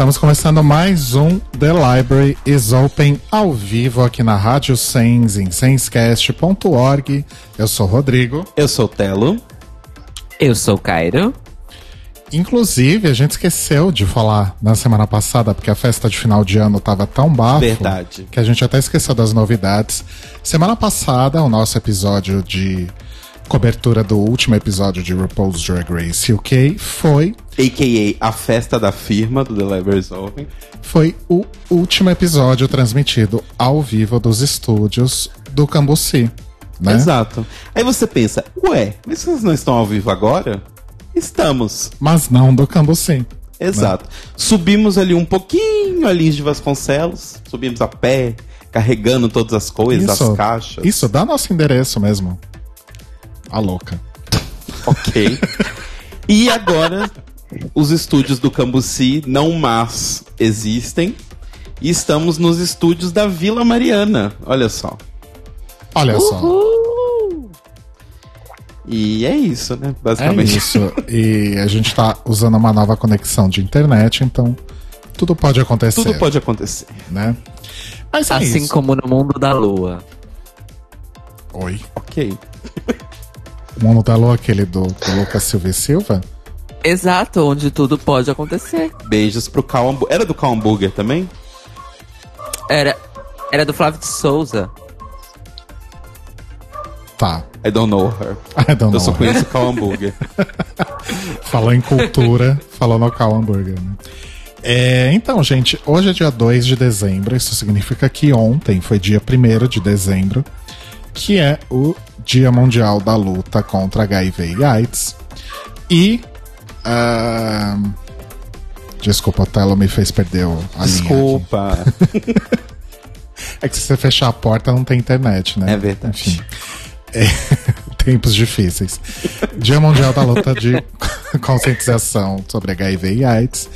Estamos começando mais um The Library is Open ao vivo aqui na Rádio Sense, em sensecast.org. Eu sou o Rodrigo. Eu sou o Telo. Eu sou o Cairo. Inclusive, a gente esqueceu de falar na semana passada, porque a festa de final de ano tava tão bafo. Verdade. Que a gente até esqueceu das novidades. Semana passada, o nosso episódio de cobertura do último episódio de RuPaul's Drag Race UK foi A.K.A. a festa da firma do The Libraries Open. foi o último episódio transmitido ao vivo dos estúdios do Cambuci, né? Exato. Aí você pensa, ué, mas vocês não estão ao vivo agora? Estamos. Mas não do Cambuci. Exato. Subimos ali um pouquinho a Lins de Vasconcelos, subimos a pé, carregando todas as coisas, as caixas. Isso, dá nosso endereço mesmo. A louca. Ok. e agora, os estúdios do Cambuci, não mas, existem. E estamos nos estúdios da Vila Mariana. Olha só. Olha só. E é isso, né? É Basicamente. isso. E a gente tá usando uma nova conexão de internet, então tudo pode acontecer. Tudo pode acontecer. né? Mas é Assim isso. como no mundo da lua. Oi. Ok. O mundo da lua, aquele do, do Lucas Silva e Silva? Exato, onde tudo pode acontecer. Beijos pro Cal Hambúrguer. Era do Cal Hambúrguer também? Era, era do Flávio de Souza. Tá. I don't know her. I don't Eu só know. conheço o Cal Hambúrguer. Falou em cultura, falou no Cal Hambúrguer, né? É, então, gente, hoje é dia 2 de dezembro, isso significa que ontem foi dia 1 de dezembro, que é o Dia Mundial da Luta contra HIV e AIDS. E. ah, desculpa, o Telo me fez perder a. Desculpa. É que se você fechar a porta não tem internet, né? É verdade. Enfim. É, tempos difíceis. Dia Mundial da Luta de Conscientização sobre HIV e AIDS.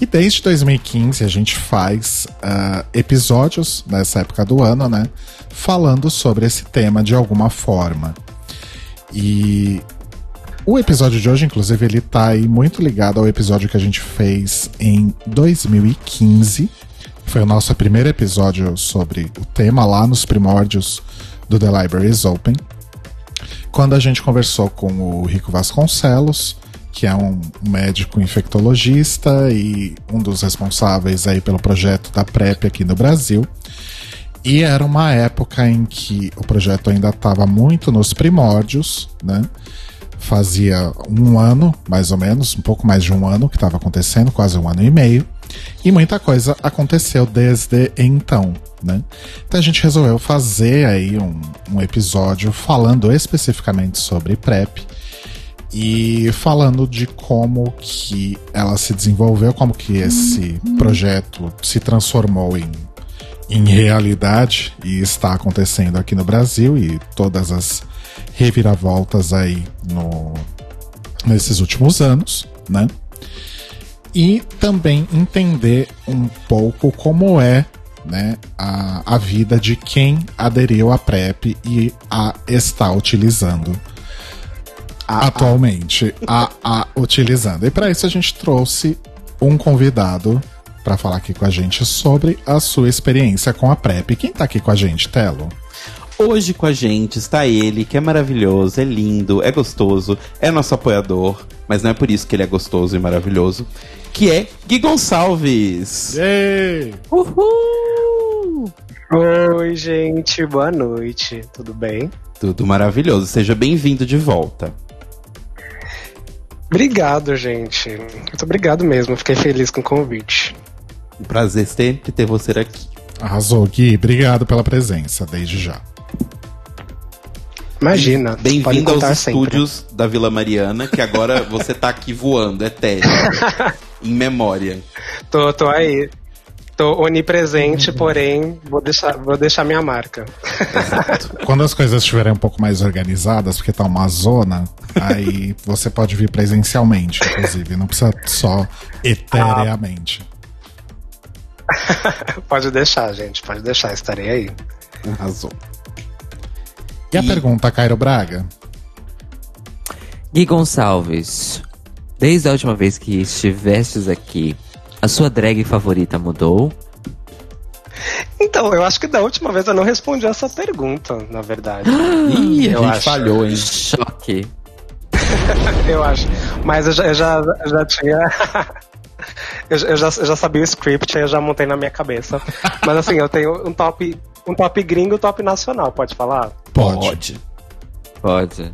E desde 2015 a gente faz ah, episódios nessa época do ano, né? Falando sobre esse tema de alguma forma. E o episódio de hoje, inclusive, ele tá aí muito ligado ao episódio que a gente fez em 2015. Foi o nosso primeiro episódio sobre o tema lá nos primórdios do The Library is Open. Quando a gente conversou com o Rico Vasconcelos, que é um médico infectologista e um dos responsáveis aí pelo projeto da PrEP aqui no Brasil. E era uma época em que o projeto ainda estava muito nos primórdios, né? Fazia um ano, mais ou menos, um pouco mais de um ano que estava acontecendo, quase um ano e meio. E muita coisa aconteceu desde então, né? Então a gente resolveu fazer aí um, um episódio falando especificamente sobre PrEP e falando de como que ela se desenvolveu, como que esse projeto se transformou em, em realidade e está acontecendo aqui no Brasil e todas as reviravoltas aí no, nesses últimos anos, né? E também entender um pouco como é né, a, a vida de quem aderiu à PrEP e a está utilizando atualmente a, a utilizando. E para isso a gente trouxe um convidado para falar aqui com a gente sobre a sua experiência com a PrEP. Quem tá aqui com a gente, Telo? Hoje com a gente está ele, que é maravilhoso, é lindo, é gostoso, é nosso apoiador, mas não é por isso que ele é gostoso e maravilhoso, que é Gui Gonçalves. Yay! Uhul! Oi, gente, boa noite, tudo bem? Tudo maravilhoso, seja bem-vindo de volta. Obrigado, gente. Muito obrigado mesmo, fiquei feliz com o convite. Um prazer sempre ter você aqui. Arrasou, Gui. Obrigado pela presença, desde já. Imagina. Bem-vindo aos sempre. estúdios da Vila Mariana, que agora você tá aqui voando, é etéreo. em memória. Tô, tô aí. Tô onipresente, porém, vou deixar, vou deixar minha marca. Quando as coisas estiverem um pouco mais organizadas, porque tá uma zona, aí você pode vir presencialmente, inclusive. Não precisa só etereamente. Pode deixar, gente. Pode deixar, estarei aí. Arrasou. E a E- pergunta, Cairo Braga? Gui Gonçalves, desde a última vez que estivestes aqui, a sua drag favorita mudou? Então, eu acho que da última vez eu não respondi essa pergunta, na verdade. Ih, a Eu gente acho. falhou, hein? Choque. eu acho. Mas eu já, eu já, eu já tinha. eu, já- eu já, eu já sabia o script, aí eu já montei na minha cabeça. Mas assim, eu tenho um top. Um top gringo e um top nacional, pode falar? Pode. Pode.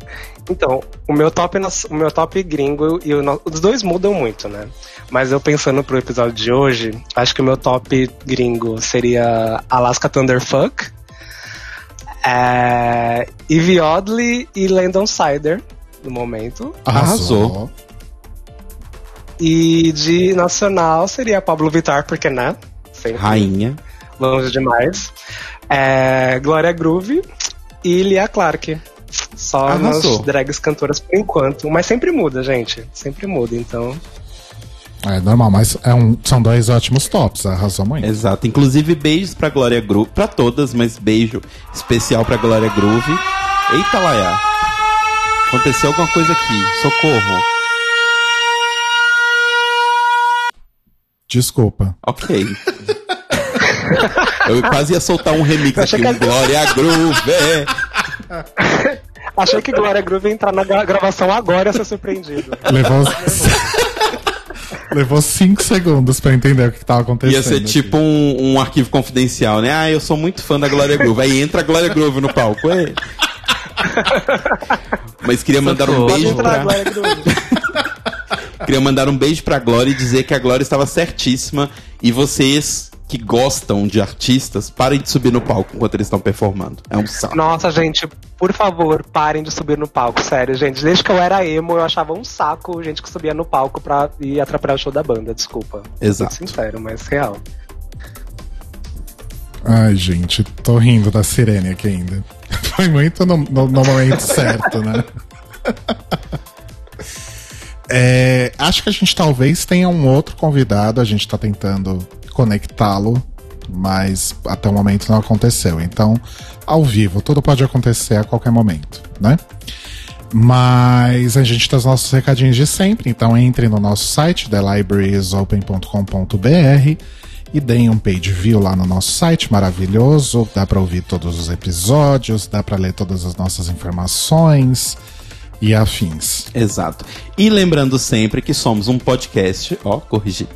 Então, o meu top, o meu top gringo e o os dois mudam muito, né? Mas eu pensando pro episódio de hoje, acho que o meu top gringo seria Alaska Thunderfuck, é, Evie Oddly e Landon Sider, no momento. Arrasou. E de nacional seria Pablo Vittar, porque né? Sempre Rainha. longe demais. É, Glória Groove e Lia Clark. Só Arrasou. nas drags cantoras por enquanto. Mas sempre muda, gente. Sempre muda, então. É normal, mas é um- são dois ótimos tops. Arrasou muito. Exato. Inclusive, beijos pra Glória Groove. Pra todas, mas beijo especial pra Glória Groove. Eita, Laia. Aconteceu alguma coisa aqui. Socorro. Desculpa. Ok. Eu quase ia soltar um remix aqui. Um que- Glória Groove. Achei que Glória Groove ia entrar na gra- gravação agora e ia ser surpreendido. Levou. Levou cinco segundos pra entender o que tava acontecendo. Ia ser aqui. tipo um, um arquivo confidencial, né? Ah, eu sou muito fã da Glória Groove. Aí entra a Glória Groove no palco. é. Mas queria mandar um beijo entrar, pra. Glória Groove. Queria mandar um beijo pra Glória e dizer que a Glória estava certíssima. E vocês que gostam de artistas, parem de subir no palco enquanto eles estão performando. É um saco. Nossa, gente, por favor, parem de subir no palco. Sério, gente. Desde que eu era emo, eu achava um saco gente que subia no palco pra ir atrapalhar o show da banda. Desculpa. Exato. Muito sincero, mas real. Ai, gente, tô rindo da sirene aqui ainda. Foi muito no, no- no momento certo, né? É, acho que a gente talvez tenha um outro convidado, a gente tá tentando conectá-lo, mas até o momento não aconteceu. Então, ao vivo, tudo pode acontecer a qualquer momento, né? Mas a gente tem os nossos recadinhos de sempre, então entre no nosso site, thelibrariesopen.com.br e deem um page view lá no nosso site, maravilhoso. Dá pra ouvir todos os episódios, dá pra ler todas as nossas informações e afins. Exato. E lembrando sempre que somos um podcast, ó, corrigi.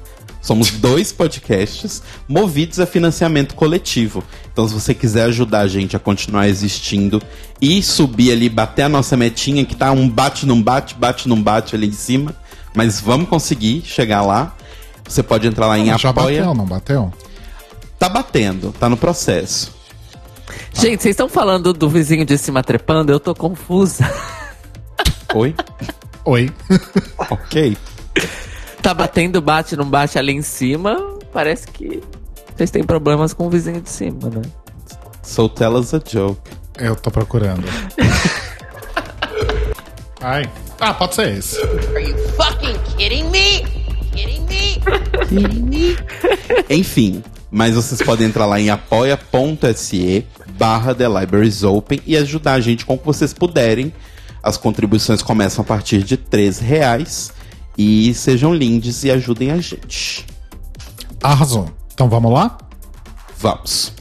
Somos dois podcasts movidos a financiamento coletivo. Então, se você quiser ajudar a gente a continuar existindo e subir ali, bater a nossa metinha, que tá um bate, não bate, bate, não bate ali em cima, mas vamos conseguir chegar lá. Você pode entrar lá em Já apoia. bateu, não bateu? Tá batendo, tá no processo. Gente, vocês estão falando do vizinho de cima trepando? Eu tô confusa. Oi? Oi. ok. Tá batendo, bate, não bate ali em cima. Parece que vocês têm problemas com o vizinho de cima, né? So tell us a joke. Eu tô procurando. Ai. Ah, pode ser esse. Are you fucking kidding me? Kidding me? Enfim, mas vocês podem entrar lá em apoia.se barra The Libraries Open e ajudar a gente com o que vocês puderem. As contribuições começam a partir de 13 reais. E sejam lindes e ajudem a gente. Arrasou. Então vamos lá? Vamos.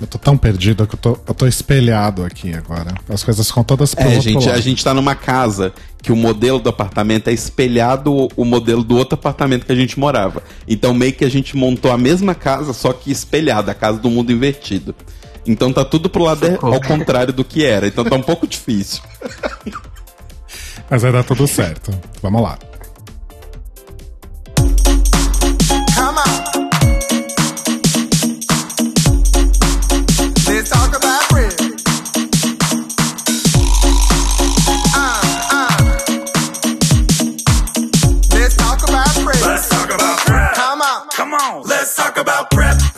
Eu tô tão perdido que eu tô, eu tô espelhado aqui agora. As coisas ficam todas pro É, gente, lado. a gente tá numa casa que o modelo do apartamento é espelhado o modelo do outro apartamento que a gente morava. Então meio que a gente montou a mesma casa, só que espelhada, a casa do mundo invertido. Então tá tudo pro lado Socorro. ao contrário do que era. Então tá um pouco difícil. Mas vai dar tudo certo. Vamos lá. Let's talk about prep.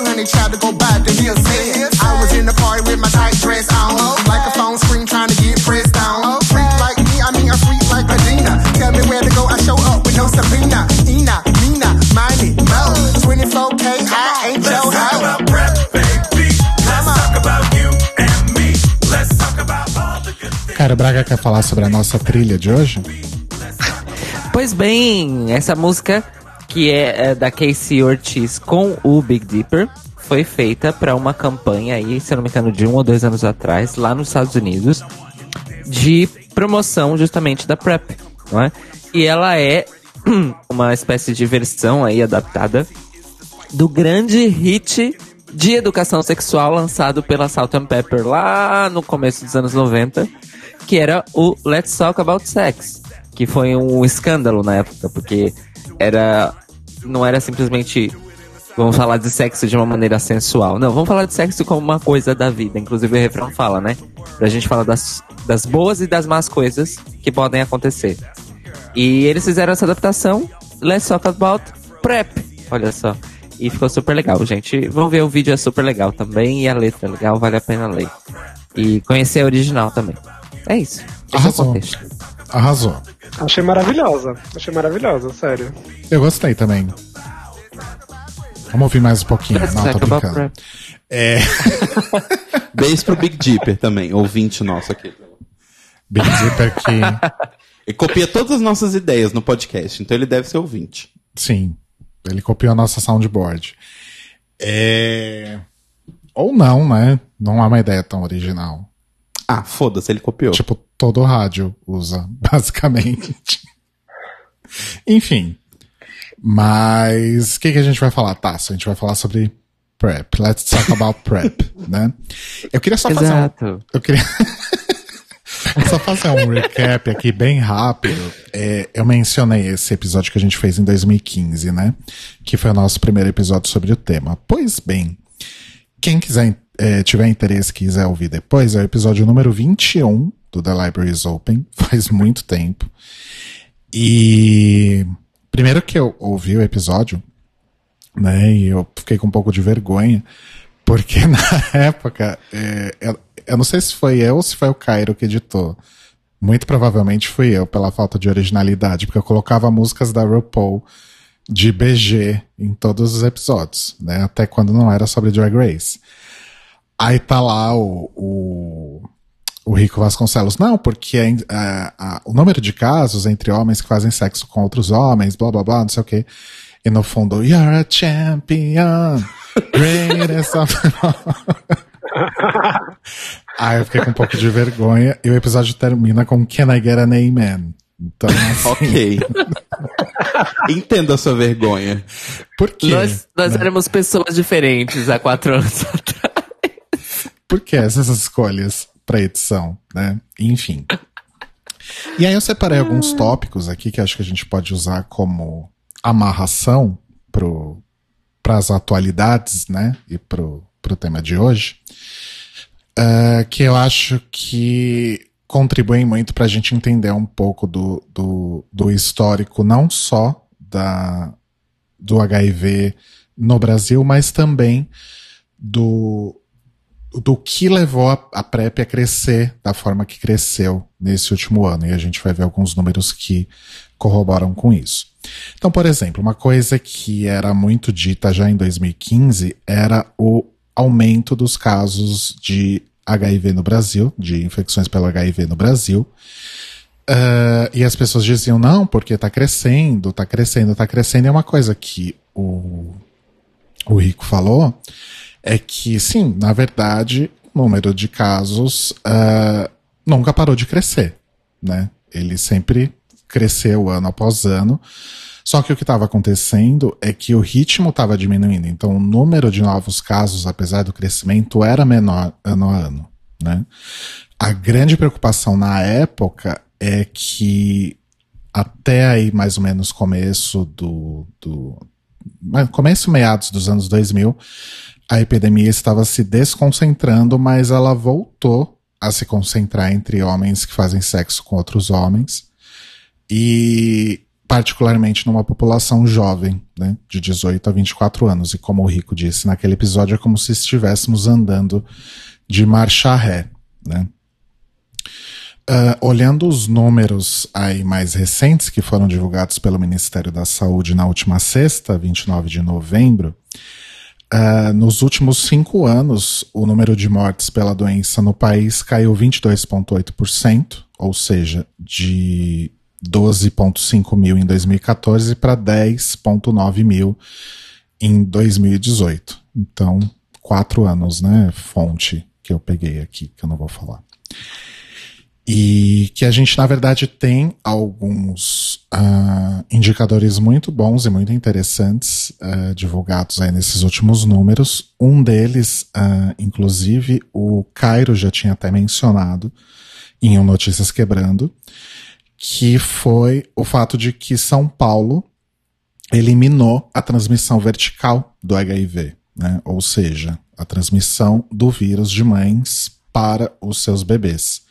Honey, tried to go by the hill said. I was in the party with my tight dress on. Like a phone screen trying to get pressed down. Freak like me, I mean, I'm freak like Medina. Tell me where to go, I show up with no subpoena. Ina, Nina, Miney, Mo. 24K, I ain't your hoe. Cara, Braga quer falar sobre a nossa trilha de hoje? Pois bem, essa música que é, é da Casey Ortiz com o Big Dipper foi feita para uma campanha aí, se eu não me engano, de um ou dois anos atrás, lá nos Estados Unidos, de promoção justamente da PrEP, não é? E ela é uma espécie de versão aí adaptada do grande hit de educação sexual lançado pela Salt and Pepper lá no começo dos anos 90, que era o Let's Talk About Sex, que foi um escândalo na época, porque era não era simplesmente vamos falar de sexo de uma maneira sensual. Não, vamos falar de sexo como uma coisa da vida. Inclusive o refrão fala, né? Pra gente falar das, das boas e das más coisas que podem acontecer. E eles fizeram essa adaptação, Let's Talk About Prep. Olha só. E ficou super legal, gente. Vão ver o vídeo, é super legal também. E a letra é legal, vale a pena ler. E conhecer a original também. É isso. Arrasou. Arrasou. Achei maravilhosa. Achei maravilhosa, sério. Eu gostei também. Vamos ouvir mais um pouquinho. Let's Não, tô about brincando. É, Beijo pro Big Dipper também, ouvinte nosso aqui. Big Zipper que... Ele copia todas as nossas ideias no podcast, então ele deve ser ouvinte. Sim, ele copiou a nossa soundboard. É... Ou não, né? Não é uma ideia tão original. Ah, foda-se, ele copiou. Tipo, todo rádio usa, basicamente. Enfim. Mas o que, que a gente vai falar, Tasso? A gente vai falar sobre PrEP. Let's talk about PrEP, né? Eu queria só fazer um, Exato. eu queria só fazer um recap aqui bem rápido. É, eu mencionei esse episódio que a gente fez em 2015, né? Que foi o nosso primeiro episódio sobre o tema. Pois bem, quem quiser, é, tiver interesse, quiser ouvir depois, é o episódio número 21 do The Library is Open. Faz muito tempo. E primeiro que eu ouvi o episódio, né? E eu fiquei com um pouco de vergonha, porque na época, é, eu, eu não sei se foi eu ou se foi o Cairo que editou. Muito provavelmente fui eu, pela falta de originalidade, porque eu colocava músicas da RuPaul de BG em todos os episódios, né? Até quando não era sobre Drag Race. Aí tá lá o, o, o Rico Vasconcelos. Não, porque a, a- a- o número de casos entre homens que fazem sexo com outros homens, blá blá blá, não sei o quê. E no fundo, You're a champion, greatest of them all." Aí eu fiquei com um pouco de vergonha e o episódio termina com Can I get an amen? Então, assim, Ok. Entendo a sua vergonha. por quê? Nós, nós né? éramos pessoas diferentes há quatro anos atrás. Por que essas escolhas para edição, né? Enfim. E aí eu separei alguns tópicos aqui que acho que a gente pode usar como amarração para as atualidades, né? E pro, pro tema de hoje. Ah, que eu acho que contribuem muito para a gente entender um pouco do, do, do histórico, não só da, do HIV no Brasil, mas também do, do que levou a, a PrEP a crescer da forma que cresceu nesse último ano. E a gente vai ver alguns números que corroboram com isso. Então, por exemplo, uma coisa que era muito dita já em 2015 era o aumento dos casos de HIV no Brasil, de infecções pelo HIV no Brasil. Ah, e as pessoas diziam, não, porque tá crescendo, tá crescendo, tá crescendo. E é uma coisa que o, o Rico falou, é que, sim, na verdade, o número de casos ah, nunca parou de crescer, né? Ele sempre cresceu ano após ano. Só que o que estava acontecendo é que o ritmo estava diminuindo. Então, o número de novos casos, apesar do crescimento, era menor ano a ano, né? A grande preocupação na época é que até aí, mais ou menos, começo do, do começo meados dos anos 2000, a epidemia estava se desconcentrando, mas ela voltou a se concentrar entre homens que fazem sexo com outros homens. E particularmente numa população jovem, né, de 18 a 24 anos. E como o Rico disse naquele episódio, é como se estivéssemos andando de marcha ré, né? Ah, olhando os números aí mais recentes que foram divulgados pelo Ministério da Saúde na última sexta, 29 de novembro, ah, nos últimos cinco anos, o número de mortes pela doença no país caiu 22,8%, ou seja, de 12,5 mil em 2014 para 10,9 mil em 2018. Então, quatro anos, né? Fonte que eu peguei aqui, que eu não vou falar. E que a gente, na verdade, tem alguns ah, indicadores muito bons e muito interessantes ah, divulgados aí nesses últimos números. Um deles, ah, inclusive, o Cairo já tinha até mencionado em um Notícias Quebrando, que foi o fato de que São Paulo eliminou a transmissão vertical do HIV, né? ou seja, a transmissão do vírus de mães para os seus bebês.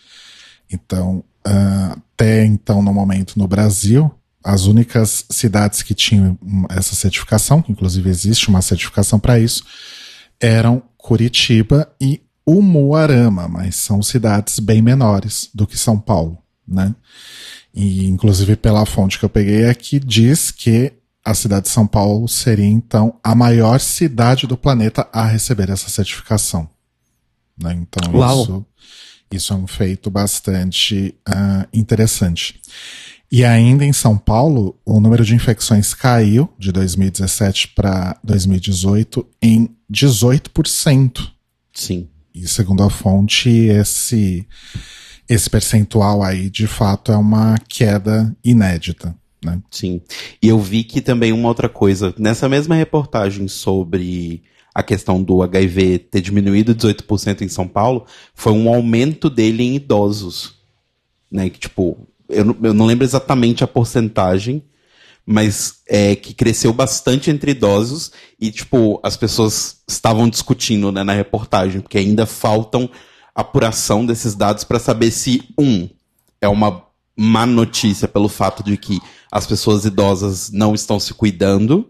Então, ah, até então, no momento no Brasil, as únicas cidades que tinham essa certificação, que inclusive existe uma certificação para isso, eram Curitiba e Umuarama, mas são cidades bem menores do que São Paulo, né? E inclusive pela fonte que eu peguei aqui diz que a cidade de São Paulo seria então a maior cidade do planeta a receber essa certificação. Né? Então Uau. isso, isso é um feito bastante ah, interessante. E ainda em São Paulo, o número de infecções caiu de 2017 para 2018 em 18%. Sim. E segundo a fonte, esse, esse percentual aí, de fato, é uma queda inédita. Né? Sim. E eu vi que também uma outra coisa, nessa mesma reportagem sobre a questão do HIV ter diminuído 18% em São Paulo, foi um aumento dele em idosos. Né? Que, tipo, eu, não- eu não lembro exatamente a porcentagem, mas é que cresceu bastante entre idosos e, tipo, as pessoas estavam discutindo né, na reportagem, porque ainda faltam apuração desses dados para saber se, um, é uma má notícia pelo fato de que as pessoas idosas não estão se cuidando,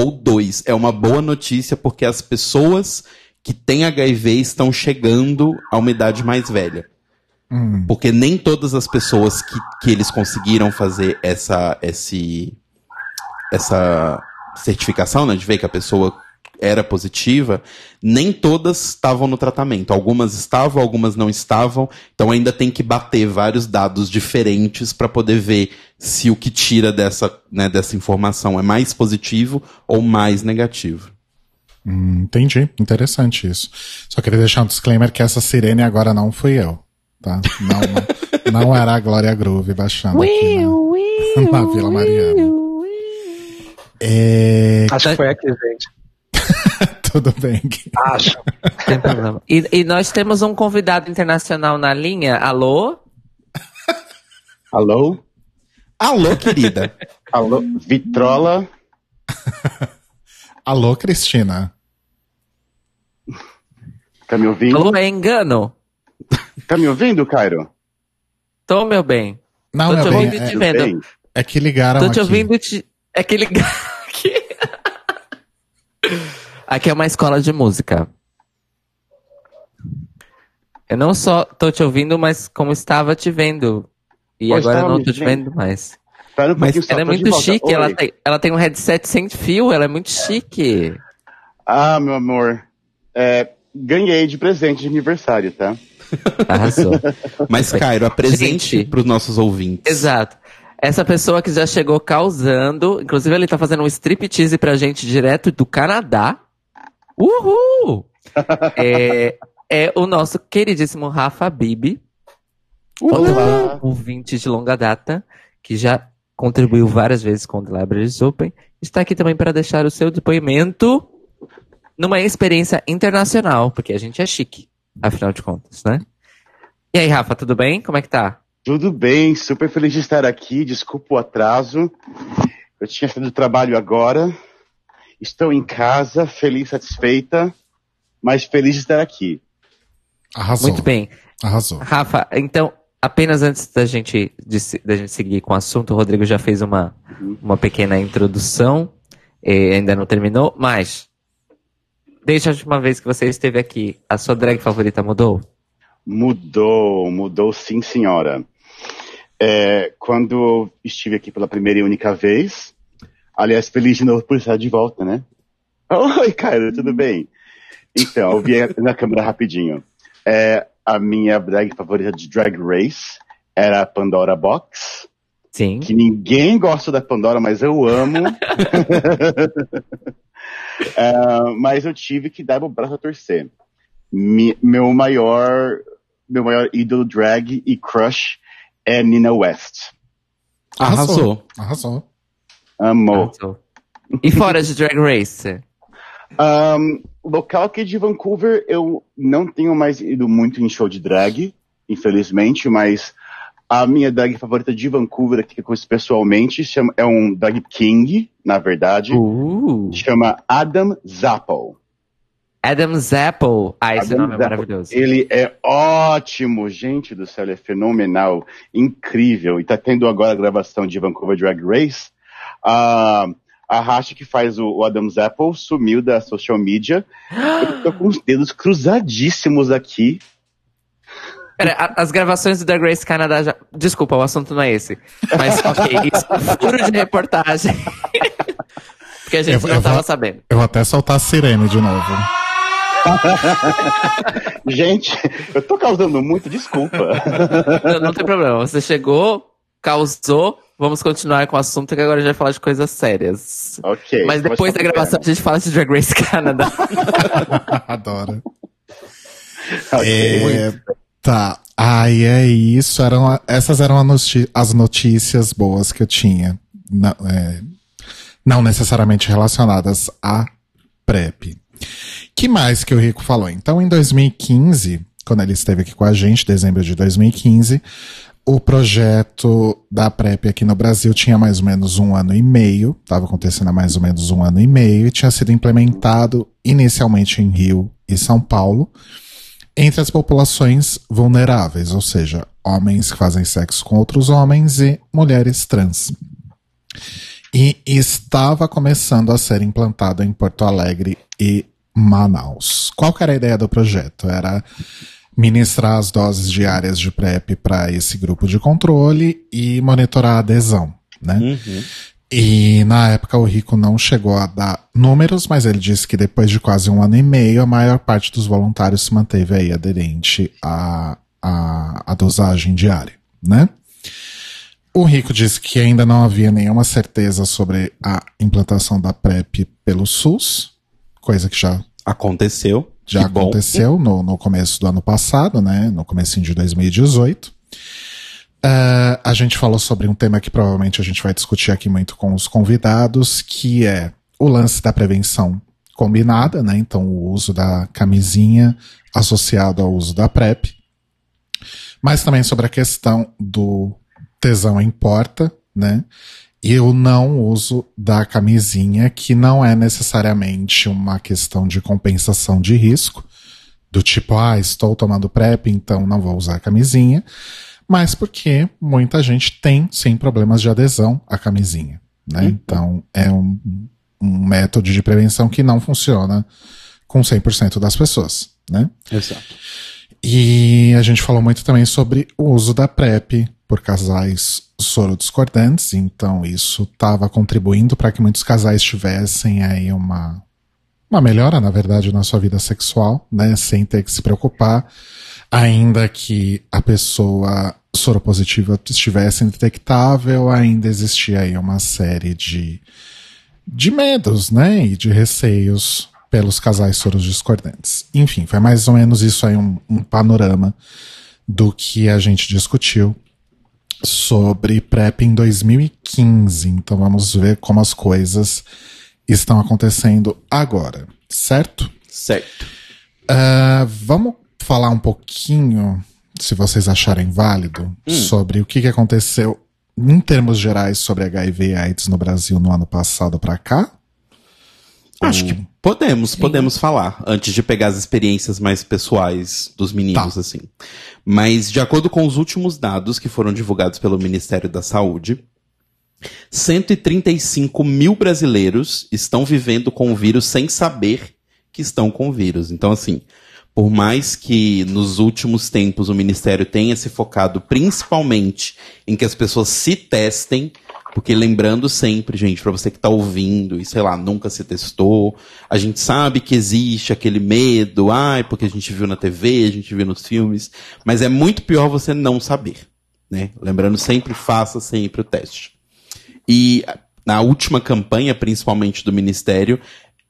ou dois, é uma boa notícia porque as pessoas que têm HIV estão chegando a uma idade mais velha. Porque nem todas as pessoas que, que eles conseguiram fazer essa, esse, essa certificação, né, de ver que a pessoa era positiva, nem todas estavam no tratamento. Algumas estavam, algumas não estavam. Então ainda tem que bater vários dados diferentes para poder ver se o que tira dessa, né, dessa informação é mais positivo ou mais negativo. Hum, entendi. Interessante isso. Só queria deixar um disclaimer que essa sirene agora não fui eu. Tá? Não, não, não era a Glória Groove baixando aqui na, na Vila Mariana. É, Acho que foi aqui, gente. tudo bem. Acho. Tem problema. E, e nós temos um convidado internacional na linha. Alô? Alô? Alô, querida. Alô? Vitrola? Alô, Cristina. Tá me ouvindo? Alô, é engano? Tá me ouvindo, Cairo? Tô, meu bem. Não, Tô meu te bem, ouvindo e é, te vendo. bem? é que ligaram Tô te aqui. ouvindo e te... É que ligar aqui. Aqui é uma escola de música. Eu não só tô te ouvindo, mas como estava te vendo. E Pô, agora não tô te vendo? mais. Um Mas pouquinho só, Ela é muito chique, ela tem, ela tem um headset sem fio, ela é muito chique. Ah, meu amor. É, ganhei de presente de aniversário, tá? Arrasou. Mas, Cairo, apresente Gente. para os nossos ouvintes. Exato. Essa pessoa que já chegou causando, inclusive ele tá fazendo um striptease pra gente direto do Canadá. Uhul! é, é o nosso queridíssimo Rafa Bibi, Olá. ouvinte de longa data, que já contribuiu várias vezes com o The Libraries Open. Está aqui também para deixar o seu depoimento numa experiência internacional, porque a gente é chique, afinal de contas, né? E aí, Rafa, tudo bem? Como é que tá? Tudo bem, super feliz de estar aqui. Desculpa o atraso. Eu tinha saído do trabalho agora. Estou em casa, feliz, satisfeita, mas feliz de estar aqui. Arrasou. Muito bem. Arrasou. Rafa, então, apenas antes da gente, de, se- da gente seguir com o assunto, o Rodrigo já fez uma, uma pequena introdução, e ainda não terminou, mas desde a última vez que você esteve aqui, a sua drag favorita mudou? Mudou, mudou sim, senhora. É, quando eu estive aqui pela primeira e única vez, aliás, feliz de novo por estar de volta, né? Oi, Caio, tudo bem? Então, eu vi na câmera rapidinho. É, a minha drag favorita de Drag Race era a Pandora Box, Sim. que ninguém gosta da Pandora, mas eu amo. É, mas eu tive que dar o braço a torcer. Mi- meu maior, meu maior ídolo drag e crush é Nina West. Arrasou. Arrasou. Arrasou. E fora de Drag Race? Um, local aqui de Vancouver, eu não tenho mais ido muito em show de drag, infelizmente, mas a minha drag favorita de Vancouver, que eu conheço pessoalmente, chama, é um drag king, na verdade, Uh, chama Adam Zappo. Adam Zapple. Ah, esse Adam nome é Zappo. maravilhoso. Ele é ótimo, gente do céu, ele é fenomenal, incrível. E tá tendo agora a gravação de Vancouver Drag Race. Ah, a Racha que faz o, o Adam Zapple sumiu da social media. Eu tô com os dedos cruzadíssimos aqui. Pera, a- as gravações do Drag Race Canadá já... Desculpa, o assunto não é esse. Mas, ok, isso é um furo de reportagem. Porque a gente Eu vou- não eu vou- tava sabendo. Eu vou até soltar a sirene de novo. Gente, eu tô causando muito, desculpa. Não, não tem problema. Você chegou, causou, vamos continuar com o assunto que agora a gente vai falar de coisas sérias. ok. Mas depois da gravação a gente fala de Drag Race Canadá. Adoro. Ok. É, tá. Ai, é isso. Eram, essas eram as notícias boas que eu tinha. Não, é, não necessariamente relacionadas à PrEP. que mais que o Rico falou? Então, em 2015, quando ele esteve aqui com a gente, dezembro de 2015, o projeto da PrEP aqui no Brasil tinha mais ou menos um ano e meio, estava acontecendo há mais ou menos um ano e meio, e tinha sido implementado inicialmente em Rio e São Paulo, entre as populações vulneráveis, ou seja, homens que fazem sexo com outros homens e mulheres trans. E estava começando a ser implantado em Porto Alegre e Manaus. Qual era a ideia do projeto? Era ministrar as doses diárias de PrEP para esse grupo de controle e monitorar a adesão, né? Uhum. E na época o Rico não chegou a dar números, mas ele disse que depois de quase um ano e meio, a maior parte dos voluntários se manteve aí aderente à, à, à dosagem diária, né? O Rico disse que ainda não havia nenhuma certeza sobre a implantação da PrEP pelo SUS, coisa que já Aconteceu. Já Que aconteceu no, no começo do ano passado, né? No comecinho de 2018. Ah, a gente falou sobre um tema que provavelmente a gente vai discutir aqui muito com os convidados, que é o lance da prevenção combinada, né? Então, o uso da camisinha associado ao uso da PrEP. Mas também sobre a questão do tesão importa, né? E o não uso da camisinha, que não é necessariamente uma questão de compensação de risco, do tipo, ah, estou tomando PrEP, então não vou usar a camisinha, mas porque muita gente tem, sim, problemas de adesão à camisinha, né? Então, é um, um método de prevenção que não funciona com 100% das pessoas, né? Exato. E a gente falou muito também sobre o uso da PrEP por casais sorodiscordantes, então isso estava contribuindo para que muitos casais tivessem aí uma, uma melhora, na verdade, na sua vida sexual, né, sem ter que se preocupar, ainda que a pessoa soropositiva estivesse indetectável, ainda existia aí uma série de, de medos, né, e de receios pelos casais soros discordantes. Enfim, foi mais ou menos isso aí um, um panorama do que a gente discutiu sobre PrEP em 2015. Então vamos ver como as coisas estão acontecendo agora, certo? Certo. Ah, vamos falar um pouquinho, se vocês acharem válido, sobre o que, que aconteceu em termos gerais sobre HIV e AIDS no Brasil no ano passado para cá? Acho que Podemos, podemos falar, antes de pegar as experiências mais pessoais dos meninos, Tá. assim. Mas, de acordo com os últimos dados que foram divulgados pelo Ministério da Saúde, 135 mil brasileiros estão vivendo com o vírus sem saber que estão com o vírus. Então, assim, por mais que nos últimos tempos o Ministério tenha se focado principalmente em que as pessoas se testem, porque lembrando sempre, gente, pra você que tá ouvindo e sei lá, nunca se testou, a gente sabe que existe aquele medo, ai, porque a gente viu na TV, a gente viu nos filmes, mas é muito pior você não saber, né? Lembrando sempre, faça sempre o teste. E na última campanha, principalmente do Ministério,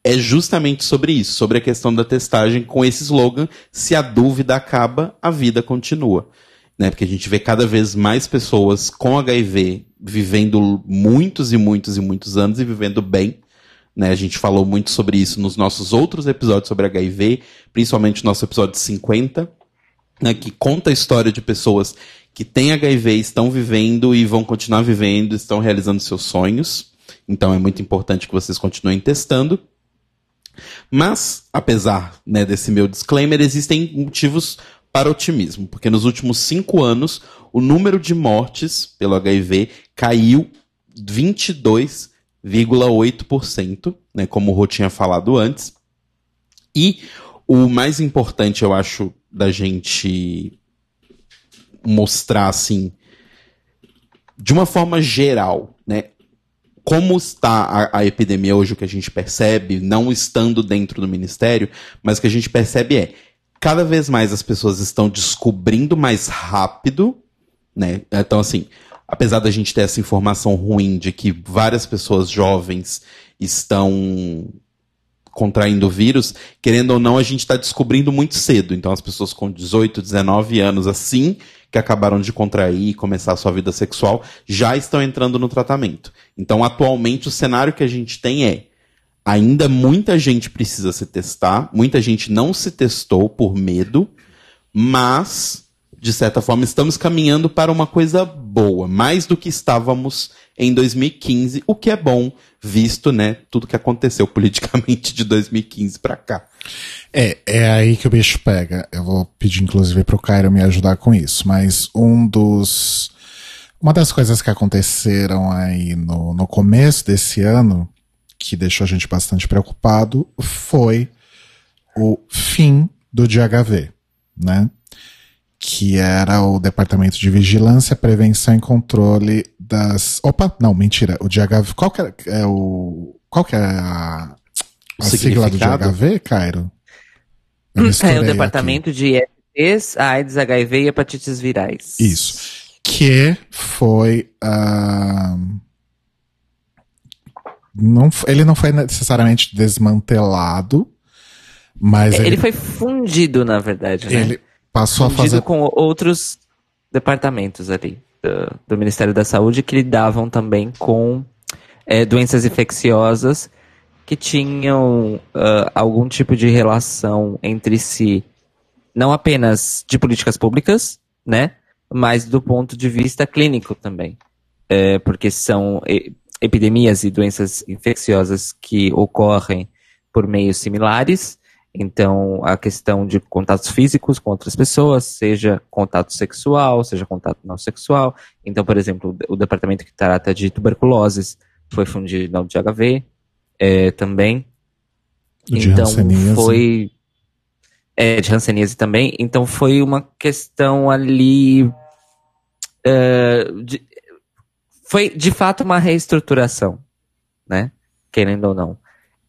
é justamente sobre isso, sobre a questão da testagem com esse slogan: se a dúvida acaba, a vida continua. Né? Porque a gente vê cada vez mais pessoas com HIV vivendo muitos e muitos e muitos anos e vivendo bem. Né? A gente falou muito sobre isso nos nossos outros episódios sobre HIV, principalmente no nosso episódio 50, né, que conta a história de pessoas que têm HIV, estão vivendo e vão continuar vivendo, estão realizando seus sonhos. Então é muito importante que vocês continuem testando. Mas, apesar né, desse meu disclaimer, existem motivos para otimismo, porque nos últimos cinco anos o número de mortes pelo HIV caiu 22,8%, né, como o Rô tinha falado antes. E o mais importante, eu acho, da gente mostrar assim, de uma forma geral, né? Como está a, a epidemia hoje, o que a gente percebe, não estando dentro do ministério, mas o que a gente percebe é cada vez mais as pessoas estão descobrindo mais rápido, né? Então, assim, apesar da gente ter essa informação ruim de que várias pessoas jovens estão contraindo o vírus, querendo ou não, a gente está descobrindo muito cedo. Então, as pessoas com 18, 19 anos, assim que acabaram de contrair e começar a sua vida sexual, já estão entrando no tratamento. Então, atualmente, o cenário que a gente tem é ainda muita gente precisa se testar, muita gente não se testou por medo, mas, de certa forma, estamos caminhando para uma coisa boa, mais do que estávamos em 2015, o que é bom, visto, né, tudo que aconteceu politicamente de 2015 para cá. É, é aí que o bicho pega. Eu vou pedir, inclusive, pro Cairo me ajudar com isso. Mas um dos. Uma das coisas que aconteceram aí no, no começo desse ano, que deixou a gente bastante preocupado, foi o fim do DHV, né? Que era o Departamento de Vigilância, Prevenção e Controle das. Opa, não, mentira. O DHV. Qual que é, o. Qual que é a, a sigla do? DHV, Cairo? É o aqui. departamento de ISTs, AIDS, HIV e hepatites virais. Isso. Que foi. ah, não, ele não foi necessariamente desmantelado, mas Ele, ele, foi fundido, na verdade, né? ele passou a fundido fazer. com outros departamentos ali do, do Ministério da Saúde que lidavam também com é, doenças infecciosas que tinham ah, algum tipo de relação entre si, não apenas de políticas públicas, né, mas do ponto de vista clínico também, É, porque são epidemias e doenças infecciosas que ocorrem por meios similares. Então, a questão de contatos físicos com outras pessoas, seja contato sexual, seja contato não sexual. Então, por exemplo, o departamento que trata de tuberculose foi fundido de HIV é, também. De então, hanseníase. foi. É, de hanseníase também. Então, foi uma questão ali. é, de- foi, de fato, uma reestruturação, né? Querendo ou não.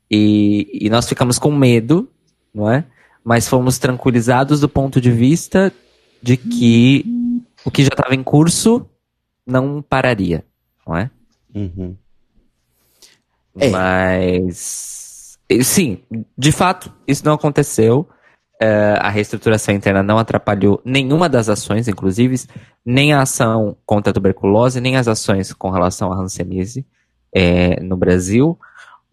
E, e nós ficamos com medo, não é? Mas fomos tranquilizados do ponto de vista de que o que já estava em curso não pararia, não é? Uhum. É. Mas. e, Sim, de fato, isso não aconteceu. Eh, a reestruturação interna não atrapalhou nenhuma das ações, inclusive, nem a ação contra a tuberculose, nem as ações com relação à hanseníase eh, no Brasil.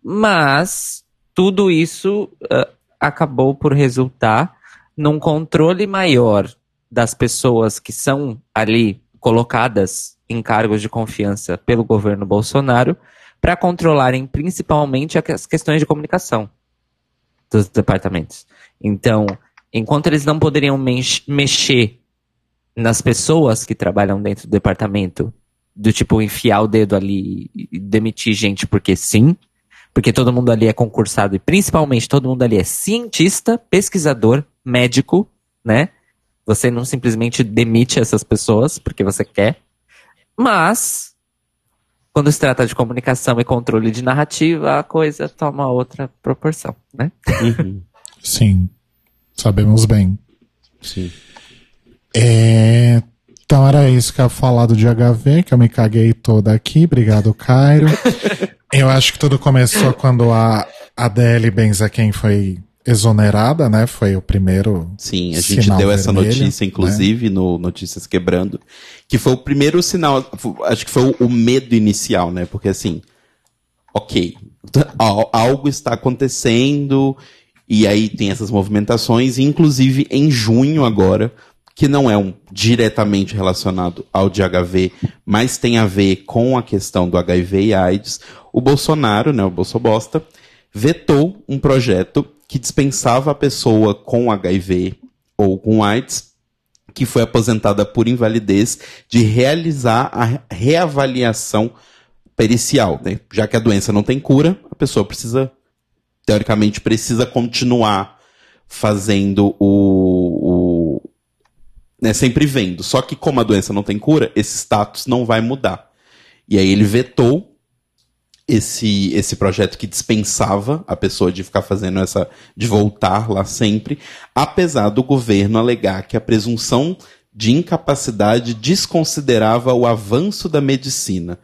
Mas tudo isso eh, acabou por resultar num controle maior das pessoas que são ali colocadas em cargos de confiança pelo governo Bolsonaro para controlarem principalmente as questões de comunicação. dos departamentos. Então, enquanto eles não poderiam mex- mexer nas pessoas que trabalham dentro do departamento, do tipo enfiar o dedo ali e demitir gente porque sim, porque todo mundo ali é concursado e principalmente todo mundo ali é cientista, pesquisador, médico, né? Você não simplesmente demite essas pessoas porque você quer. Mas, quando se trata de comunicação e controle de narrativa, a coisa toma outra proporção, né? Uhum. Sim, sabemos bem. Sim. É, Então era isso que eu ia falar do de HV, que eu me caguei toda aqui. Obrigado, Cairo. eu acho que tudo começou quando a Adele Benzaquem foi exonerada, né? Foi o primeiro. Sim, a gente deu essa vermelho, notícia, né? inclusive, no Notícias Quebrando, que foi o primeiro sinal, acho que foi o, medo inicial, né? Porque assim, ok, al- algo está acontecendo, e aí tem essas movimentações, inclusive em junho agora, que não é um diretamente relacionado ao de HIV, mas tem a ver com a questão do HIV e AIDS, o Bolsonaro, né, o Bolsobosta, vetou um projeto que dispensava a pessoa com HIV ou com AIDS, que foi aposentada por invalidez, de realizar a reavaliação pericial, né? Já que a doença não tem cura, a pessoa precisa, teoricamente, precisa continuar fazendo o, o né, sempre vendo. Só que como a doença não tem cura, esse status não vai mudar. E aí ele vetou esse, esse projeto que dispensava a pessoa de ficar fazendo essa, de voltar lá sempre, apesar do governo alegar que a presunção de incapacidade desconsiderava o avanço da medicina.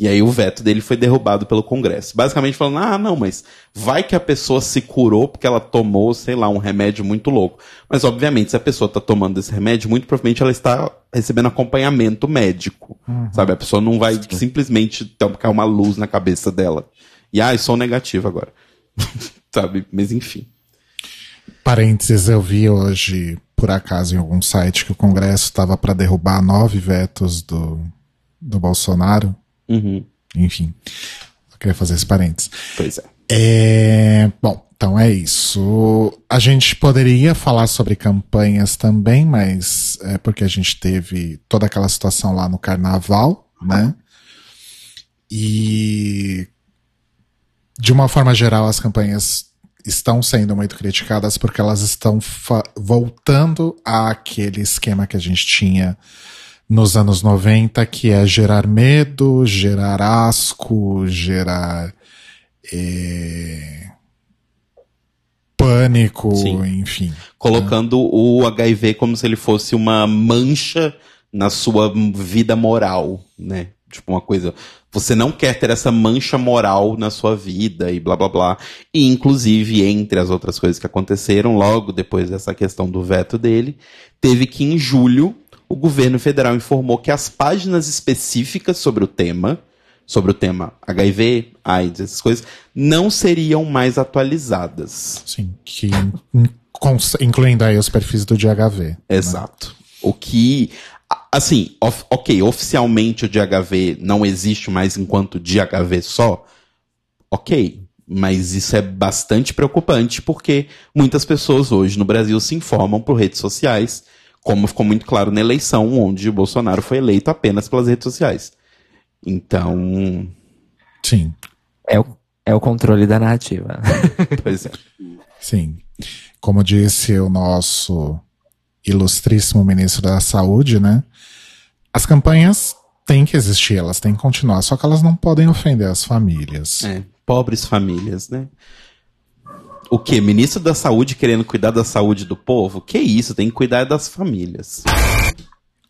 E aí o veto dele foi derrubado pelo Congresso. Basicamente falando, ah, não, mas vai que a pessoa se curou porque ela tomou, sei lá, um remédio muito louco. Mas obviamente, se a pessoa está tomando esse remédio, muito provavelmente ela está recebendo acompanhamento médico. Sabe? A pessoa não vai simplesmente tocar uma luz na cabeça dela. E ah, eu sou negativo agora. sabe? Mas enfim. Parênteses, eu vi hoje, por acaso, em algum site que o Congresso estava para derrubar nove vetos do, do Bolsonaro. Uhum. Enfim, só queria fazer esse parênteses. Pois é. É, bom, então é isso. A gente poderia falar sobre campanhas também, mas é porque a gente teve toda aquela situação lá no carnaval, né? E de uma forma geral, as campanhas estão sendo muito criticadas porque elas estão voltando àquele esquema que a gente tinha nos anos 90, que é gerar medo, gerar asco, gerar é, pânico, Sim. enfim. Colocando o HIV como se ele fosse uma mancha na sua vida moral, né? Tipo uma coisa. Você não quer ter essa mancha moral na sua vida e blá blá blá. E inclusive, entre as outras coisas que aconteceram, logo depois dessa questão do veto dele, teve que em julho o governo federal informou que as páginas específicas sobre o tema, sobre o tema HIV, AIDS, essas coisas, não seriam mais atualizadas. Sim, que incluindo aí os perfis do DHV. Exato. O que, assim, of- ok, oficialmente o DHV não existe mais enquanto DHV só, ok. Mas isso é bastante preocupante porque muitas pessoas hoje no Brasil se informam por redes sociais, como ficou muito claro na eleição, onde o Bolsonaro foi eleito apenas pelas redes sociais. Então, Sim, É o, é o controle da narrativa. pois é. sim. Como disse o nosso ilustríssimo ministro da Saúde, né? As campanhas têm que existir, elas têm que continuar, só que elas não podem ofender as famílias. É, pobres famílias, né? O que? Ministro da Saúde querendo cuidar da saúde do povo? Que isso, tem que cuidar das famílias.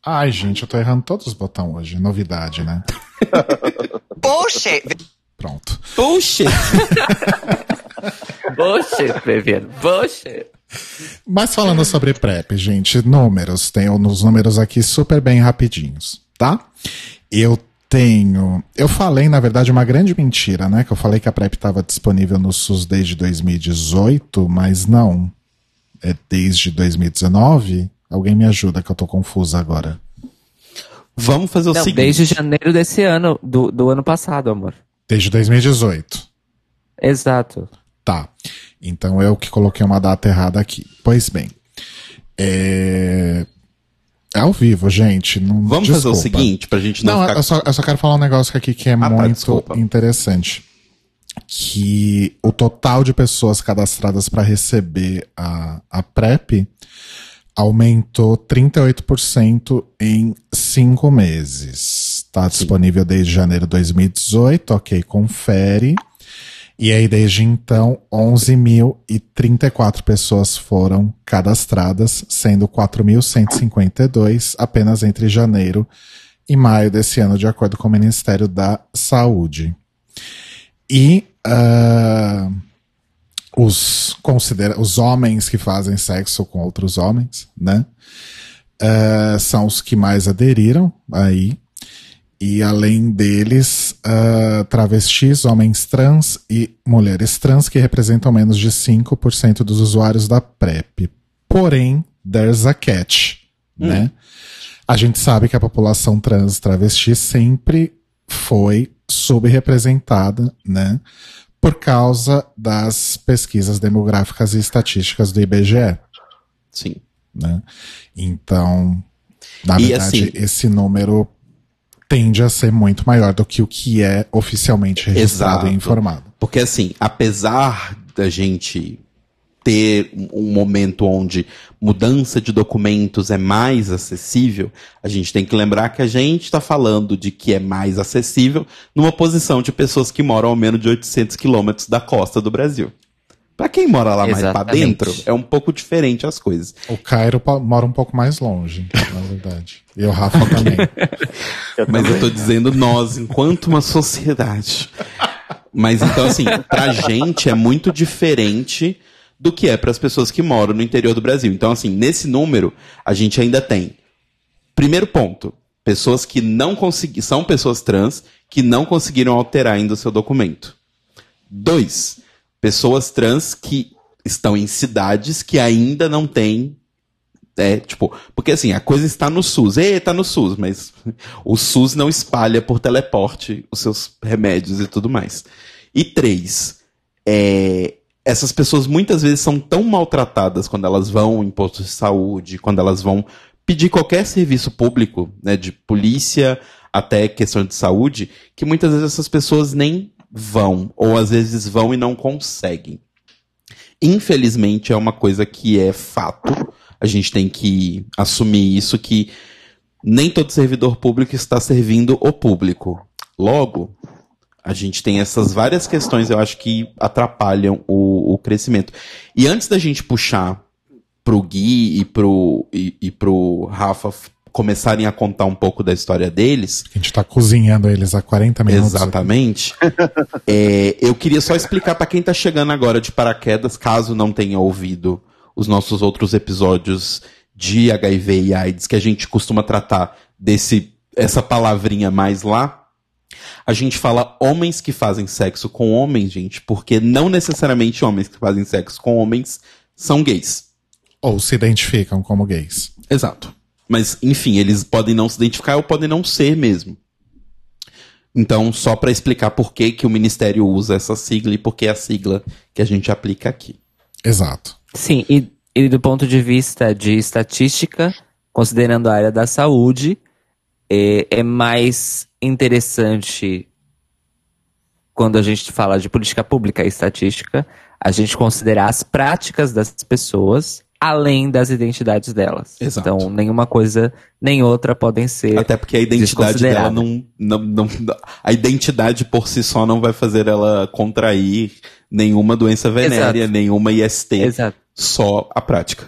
Ai, gente, eu tô errando todos os botões hoje. Novidade, né? Bullshit. Pronto. Bullshit! Bullshit, Previano. Bullshit. Mas falando sobre PrEP, gente, números. Tenho uns números aqui super bem rapidinhos, tá? Eu tenho. Eu falei, na verdade, uma grande mentira, né? Que eu falei que a PrEP estava disponível no SUS desde 2018, mas não. É desde 2019. Alguém me ajuda, que eu tô confusa agora. Vamos fazer o Não, seguinte. desde janeiro desse ano, do, do ano passado, amor. Desde 2018. Exato. Tá. Então eu que coloquei uma data errada aqui. Pois bem. É. É ao vivo, gente. Não, Vamos fazer o desculpa. seguinte, pra gente não, Não, ficar... eu só, eu só quero falar um negócio aqui que é tá, muito desculpa. interessante. Que o total de pessoas cadastradas para receber a, a PrEP aumentou 38% em cinco meses. Está disponível desde janeiro de 2018, ok, confere. E aí, desde então, 11.034 pessoas foram cadastradas, sendo 4.152 apenas entre janeiro e maio desse ano, de acordo com o Ministério da Saúde. E ah, os, considera os homens que fazem sexo com outros homens, né? ah, são os que mais aderiram aí. E além deles, ah, travestis, homens trans e mulheres trans, que representam menos de 5% dos usuários da PrEP. Porém, there's a catch, né? A gente sabe que a população trans travesti sempre foi subrepresentada, né? Por causa das pesquisas demográficas e estatísticas do IBGE, Sim. né? Então, na E verdade, assim- esse número tende a ser muito maior do que o que é oficialmente registrado Exato. e informado. Porque assim, apesar da gente ter um- momento onde mudança de documentos é mais acessível, a gente tem que lembrar que a gente está falando de que é mais acessível numa posição de pessoas que moram a menos de 800 quilômetros da costa do Brasil. Pra quem mora lá mais pra Exatamente. dentro, é um pouco diferente as coisas. O Cairo mora um pouco mais longe, na verdade. E o Rafa também. Mas eu tô dizendo nós, enquanto uma sociedade. Mas então, assim, pra gente é muito diferente do que é para as pessoas que moram no interior do Brasil. Então, assim, nesse número, a gente ainda tem. Primeiro ponto: pessoas que não conseguiram. São pessoas trans que não conseguiram alterar ainda o seu documento. Dois, pessoas trans que estão em cidades que ainda não têm. É, tipo, porque assim, a coisa está no SUS. Ê, tá no SUS, mas o SUS não espalha por teleporte os seus remédios e tudo mais. E três, é, essas pessoas muitas vezes são tão maltratadas quando elas vão em postos de saúde, quando elas vão pedir qualquer serviço público, né, de polícia até questão de saúde, que muitas vezes essas pessoas nem vão, ou às vezes vão e não conseguem. Infelizmente é uma coisa que é fato. A gente tem que assumir isso que nem todo servidor público está servindo o público. Logo, a gente tem essas várias questões, eu acho que atrapalham o, o crescimento. E antes da gente puxar pro Gui e pro, e, e pro Rafa começarem a contar um pouco da história deles, A gente tá cozinhando eles há 40 minutos. Exatamente. É, eu queria só explicar para quem tá chegando agora de paraquedas, caso não tenha ouvido os nossos outros episódios de HIV e AIDS, que a gente costuma tratar desse essa palavrinha mais lá. A gente fala homens que fazem sexo com homens, gente, porque não necessariamente homens que fazem sexo com homens são gays. Ou se identificam como gays. Exato. Mas, enfim, eles podem não se identificar ou podem não ser mesmo. Então, só para explicar por que, que o Ministério usa essa sigla e por que é a sigla que a gente aplica aqui. Exato. Sim, e, e do ponto de vista de estatística, considerando a área da saúde, é, é mais interessante quando a gente fala de política pública e estatística, a gente considerar as práticas das pessoas além das identidades delas. Exato. Então, nenhuma coisa nem outra podem ser. Até porque a identidade dela não, não, não. A identidade por si só não vai fazer ela contrair nenhuma doença venérea, Exato. nenhuma IST. Exato. Só a prática.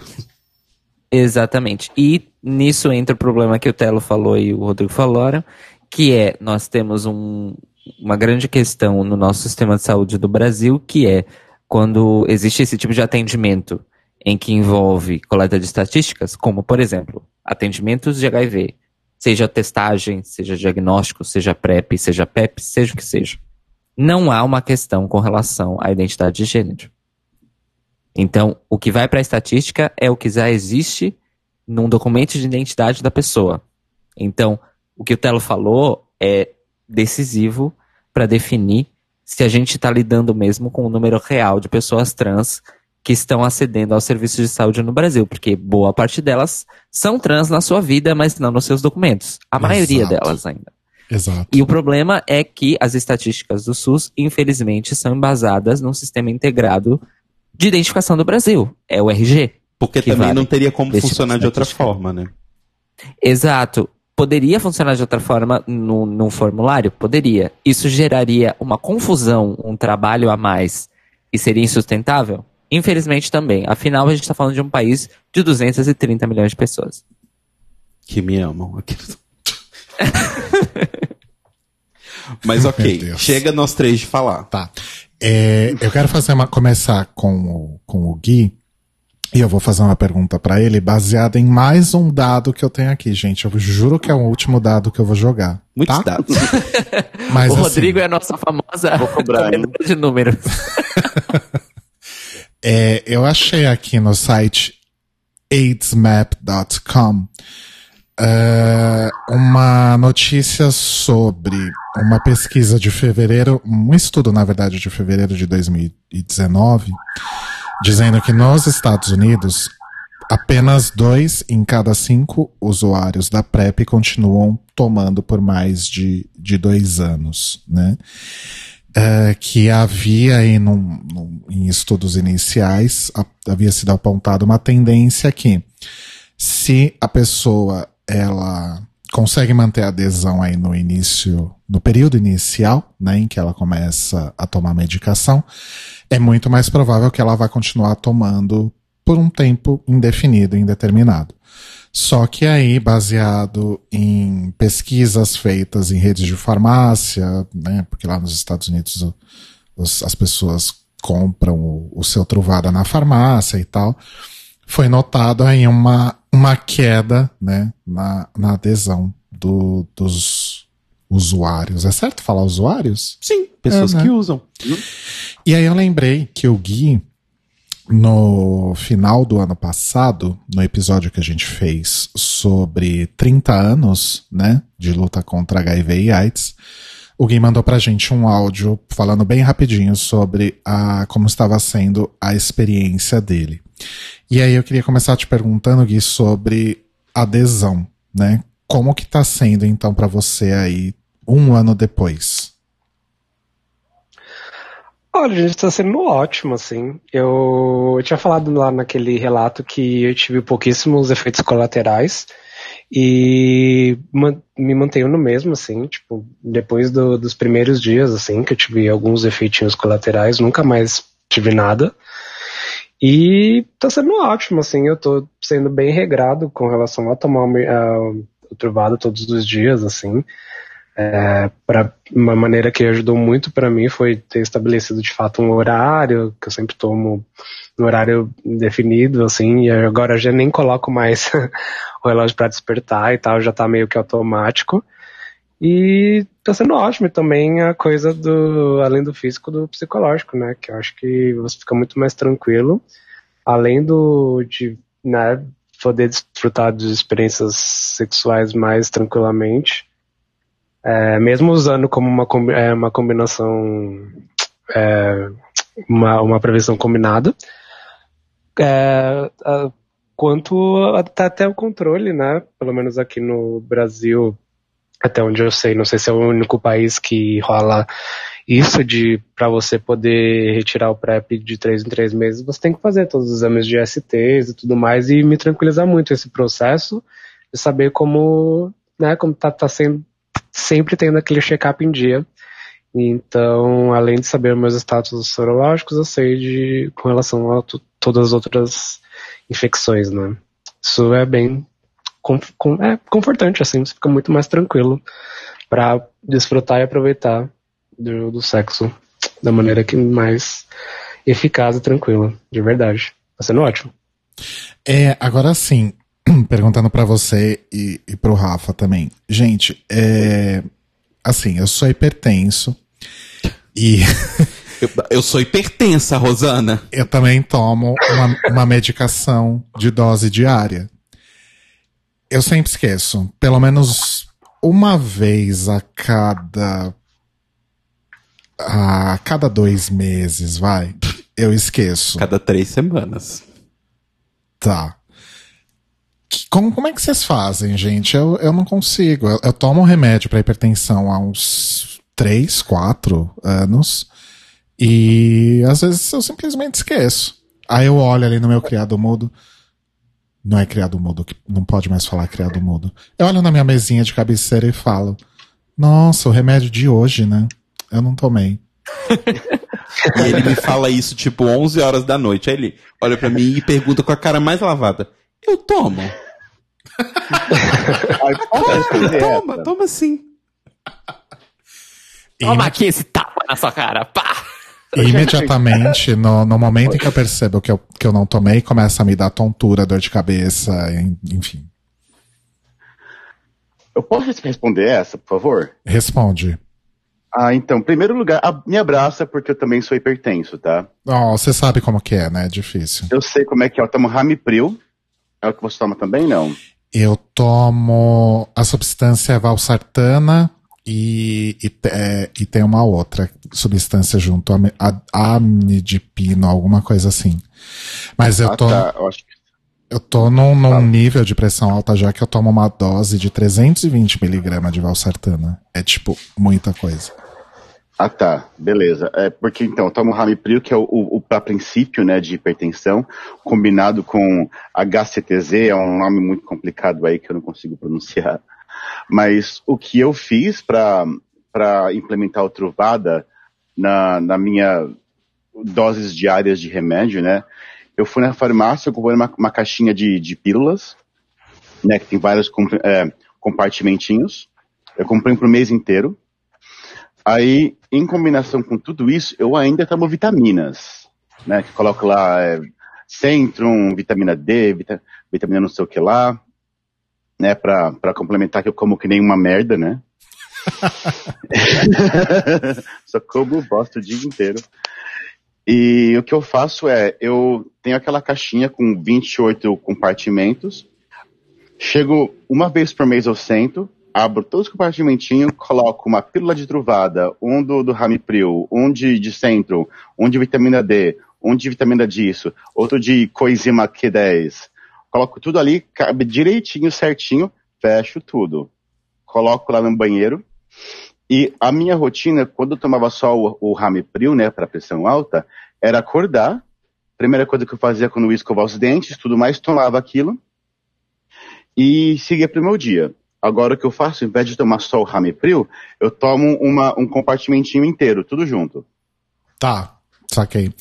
Exatamente. E nisso entra o problema que o Telo falou e o Rodrigo falaram, que é nós temos um- uma grande questão no nosso sistema de saúde do Brasil, que é quando existe esse tipo de atendimento em que envolve coleta de estatísticas, como, por exemplo, atendimentos de HIV, seja testagem, seja diagnóstico, seja PrEP, seja PEP, seja o que seja. Não há uma questão com relação à identidade de gênero. Então, o que vai para a estatística é o que já existe num documento de identidade da pessoa. Então, o que o Telo falou é decisivo para definir se a gente está lidando mesmo com o número real de pessoas trans que estão acedendo aos serviços de saúde no Brasil, porque boa parte delas são trans na sua vida, mas não nos seus documentos. A maioria Exato. delas ainda. Exato. E o problema é que as estatísticas do SUS, infelizmente, são embasadas num sistema integrado de identificação do Brasil. É o RG. Porque Que também vale. não teria como funcionar de outra estatística. forma, né? Exato. Poderia funcionar de outra forma no, num formulário? Poderia. Isso geraria uma confusão, um trabalho a mais e seria insustentável? Infelizmente também. Afinal, a gente está falando de um país de 230 milhões de pessoas. Que me amam. Mas ok, chega nós três de falar. Tá. É, eu quero fazer uma, começar com o, com o Gui. E eu vou fazer uma pergunta pra ele baseada em mais um dado que eu tenho aqui, gente. Eu juro que é o último dado que eu vou jogar. Muitos tá? dados. Mas, o assim, Rodrigo é a nossa famosa Vou cobrar, de números. É, eu achei aqui no site aidsmap.com é, uma notícia sobre uma pesquisa de fevereiro, um estudo, na verdade, de fevereiro de 2019, dizendo que nos Estados Unidos apenas dois em cada cinco usuários da PrEP continuam tomando por mais de, de dois anos, né? É, que havia aí num- num- em estudos iniciais, a- havia sido apontada uma tendência que se a pessoa ela consegue manter a adesão aí no início, no período inicial, né, em que ela começa a tomar medicação, é muito mais provável que ela vai continuar tomando por um tempo indefinido, indeterminado. Só que aí, baseado em pesquisas feitas em redes de farmácia, né, porque lá nos Estados Unidos os- as pessoas compram o, o seu truvada na farmácia e tal, foi notado aí uma, uma queda né, na, na adesão do- dos usuários. É certo falar usuários? Sim, pessoas É, né? que usam. E aí eu lembrei que o Gui, no final do ano passado, no episódio que a gente fez sobre 30 anos, né, de luta contra HIV e AIDS, o Gui mandou pra gente um áudio falando bem rapidinho sobre a, como estava sendo a experiência dele. E aí eu queria começar te perguntando, Gui, sobre adesão, né? Como que tá sendo então pra você aí um ano depois? Olha, gente, tá sendo ótimo, assim. Eu, tinha falado lá naquele relato que eu tive pouquíssimos efeitos colaterais e me mantenho no mesmo, assim, tipo, depois do- dos primeiros dias, assim, que eu tive alguns efeitinhos colaterais, nunca mais tive nada. E tá sendo ótimo, assim, eu tô sendo bem regrado com relação a tomar o, a- o todos os dias, assim. É, pra, uma maneira que ajudou muito para mim foi ter estabelecido de fato um horário, que eu sempre tomo um horário definido, assim, e agora eu já nem coloco mais o relógio para despertar e tal, já tá meio que automático. E tá sendo ótimo também a coisa do, além do físico, do psicológico, né, que eu acho que você fica muito mais tranquilo, além do, de, né, poder desfrutar de experiências sexuais mais tranquilamente. É, mesmo usando como uma, é, uma combinação, é, uma, uma prevenção combinada, é, a- quanto até, até o controle, né? Pelo menos aqui no Brasil, até onde eu sei, não sei se é o único país que rola isso de para você poder retirar o PrEP de três em três meses, você tem que fazer todos os exames de STs e tudo mais e me tranquiliza muito esse processo de saber como, né, como tá, tá sendo sempre tendo aquele check-up em dia. Então, além de saber meus status sorológicos, eu sei de com relação a todas as outras infecções, né? Isso é bem com, com- é confortante, assim, você fica muito mais tranquilo para desfrutar e aproveitar do, do sexo da maneira que mais eficaz e tranquila, de verdade. Tá sendo ótimo. É, agora sim, perguntando pra você e, e pro Rafa também. Gente, é. Assim, eu sou hipertenso e Eu, eu sou hipertensa, Rosana. eu também tomo uma, uma medicação de dose diária. Eu sempre esqueço. Pelo menos uma vez a cada. a cada dois meses, vai, eu esqueço. Cada três semanas. Tá. Como, como é que vocês fazem, gente? Eu, eu não consigo. Eu, eu tomo um remédio para hipertensão há uns três, quatro anos. E às vezes eu simplesmente esqueço. Aí eu olho ali no meu criado mudo. Não é criado mudo, não pode mais falar criado mudo. Eu olho na minha mesinha de cabeceira e falo: Nossa, o remédio de hoje, né? Eu não tomei. E ele me fala isso, tipo, 11 horas da noite. Aí ele olha pra mim e pergunta com a cara mais lavada. Eu tomo. Toma, essa? toma sim. Toma aqui esse tapa na sua cara, pá! E imediatamente, no, no momento em que eu percebo que eu, que eu não tomei, começa a me dar tontura, dor de cabeça, en- enfim. Eu posso responder essa, por favor? Responde. Ah, então, em primeiro lugar, a- me abraça porque eu também sou hipertenso, tá? Ó, você sabe como que é, né? É difícil. Eu sei como é que é. Eu tomo Ramipril. É o que você toma também, não? Eu tomo a substância valsartana e, e, é, e tem uma outra substância junto, a- amidipino, alguma coisa assim. Mas eu ah, tô, tá. Eu que eu tô num, num nível de pressão alta já que eu tomo uma dose de 320 miligramas de valsartana. É tipo, muita coisa. Ah, tá. Beleza. É porque então, eu tomo Ramipril, que é o, o, o para princípio, né, de hipertensão, combinado com HCTZ, é um nome muito complicado aí que eu não consigo pronunciar. Mas o que eu fiz para para implementar o Truvada na, na minha doses diárias de remédio, né? Eu fui na farmácia, eu comprei uma, uma caixinha de, de pílulas, né, que tem vários é, compartimentinhos. Eu comprei para o mês inteiro. Aí, em combinação com tudo isso, eu ainda tomo vitaminas, né? Que coloco lá é, Centrum, vitamina D, vita- vitamina não sei o que lá, né? Pra, pra complementar que eu como que nem uma merda, né? Só como bosta o dia inteiro. E o que eu faço é, eu tenho aquela caixinha com 28 compartimentos, chego uma vez por mês eu sento, abro todos os compartimentinhos, coloco uma pílula de truvada, um do, do Ramipril, um de, de Centro, um de vitamina D, um de vitamina disso, outro de coenzima Q10. Coloco tudo ali, cabe direitinho, certinho, fecho tudo. Coloco lá no banheiro. E a minha rotina, quando eu tomava só o, o Ramipril, né, para pressão alta, era acordar. Primeira coisa que eu fazia quando eu ia escovar os dentes, tudo mais, tomava aquilo e seguia pro meu dia. Agora o que eu faço, ao invés de tomar só o Ramipril, eu tomo uma, um compartimentinho inteiro, tudo junto. Tá, saquei.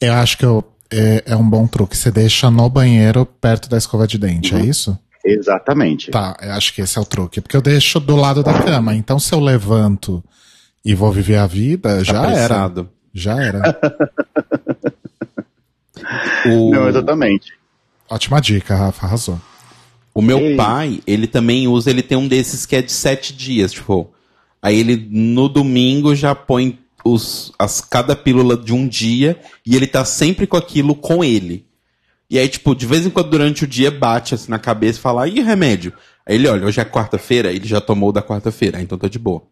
Eu acho que eu, é, é um bom truque. Você deixa no banheiro perto da escova de dente, é isso? Exatamente. Tá, eu acho que esse é o truque. Porque eu deixo do lado da cama. Então, se eu levanto e vou viver a vida, já era. Já era. O, Não, exatamente. Ótima dica, Rafa, arrasou. O meu Ei. pai, ele também usa, ele tem um desses que é de sete dias, tipo. Aí ele no domingo já põe os, as, cada pílula de um dia e ele tá sempre com aquilo com ele. E aí, tipo, de vez em quando durante o dia bate assim na cabeça e fala, e remédio? Aí ele, olha, hoje é quarta-feira, ele já tomou da quarta-feira, então tá de boa.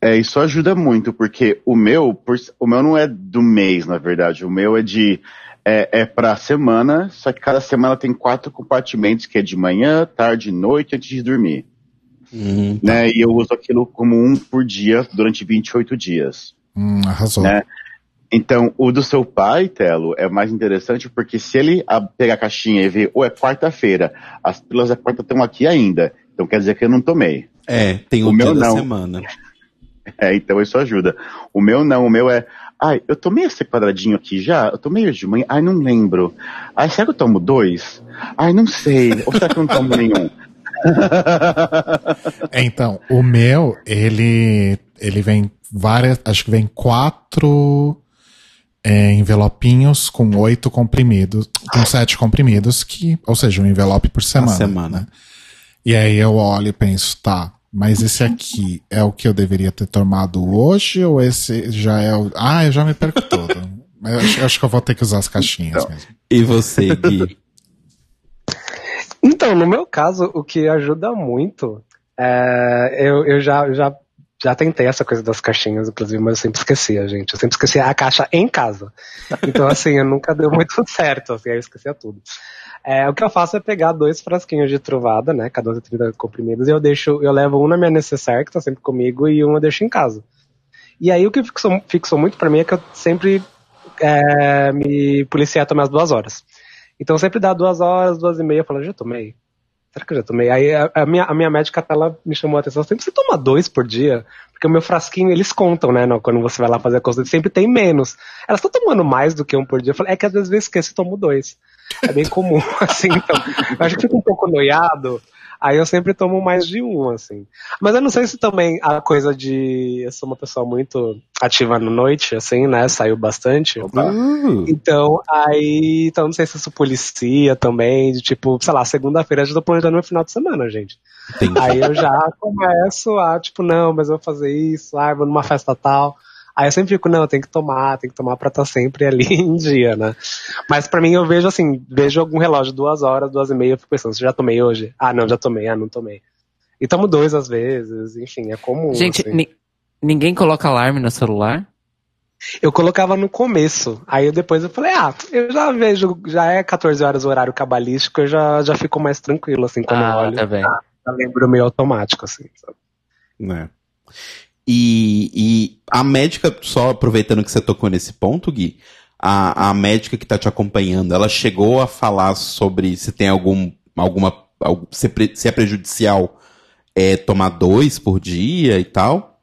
É, isso ajuda muito, porque o meu, por- o meu não é do mês, na verdade. O meu é de. É, é pra semana, só que cada semana tem quatro compartimentos, que é de manhã, tarde e noite, antes de dormir. Hum, Né? E eu uso aquilo como um por dia durante 28 dias. Hum, arrasou. Né? Então, o do seu pai, Telo, é mais interessante porque se ele pegar a caixinha e ver, ou é quarta-feira, as pílulas da quarta estão aqui ainda. Então quer dizer que eu não tomei. É, tem o, O meu não. semana. É, então isso ajuda. O meu não, o meu é. Ai, eu tomei esse quadradinho aqui já? Eu tomei hoje de manhã? Ai, não lembro. Ai, será que eu tomo dois? Ai, não sei. Ou será que eu não tomo nenhum? Então, o meu, ele, ele vem várias, acho que vem quatro é, envelopinhos com oito comprimidos, com sete comprimidos, que, ou seja, um envelope por semana. semana. né? E aí eu olho e penso, tá, mas esse aqui é o que eu deveria ter tomado hoje ou esse já é o. Ah, eu já me perco todo. Mas eu acho, acho que eu vou ter que usar as caixinhas mesmo. E você, Gui? Então, no meu caso, o que ajuda muito é. Eu, eu já, já já tentei essa coisa das caixinhas, inclusive, mas eu sempre esquecia, gente. Eu sempre esquecia a caixa em casa. Então, assim, eu nunca deu muito certo, assim, aí eu esquecia tudo. É, o que eu faço é pegar dois frasquinhos de truvada, né? Cada 30 comprimidos, e eu deixo, eu levo um na minha necessaire, que tá sempre comigo, e um eu deixo em casa. E aí o que fixou, fixou muito pra mim é que eu sempre é, me policiei a tomar as duas horas. Então sempre dá duas horas, duas e meia, eu falo, já tomei. Será que eu já tomei? Aí a, a minha, a minha médica ela me chamou a atenção, sempre você toma dois por dia? Porque o meu frasquinho, eles contam, né? Quando você vai lá fazer a consulta, sempre tem menos. Elas estão tomando mais do que um por dia. Eu falei, é que às vezes eu esqueço e tomo dois. É bem comum, assim, então. Eu acho que fico um pouco noiado. Aí eu sempre tomo mais de um, assim. Mas eu não sei se também a coisa de. Eu sou uma pessoa muito ativa na noite, assim, né? Saiu bastante. Uh, Então, aí. Então, não sei se isso policia também. De tipo, sei lá, segunda-feira eu já tô planejando meu final de semana, gente. entendi. Aí eu já começo a, tipo, não, mas eu vou fazer isso, ah, vou numa festa tal. Aí eu sempre fico, não, tem que tomar, tem que tomar pra estar sempre ali em dia, né? Mas pra mim eu vejo assim, vejo algum relógio duas horas, duas e meia, eu fico pensando, você já tomei hoje? Ah, não, já tomei, ah, não tomei. E tomo dois às vezes, enfim, é comum. Gente, assim. ni- ninguém coloca alarme no celular? Eu colocava no começo, aí eu depois eu falei, ah, eu já vejo, já é 14 horas o horário cabalístico, eu já, já fico mais tranquilo, assim, quando eu ah, olho. tá bem. Já lembro meio automático, assim, sabe? né? E, e a médica, só aproveitando que você tocou nesse ponto, Gui, a, a médica que tá te acompanhando, ela chegou a falar sobre se tem algum, alguma, algu- se, se é prejudicial é, tomar dois por dia e tal?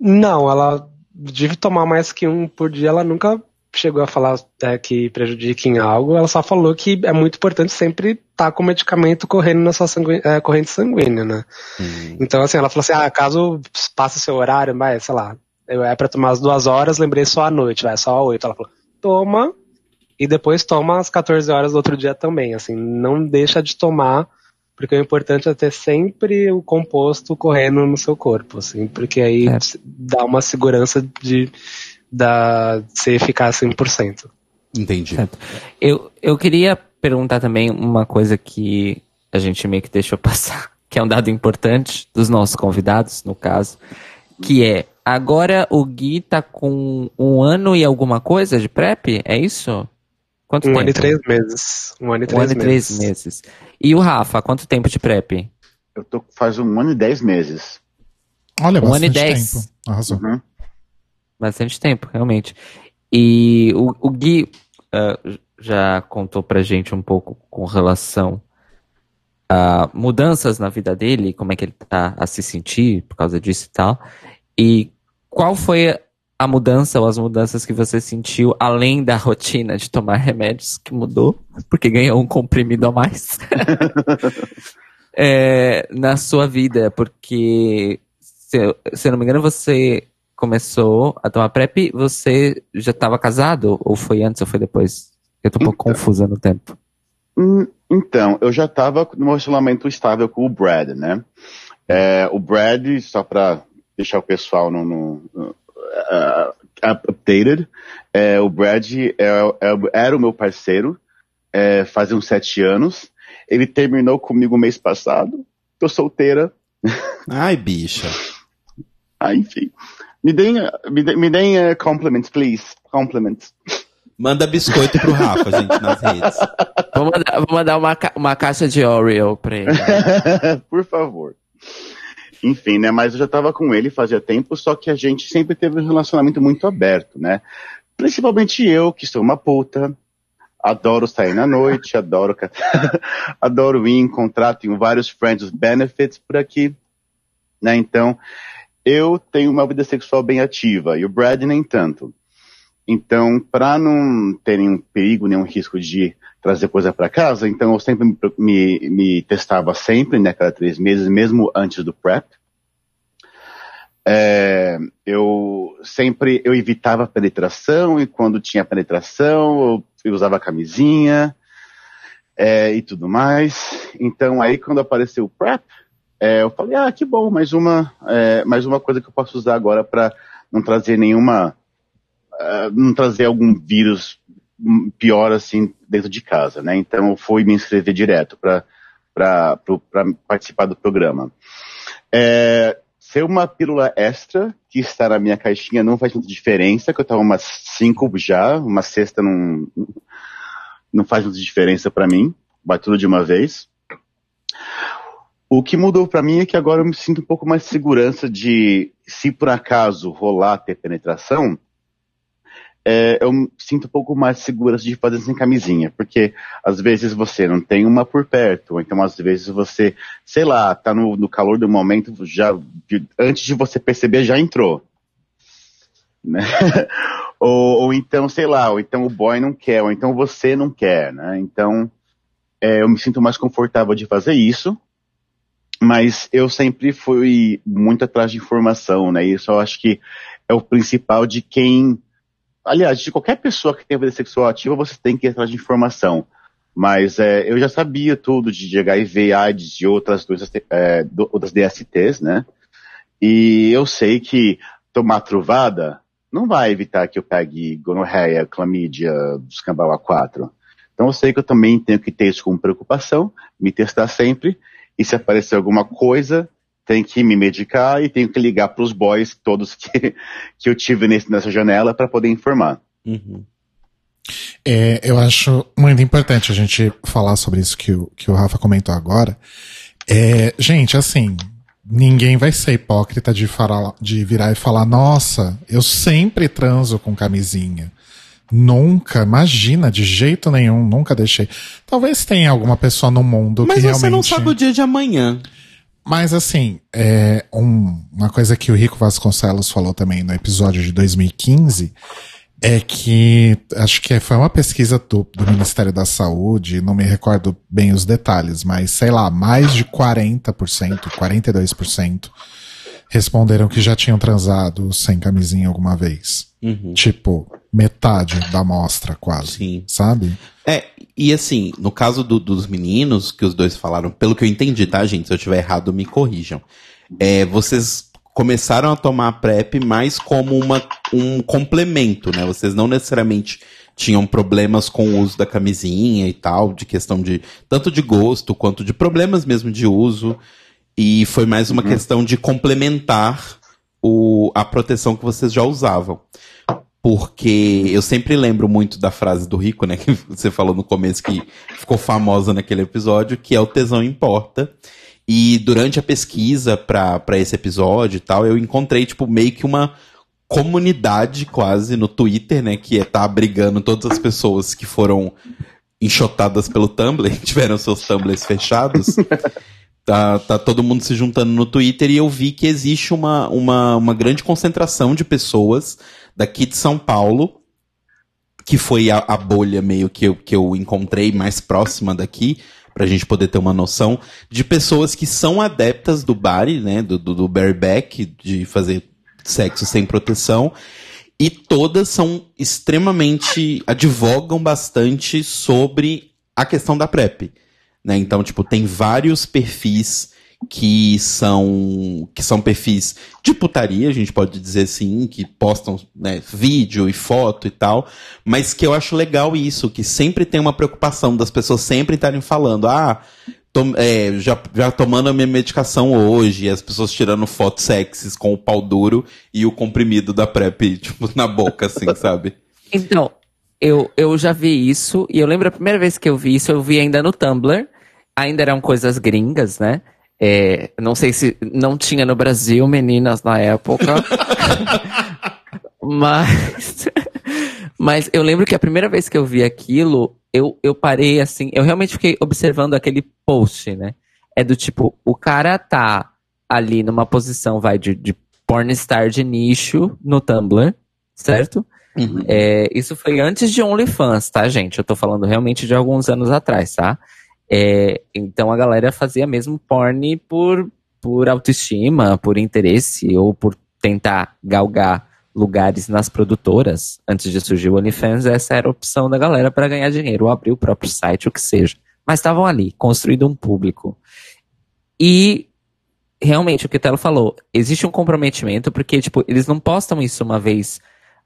Não, ela deve tomar mais que um por dia, ela nunca chegou a falar é, que prejudica em algo, ela só falou que é muito importante sempre estar com o medicamento correndo na sua sangue- é, corrente sanguínea, né? Hum, Então, assim, ela falou assim, ah, caso passe seu horário, vai, sei lá, eu- é pra tomar as duas horas, lembrei só à noite, vai, só às oito. Ela falou, toma, e depois toma às 14 horas do outro dia também, assim, não deixa de tomar, porque o importante é ter sempre o composto correndo no seu corpo, assim, porque aí Certo. dá uma segurança de, da, de você ficar 100%. entendi. Certo. Eu, eu queria perguntar também uma coisa que a gente meio que deixou passar, que é um dado importante dos nossos convidados, no caso, que é, agora o Gui tá com um ano e alguma coisa de PrEP? É isso? Quanto Um tempo? ano e três meses. Um ano e Um três ano e meses. três meses. E o Rafa, quanto tempo de PrEP? Eu tô faz um ano e dez meses. Olha, Um ano e dez. tempo. Arrasou. Uhum. Bastante tempo, realmente. E o, o Gui ah, já contou pra gente um pouco com relação a mudanças na vida dele, como é que ele tá a se sentir por causa disso e tal. E qual foi a mudança ou as mudanças que você sentiu além da rotina de tomar remédios que mudou, porque ganhou um comprimido a mais é, na sua vida? Porque, se, se eu não me engano, você começou a tomar PrEP, você já estava casado? Ou foi antes ou foi depois? Eu tô um pouco Então. confusa no tempo. Hum, Então, eu já estava num relacionamento estável com o Brad, né? É, o Brad, só para deixar o pessoal no, no- no, uh, updated, é, o Brad é- é- era o meu parceiro, é, fazia uns sete anos. Ele terminou comigo mês passado. Tô solteira. Ai, bicha. Ah, enfim. Me deem, me deem, me deem eh, compliments, please. Compliments. Manda biscoito pro Rafa, gente, nas redes. Vou mandar, vou mandar uma, ca- uma caixa de Oreo pra ele. Por favor. Enfim, né? Mas eu já tava com ele fazia tempo, só que a gente sempre teve um relacionamento muito aberto, né? Principalmente eu, que sou uma puta, adoro sair na noite, adoro, adoro ir encontrar, tenho vários friends benefits por aqui, né? Então, eu tenho uma vida sexual bem ativa e o Brad nem tanto. Então, para não ter nenhum perigo, nenhum risco de trazer coisa para casa, então eu sempre me, me, testava sempre, né, cada três meses, mesmo antes do PrEP. É, eu sempre, eu evitava penetração e quando tinha penetração eu, eu usava camisinha é, e tudo mais. Então aí quando apareceu o PrEP, é, eu falei, ah, que bom, mais uma, é, mais uma coisa que eu posso usar agora para não trazer nenhuma, ah, não trazer algum vírus pior assim dentro de casa, né? Então eu fui me inscrever direto para participar do programa. É, ser uma pílula extra que está na minha caixinha não faz muita diferença, que eu tava umas cinco já, uma sexta não, não faz muita diferença para mim, vai tudo de uma vez. O que mudou para mim é que agora eu me sinto um pouco mais de segurança de, se por acaso rolar ter penetração, é, eu me sinto um pouco mais de segurança de fazer sem camisinha, porque às vezes você não tem uma por perto, ou então às vezes você, sei lá, tá no, no calor do momento, já antes de você perceber já entrou. Né? ou, ou então, sei lá, ou então o boy não quer, ou então você não quer, né? Então, é, eu me sinto mais confortável de fazer isso, mas eu sempre fui muito atrás de informação, né? Isso eu acho que é o principal de quem, aliás, de qualquer pessoa que tem vida sexual ativa, você tem que ir atrás de informação. Mas é, eu já sabia tudo de, HIV, AIDS, de outras doenças, é, do- outras DSTs, né? E eu sei que tomar truvada não vai evitar que eu pegue gonorreia, clamídia, escambau A4. Então eu sei que eu também tenho que ter isso como preocupação, me testar sempre, e se aparecer alguma coisa, tem que me medicar e tenho que ligar para os boys todos que, que eu tive nesse, nessa janela para poder informar. Uhum. É, eu acho muito importante a gente falar sobre isso que o, que o Rafa comentou agora. É, gente, assim, ninguém vai ser hipócrita de, falar, de virar e falar, nossa, eu sempre transo com camisinha. Nunca, imagina, de jeito nenhum, nunca deixei. Talvez tenha alguma pessoa no mundo Mas que você realmente... não sabe o dia de amanhã. Mas assim, é um- uma coisa que o Rico Vasconcelos falou também no episódio de 2015 é que acho que foi uma pesquisa do, do Ministério da Saúde, não me recordo bem os detalhes, mas sei lá, mais de 40%, 42% responderam que já tinham transado sem camisinha alguma vez. Uhum. Tipo, metade da amostra quase, Sim. sabe? É, e assim, no caso do- dos meninos, que os dois falaram, pelo que eu entendi, tá, gente? Se eu tiver errado, me corrijam. É, vocês começaram a tomar a PrEP mais como uma, um complemento, né? Vocês não necessariamente tinham problemas com o uso da camisinha e tal, de questão de tanto de gosto quanto de problemas mesmo de uso. E foi mais uma questão de complementar o, a proteção que vocês já usavam. Porque eu sempre lembro muito da frase do Rico, né? Que você falou no começo que ficou famosa naquele episódio, que é o tesão importa. E durante a pesquisa pra esse episódio e tal, eu encontrei, tipo, meio que uma comunidade quase no Twitter, né? Que é tá abrigando todas as pessoas que foram enxotadas pelo Tumblr, tiveram seus Tumblrs fechados. Tá, tá todo mundo se juntando no Twitter e eu vi que existe uma, uma, uma grande concentração de pessoas daqui de São Paulo, que foi a, a bolha meio que eu, que eu encontrei mais próxima daqui, pra gente poder ter uma noção, de pessoas que são adeptas do body, né, do, do, do bareback, de fazer sexo sem proteção, e todas são extremamente, advogam bastante sobre a questão da PrEP né? Então, tipo, tem vários perfis que são que são perfis de putaria, a gente pode dizer assim, que postam né, vídeo e foto e tal, mas que eu acho legal isso, que sempre tem uma preocupação das pessoas sempre estarem falando, ah, é, já, já tomando a minha medicação hoje, as pessoas tirando fotos sexys com o pau duro e o comprimido da PrEP, tipo, na boca, assim, sabe? Então, eu, eu já vi isso, e eu lembro a primeira vez que eu vi isso, eu vi ainda no Tumblr. Ainda eram coisas gringas, né? É, não sei se não tinha no Brasil meninas na época. mas, mas eu lembro que a primeira vez que eu vi aquilo, eu, eu parei assim, eu realmente fiquei observando aquele post, né? É do tipo, o cara tá ali numa posição, vai, de, de pornstar de nicho no Tumblr, certo? É, isso foi antes de OnlyFans, tá, gente? Eu tô falando realmente de alguns anos atrás, tá? É, então a galera fazia mesmo porn por, por autoestima, por interesse ou por tentar galgar lugares nas produtoras. Antes de surgir o OnlyFans, essa era a opção da galera para ganhar dinheiro, ou abrir o próprio site, o que seja. Mas estavam ali, construindo um público. E realmente o que o Telo falou, existe um comprometimento, porque, tipo, eles não postam isso uma vez.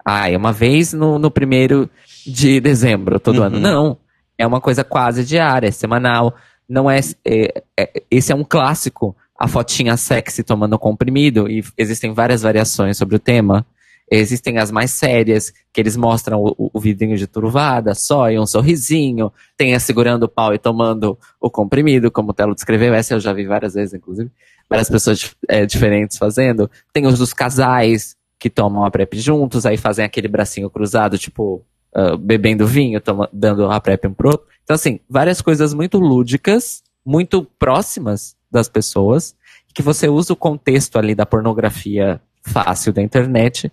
Ah, é uma vez no, no primeiro de dezembro, todo Uhum. ano. Não. É uma coisa quase diária, é semanal. Não é, é- é- Esse é um clássico. a fotinha sexy tomando comprimido, e existem várias variações sobre o tema. Existem as mais sérias, que eles mostram o, o, vidrinho de turvada, só e um sorrisinho. Tem a segurando o pau e tomando o comprimido, como o Telo descreveu. Essa eu já vi várias vezes, inclusive. Várias pessoas é, diferentes fazendo. Tem os dos casais, que tomam a PrEP juntos, aí fazem aquele bracinho cruzado, tipo, uh, bebendo vinho, toma, dando a PrEP um pro outro. Então, assim, várias coisas muito lúdicas, muito próximas das pessoas, que você usa o contexto ali da pornografia fácil da internet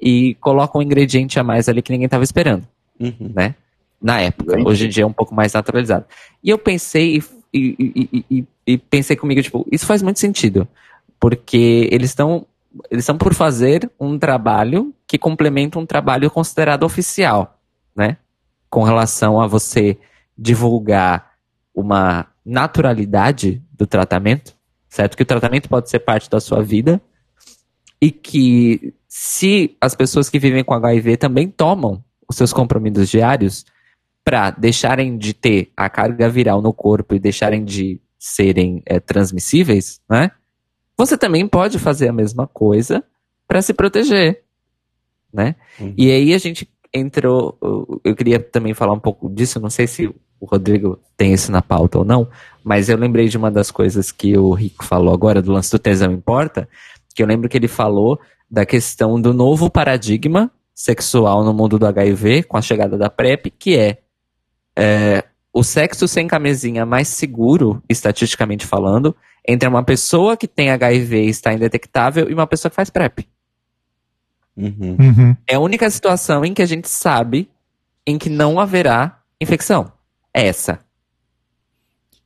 e coloca um ingrediente a mais ali que ninguém estava esperando, Uhum. né? Na época. Entendi. Hoje em dia é um pouco mais naturalizado. E eu pensei e, e- e- e- e pensei comigo, tipo, isso faz muito sentido. Porque eles estão eles estão por fazer um trabalho que complementa um trabalho considerado oficial, né? Com relação a você divulgar uma naturalidade do tratamento, certo? Que o tratamento pode ser parte da sua vida e que se as pessoas que vivem com HIV também tomam os seus compromissos diários para deixarem de ter a carga viral no corpo e deixarem de serem é, transmissíveis, né? Você também pode fazer a mesma coisa para se proteger, né? Uhum. E aí a gente entrou, eu- queria também falar um pouco disso, não sei se o Rodrigo tem isso na pauta ou não, mas eu lembrei de uma das coisas que o Rico falou agora, do lance do tesão importa, que eu lembro que ele falou da questão do novo paradigma sexual no mundo do HIV, com a chegada da PrEP, que é, é, o sexo sem camisinha mais seguro, estatisticamente falando, entre uma pessoa que tem HIV e está indetectável e uma pessoa que faz PrEP. Uhum. Uhum. É a única situação em que a gente sabe em que não haverá infecção. É Essa.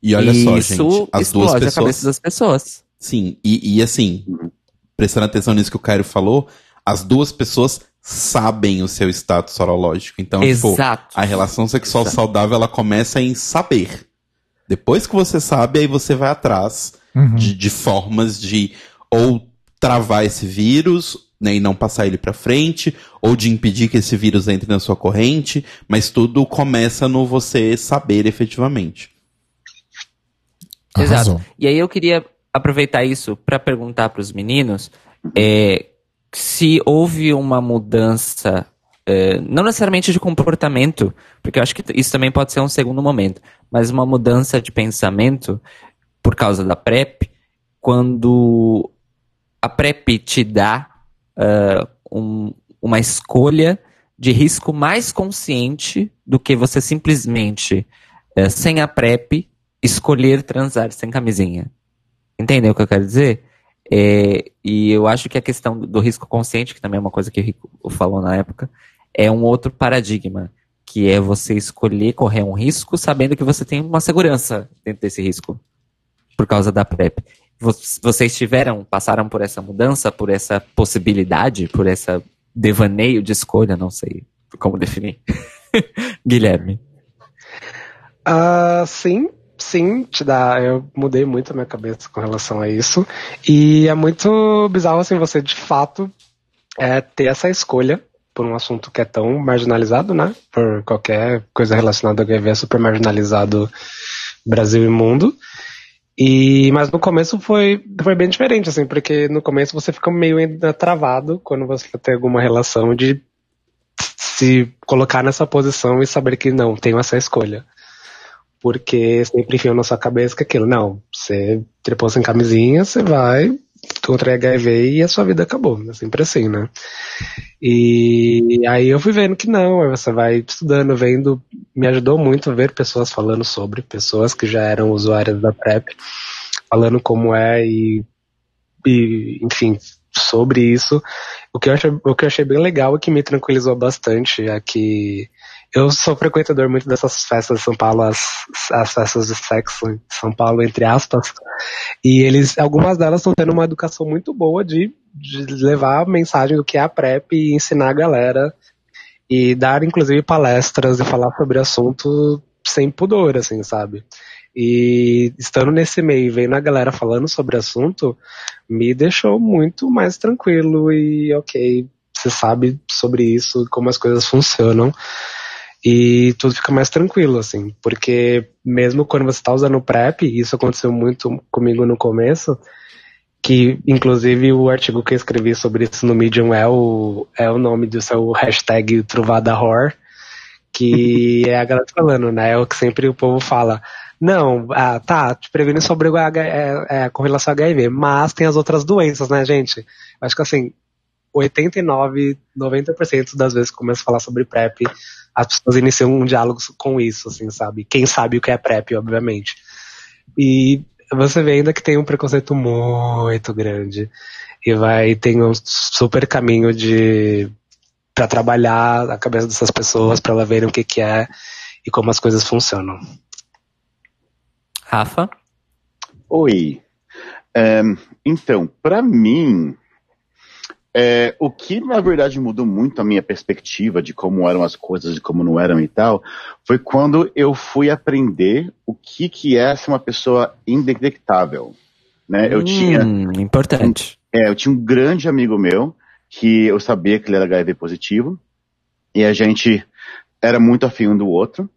E olha e só, isso gente, as explode duas a cabeça pessoas. das pessoas. Sim, e, e assim, prestando atenção nisso que o Cairo falou, as duas pessoas sabem o seu status sorológico. Então, tipo, Exato. a relação sexual Exato. saudável ela começa em saber. Depois que você sabe, aí você vai atrás Uhum. de, de formas de ou travar esse vírus né, e não passar ele pra frente, ou de impedir que esse vírus entre na sua corrente, mas tudo começa no você saber efetivamente. Arrasou. E aí eu queria aproveitar isso para perguntar para os meninos é, se houve uma mudança, é, não necessariamente de comportamento, porque eu acho que isso também pode ser um segundo momento, mas uma mudança de pensamento por causa da PrEP, quando a PrEP te dá ah, um- uma escolha de risco mais consciente do que você simplesmente, eh, sem a PrEP, escolher transar sem camisinha. Entendeu o que eu quero dizer? É, e eu acho que a questão do risco consciente, que também é uma coisa que o Rico falou na época, é um outro paradigma, que é você escolher correr um risco sabendo que você tem uma segurança dentro desse risco, por causa da PrEP. Vo- Vocês tiveram, passaram por essa mudança, por essa possibilidade, por essa devaneio de escolha, não sei como definir. Guilherme. Ah, sim, sim, te dá. Eu mudei muito a minha cabeça com relação a isso. E é muito bizarro, assim, você de fato é, ter essa escolha por um assunto que é tão marginalizado, né? Por qualquer coisa relacionada ao HIV é super marginalizado Brasil e mundo. E, mas no começo foi, foi bem diferente, assim, porque no começo você fica meio travado quando você tem alguma relação de se colocar nessa posição e saber que não, tenho essa escolha. Porque sempre enfiam na sua cabeça que aquilo, não, você trepou sem camisinha, você vai contra HIV e a sua vida acabou. É sempre assim, né? E aí eu fui vendo que não, você vai estudando, vendo, me ajudou muito ver pessoas falando sobre, pessoas que já eram usuárias da PrEP, falando como é e, e enfim, sobre isso. O que, eu achei, o que eu achei bem legal e que me tranquilizou bastante é que eu sou frequentador muito dessas festas de São Paulo, as, as festas de sexo em São Paulo, entre aspas. E eles, algumas delas estão tendo uma educação muito boa de, de levar a mensagem do que é a PrEP e ensinar a galera. E dar, inclusive, palestras e falar sobre assunto sem pudor, assim, sabe? E estando nesse meio e vendo a galera falando sobre assunto, me deixou muito mais tranquilo e ok, você sabe sobre isso, como as coisas funcionam. E tudo fica mais tranquilo, assim, porque mesmo quando você está usando o PrEP, isso aconteceu muito comigo no começo, que inclusive o artigo que eu escrevi sobre isso no Medium é o, é o nome do seu hashtag Truvada Horror, que é a galera falando, né? É o que sempre o povo fala. Não, ah, tá, te previne sobre o H, é, é, com relação ao HIV, mas tem as outras doenças, né, gente? Acho que assim, 89, 90% das vezes que começo a falar sobre PrEP, as pessoas iniciam um diálogo com isso, assim, sabe? Quem sabe o que é PrEP, obviamente. E você vê ainda que tem um preconceito muito grande. E vai, tem um super caminho de para trabalhar a cabeça dessas pessoas, para elas verem o que, que é e como as coisas funcionam. Rafa? Oi. É, então, para mim, é, o que na verdade mudou muito a minha perspectiva de como eram as coisas e como não eram e tal, foi quando eu fui aprender o que, que é ser uma pessoa indetectável. Né? Eu Hum, tinha Importante. é, eu tinha um grande amigo meu que eu sabia que ele era HIV positivo e a gente era muito afim um do outro.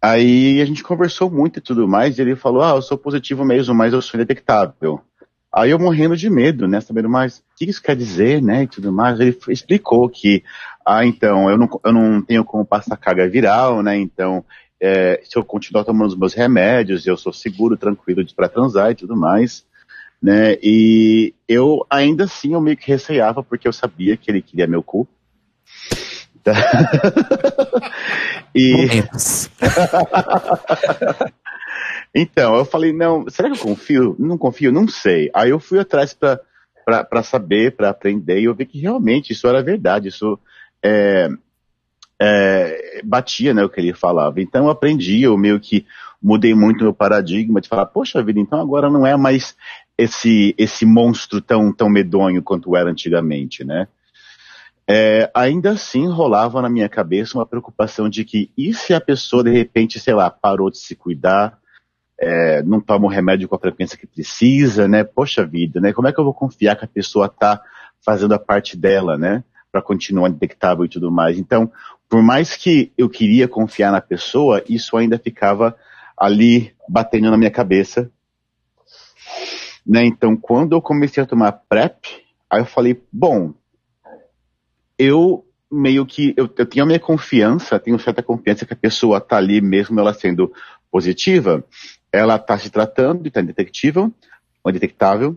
Aí a gente conversou muito e tudo mais e ele falou, ah, eu sou positivo mesmo, mas eu sou indetectável. Aí eu morrendo de medo, né, sabendo mais o que isso quer dizer, né, e tudo mais. Ele explicou que, ah, então, eu não, eu não tenho como passar carga viral, né, então, é, se eu continuar tomando os meus remédios, eu sou seguro, tranquilo para transar e tudo mais né? E eu ainda assim eu meio que receava porque eu sabia que ele queria meu cu. E. então eu falei não, será que eu confio? Não confio, não sei. Aí eu fui atrás para saber, para aprender e eu vi que realmente isso era verdade. Isso é, é, batia, né, o que ele falava. Então eu aprendi, eu meio que mudei muito meu paradigma de falar, poxa vida, então agora não é mais esse esse monstro tão tão medonho quanto era antigamente, né? É, ainda assim rolava na minha cabeça uma preocupação de que e se a pessoa de repente, sei lá, parou de se cuidar, é, não toma o remédio com a frequência que precisa, né? Poxa vida, né? Como é que eu vou confiar que a pessoa tá fazendo a parte dela, né? Para continuar detectável e tudo mais. Então, por mais que eu queria confiar na pessoa, isso ainda ficava ali batendo na minha cabeça. Né? Então, quando eu comecei a tomar PrEP, aí eu falei, bom, eu meio que, eu, eu tenho a minha confiança, tenho certa confiança que a pessoa tá ali mesmo ela sendo positiva, ela tá se tratando e tá indetectível, ou indetectável,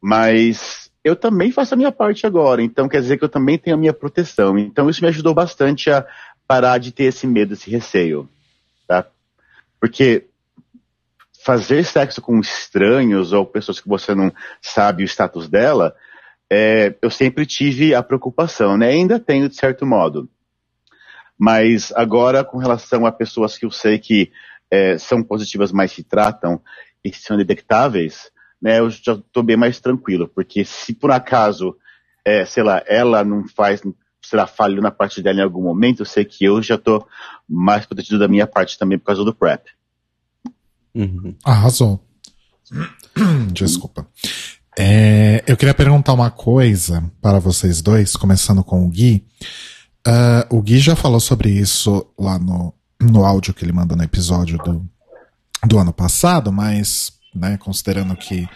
mas eu também faço a minha parte agora, então quer dizer que eu também tenho a minha proteção. Então isso me ajudou bastante a parar de ter esse medo, esse receio, tá? Porque fazer sexo com estranhos ou pessoas que você não sabe o status dela, é, eu sempre tive a preocupação, né? Ainda tenho de certo modo. Mas agora, com relação a pessoas que eu sei que é, são positivas, mas se tratam e são detectáveis, né, eu já estou bem mais tranquilo, porque se por acaso, é, sei lá, ela não faz, será falho na parte dela em algum momento, eu sei que eu já estou mais protegido da minha parte também por causa do PrEP. Uhum. Arrasou. Desculpa. É, eu queria perguntar uma coisa para vocês dois, começando com o Gui. Ah, o Gui já falou sobre isso lá no, no áudio que ele mandou no episódio do, do ano passado, mas, né, considerando que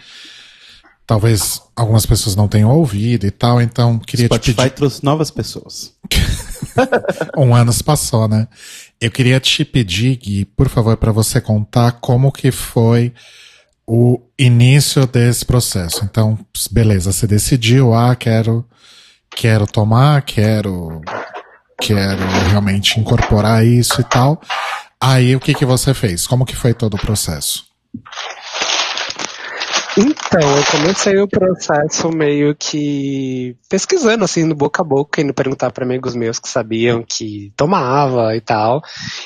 talvez algumas pessoas não tenham ouvido e tal, então queria te Spotify pedir. trouxe novas pessoas. Um ano se passou, né? Eu queria te pedir, Gui, por favor, para você contar como que foi o início desse processo. Então, beleza, você decidiu, ah, quero, quero tomar, quero, quero realmente incorporar isso e tal. Aí, o que que você fez? Como que foi todo o processo? Então, eu comecei o processo meio que pesquisando, assim, no boca a boca, indo perguntar para amigos meus que sabiam que tomava e tal.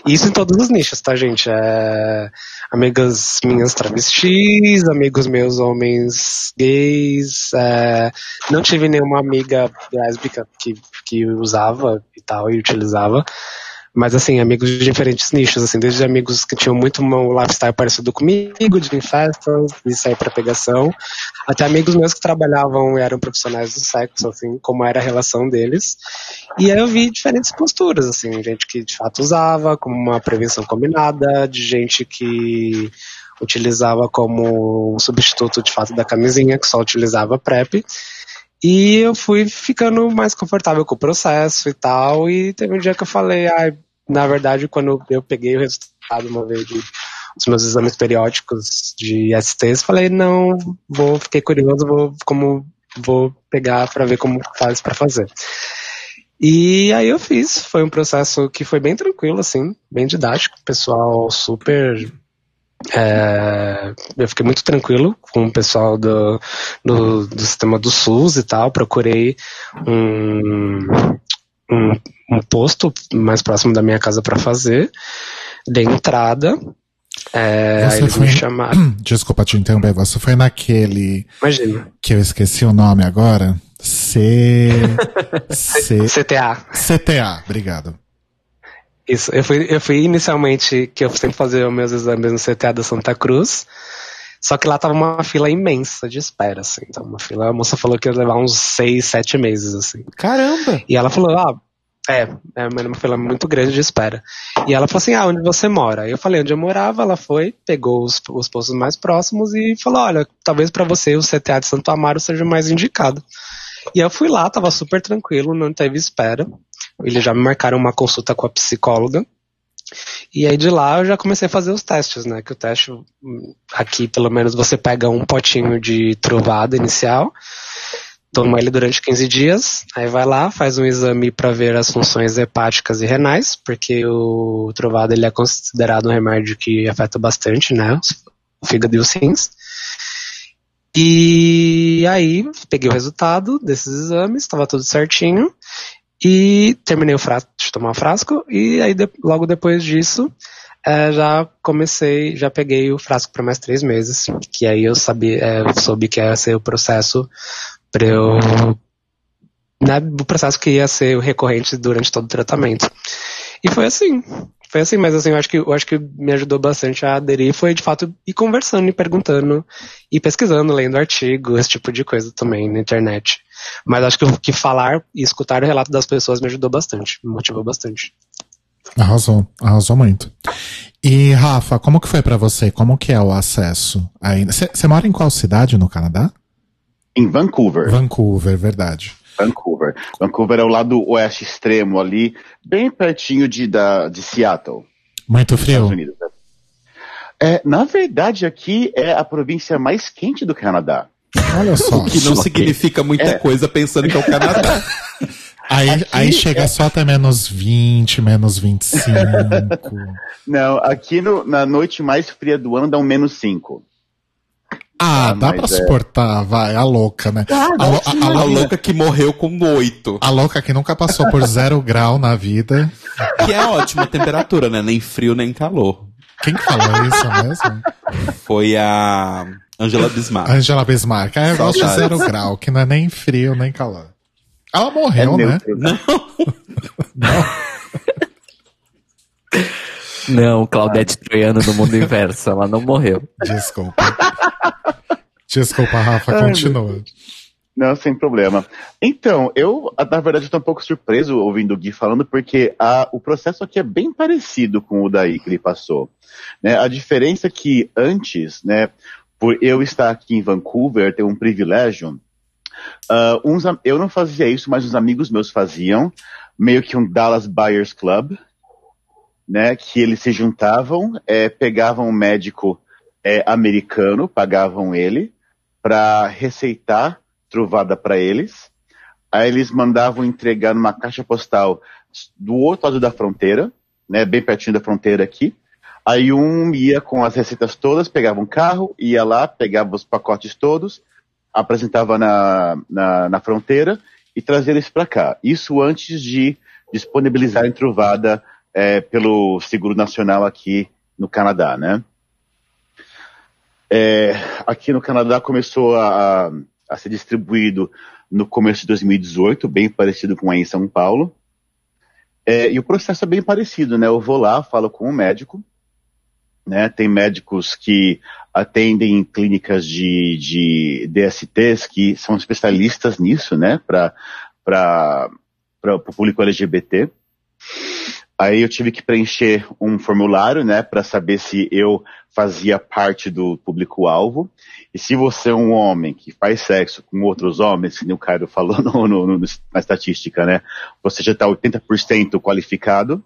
Isso em todos os nichos, tá, gente? É... Amigas minhas travestis, amigos meus homens gays. é, Não tive nenhuma amiga lésbica que, que usava e tal, e utilizava. Mas assim, amigos de diferentes nichos, assim, desde amigos que tinham muito um lifestyle parecido comigo, de festas, de sair pra pegação, até amigos meus que trabalhavam e eram profissionais do sexo, assim, como era a relação deles. E aí eu vi diferentes posturas, assim, gente que de fato usava como uma prevenção combinada, de gente que utilizava como um substituto de fato da camisinha, que só utilizava PrEP. E eu fui ficando mais confortável com o processo e tal. E teve um dia que eu falei, ah, na verdade, quando eu peguei o resultado uma vez de, dos meus exames periódicos de STs, falei, não, vou, fiquei curioso, vou, como, vou pegar para ver como faz para fazer. E aí eu fiz, foi um processo que foi bem tranquilo, assim, bem didático, pessoal super é, eu fiquei muito tranquilo com o pessoal do, do, do, sistema do SUS e tal. Procurei um, um, um posto mais próximo da minha casa para fazer. Dei entrada. É, aí eles foi... me chamaram. Desculpa te interromper, você foi naquele. Imagina. Que eu esqueci o nome agora. C. C... CTA. CTA, obrigado. Isso, eu fui, eu fui inicialmente, que eu sempre fazia os meus exames no CTA da Santa Cruz, só que lá tava uma fila imensa de espera, assim. Então, uma fila, a moça falou que ia levar uns seis, sete meses, assim. Caramba! E ela falou, ah, é, é uma fila muito grande de espera. E ela falou assim, ah, onde você mora? Eu falei onde eu morava, ela foi, pegou os, os postos mais próximos e falou, olha, talvez para você o CTA de Santo Amaro seja mais indicado. E eu fui lá, tava super tranquilo, não teve espera. Eles já me marcaram uma consulta com a psicóloga. E aí de lá eu já comecei a fazer os testes, né? Que o teste, aqui pelo menos você pega um potinho de trovada inicial, toma ele durante 15 dias, aí vai lá, faz um exame para ver as funções hepáticas e renais, porque o trovado ele é considerado um remédio que afeta bastante, né? O fígado e os rins. E aí peguei o resultado desses exames, estava tudo certinho. E terminei o frasco de tomar o frasco, e aí de, logo depois disso é, já comecei, já peguei o frasco para mais três meses, que aí eu sabia, é, soube que ia ser o processo para eu. Né, o processo que ia ser recorrente durante todo o tratamento. E foi assim. Foi assim, mas assim, eu acho que eu acho que me ajudou bastante a aderir foi de fato ir conversando e perguntando e pesquisando, lendo artigo, esse tipo de coisa também na internet. Mas acho que o que falar e escutar o relato das pessoas me ajudou bastante, me motivou bastante. Arrasou, arrasou muito. E Rafa, como que foi para você? Como que é o acesso ainda? Você mora em qual cidade no Canadá? Em Vancouver. Vancouver, verdade. Vancouver. Vancouver é o lado oeste extremo ali, bem pertinho de, da, de Seattle. Muito frio. Unidos. É, na verdade, aqui é a província mais quente do Canadá. Olha só. O que não significa muita É. coisa pensando que é o Canadá. Aí, Aqui aí chega é- só até menos 20, menos 25. Não, aqui no- na noite mais fria do ano dá um menos 5. Ah, Ah, dá pra é. suportar, vai, a louca, né? a, lou- a- a A lou- louca que morreu com oito. a louca que nunca passou por zero grau na vida. Que é ótima temperatura, né? Nem frio, nem calor. Quem que falou isso mesmo? Foi a Angela Bismarck. Angela Bismarck. Ah, eu gosto de zero grau, que não é nem frio, nem calor. Ela morreu, né? neutro. Não, Claudete Troiano no mundo inverso, ela não morreu. Desculpa. Desculpa, Rafa, continua. Não, sem problema. Então, eu, na verdade, estou um pouco surpreso ouvindo o Gui falando, porque a, o processo aqui é bem parecido com o daí que ele passou. Né? A diferença é que antes, né, por eu estar aqui em Vancouver, ter um privilégio, ah, uns, eu não fazia isso, mas os amigos meus faziam, meio que um Dallas Buyers Club, né, que eles se juntavam, eh, pegavam um médico eh, americano, pagavam ele, para receitar trovada para eles. Aí eles mandavam entregar numa caixa postal do outro lado da fronteira, né, bem pertinho da fronteira aqui. Aí um ia com as receitas todas, pegava um carro, ia lá, pegava os pacotes todos, apresentava na, na, na fronteira e trazia eles para cá. Isso antes de disponibilizar em trovada eh, pelo Seguro Nacional aqui no Canadá, né? É, aqui no Canadá começou a, a- a ser distribuído no começo de 2018, bem parecido com aí em São Paulo. É, e o processo é bem parecido, né? Eu vou lá, falo com o médico, né? Tem médicos que atendem em clínicas de, de DSTs que são especialistas nisso, né? Para o público LGBT. Aí eu tive que preencher um formulário, né, para saber se eu fazia parte do público-alvo. E se você é um homem que faz sexo com outros homens, que o Caio falou no, no, no, na estatística, né, você já está 80% qualificado,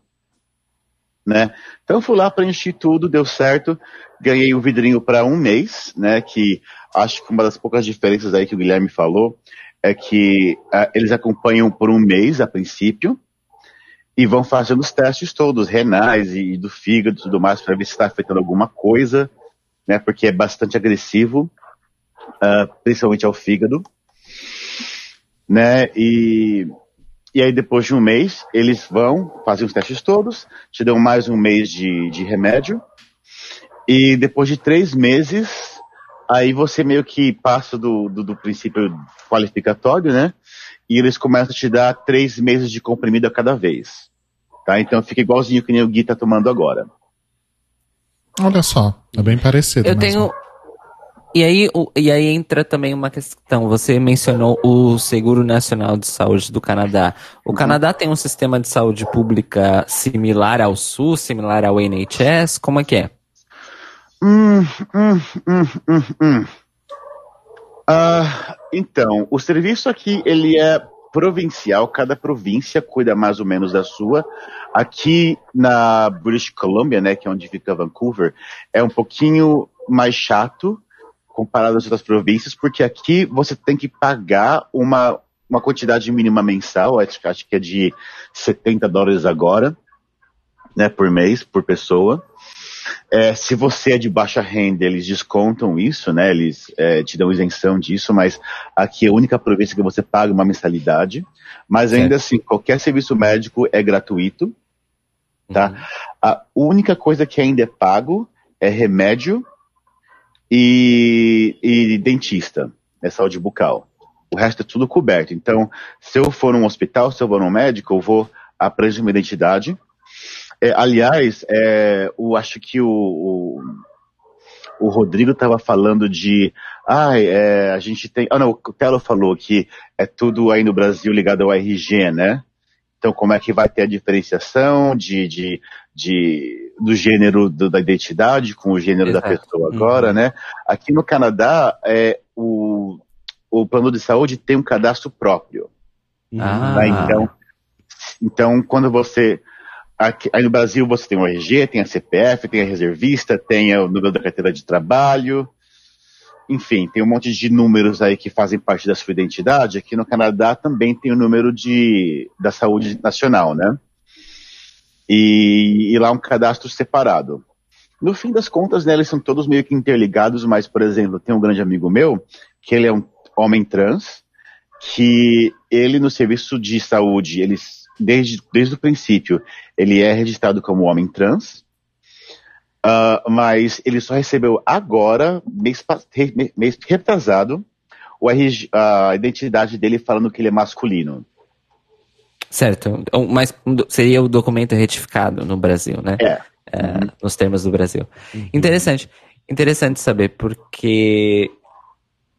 né. Então fui lá, preenchi tudo, deu certo, ganhei o vidrinho para um mês, né, que acho que uma das poucas diferenças aí que o Guilherme falou é que ah, eles acompanham por um mês a princípio, e vão fazendo os testes todos, renais e, do fígado e tudo mais, para ver se está afetando alguma coisa, né? Porque é bastante agressivo, uh, principalmente ao fígado, né? E, e aí depois de um mês, eles vão fazer os testes todos, te dão mais um mês de, de remédio, e depois de três meses, aí você meio que passa do, do, do princípio qualificatório, né? e eles começam a te dar três meses de comprimido a cada vez. Tá? Então fica igualzinho que nem o Gui tá tomando agora. Olha só, é bem parecido. Eu mesmo. tenho. E aí, o- e aí entra também uma questão. Você mencionou o Seguro Nacional de Saúde do Canadá. O Canadá tem um sistema de saúde pública similar ao SUS, similar ao NHS? Como é que é? Hum, hum, hum, hum, hum. Ah, então, o serviço aqui, ele é provincial, cada província cuida mais ou menos da sua. Aqui na British Columbia, né, que é onde fica Vancouver, é um pouquinho mais chato comparado às outras províncias, porque aqui você tem que pagar uma, uma quantidade mínima mensal, acho, acho que é de 70 dólares agora, né, por mês, por pessoa. É, se você é de baixa renda, eles descontam isso, né? Eles é, te dão isenção disso, mas aqui é a única província que você paga uma mensalidade. Mas ainda assim, qualquer serviço médico é gratuito, tá? A única coisa que ainda é pago é remédio e, e dentista, é saúde bucal. O resto é tudo coberto. Então, se eu for num hospital, se eu for num médico, eu vou apresentar minha identidade. É, aliás, é, eu acho que o, o, o Rodrigo estava falando de. Ah, é, a gente tem. Ah, não, o Telo falou que é tudo aí no Brasil ligado ao RG, né? Então, como é que vai ter a diferenciação de, de, de, do gênero do- da identidade com o gênero da Exato. pessoa agora, né? Aqui no Canadá, é, o, o plano de saúde tem um cadastro próprio. Ah. Tá? Então, então, quando você. Aqui, aí no Brasil você tem o RG, tem a CPF, tem a reservista, tem o número da carteira de trabalho. Enfim, tem um monte de números aí que fazem parte da sua identidade. Aqui no Canadá também tem o número de, da saúde nacional, né? E, e lá um cadastro separado. No fim das contas, né, eles são todos meio que interligados, mas, por exemplo, tem um grande amigo meu, que ele é um homem trans, que ele no serviço de saúde, ele, desde, desde o princípio, ele é registrado como homem trans, ah, mas ele só recebeu agora, mês, mês retrasado, a identidade dele falando que ele é masculino. Certo. Então, Mas seria o documento retificado no Brasil, né? É. É, Nos termos do Brasil. Interessante. Interessante saber, porque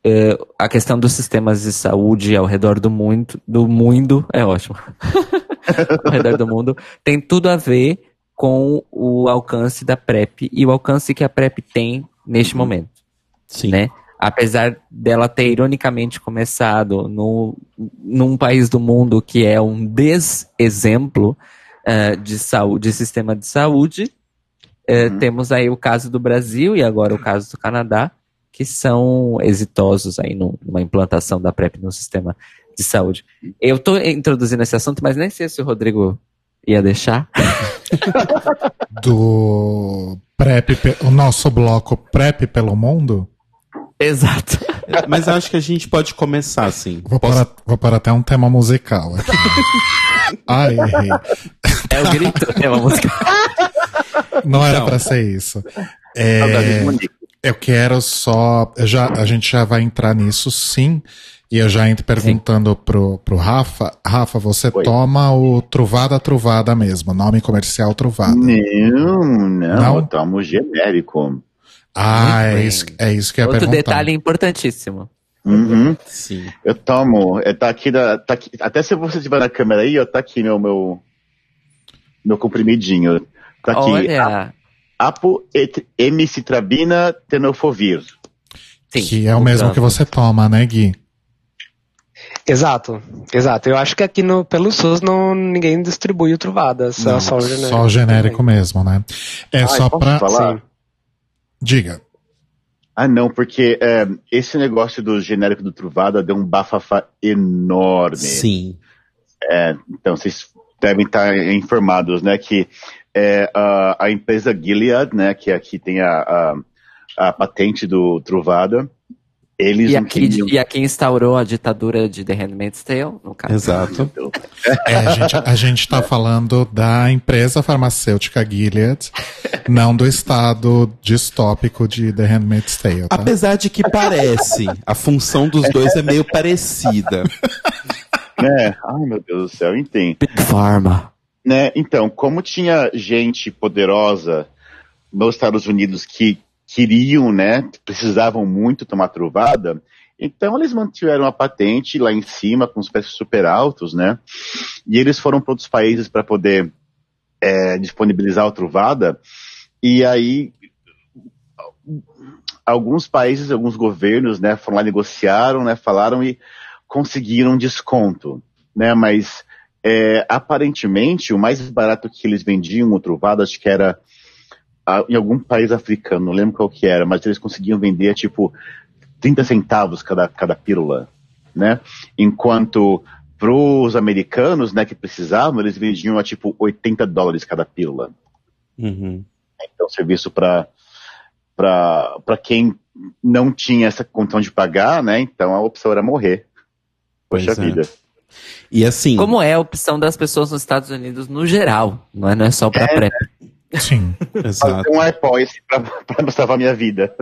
é, a questão dos sistemas de saúde ao redor do mundo, do mundo é ótimo. ao redor do mundo tem tudo a ver com o alcance da PrEP e o alcance que a PrEP tem neste momento Sim. né? Apesar dela ter ironicamente começado no, num país do mundo que é um desexemplo eh, de saúde, de sistema de saúde, eh, temos aí o caso do Brasil e agora o caso do Canadá, que são exitosos aí no- numa implantação da PrEP no sistema de saúde. Eu estou introduzindo esse assunto, mas nem sei se o Rodrigo ia deixar. Do PrEP, o nosso bloco PrEP pelo mundo. Exato. Mas acho que a gente pode começar assim. Vou pôr, vou pôr até um tema musical aqui. Ai, errei. É o grito, é uma música. Não era Então. pra ser isso. É, eu quero só. eu Já, a gente já vai entrar nisso, sim. E eu já entro perguntando pro, pro Rafa. Rafa, você Oi. toma o Truvada Truvada mesmo, nome comercial Truvada. Não, não, Não? eu tomo genérico. Ah, Muito é bem. isso, é isso que ia Outro perguntar. detalhe importantíssimo. Uhum. Sim. Eu tomo. É, tá aqui, na, tá aqui. Até se você estiver na câmera aí, ó, tá aqui meu, meu, meu comprimidinho. Tá aqui. Olha, Apo et emicitrabina tenofovir. sim. Que é o mesmo que você toma, né, Gui? Exato, exato. Eu acho que aqui no, pelo SUS não, ninguém distribui o Truvada, só, Não, só o genérico. Só o genérico mesmo, né? É Ai, só posso pra. falar? Sim. Diga. Ah, não, porque é, esse negócio do genérico do Truvada deu um bafafá enorme. Sim. É, então, vocês devem estar informados, né, que é, a, a empresa Gilead, né, que aqui tem a, a, a patente do Truvada, eles E aqui, queriam... e aqui instaurou a ditadura de The Handmaid's Tale, no caso. Exato. É, a, gente, a gente tá falando da empresa farmacêutica Gilead, não do estado distópico de The Handmaid's Tale, tá? Apesar de que parece, a função dos dois é meio parecida. Né? Ai, meu Deus do céu, eu entendo. Big Pharma. Né? Então, como tinha gente poderosa nos Estados Unidos que queriam, né, precisavam muito tomar truvada, então eles mantiveram a patente lá em cima com os preços super altos, né? E eles foram para outros países para poder é, disponibilizar a truvada. E aí alguns países, alguns governos, né, foram lá negociaram, né, falaram e conseguiram desconto, né? Mas é, aparentemente, o mais barato que eles vendiam o Truvada, acho que era em algum país africano, não lembro qual que era, mas eles conseguiam vender tipo 30 centavos cada, cada pílula, né? Enquanto pros americanos, né, que precisavam, eles vendiam a tipo 80 dólares cada pílula. Uhum. Então, serviço para para quem não tinha essa condição de pagar, né? Então a opção era morrer. Poxa Pois é. vida. E assim, Como é a opção das pessoas nos Estados Unidos no geral, não é, não é só pra PrEP. Sim. exato. Um pra, pra salvar minha vida.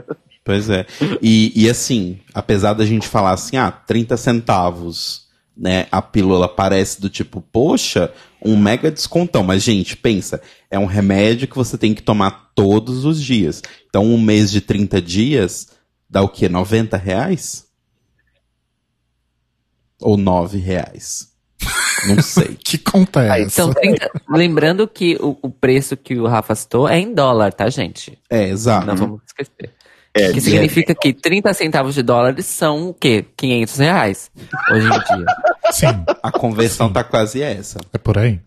Pois é. E, e assim, apesar da gente falar assim, ah, 30 centavos, né? A pílula parece do tipo, poxa, um mega descontão. Mas, gente, pensa, é um remédio que você tem que tomar todos os dias. Então, um mês de 30 dias dá o quê? 90 reais? Ou 9 reais? Não sei. Que conta é essa? Então, 30 lembrando que o, o preço que o Rafa citou é em dólar, tá, gente? É, exato. Não vamos esquecer. É, que significa que 30 centavos de dólares são o quê? 500 reais hoje em dia. Sim, A conversão tá quase essa. é por aí.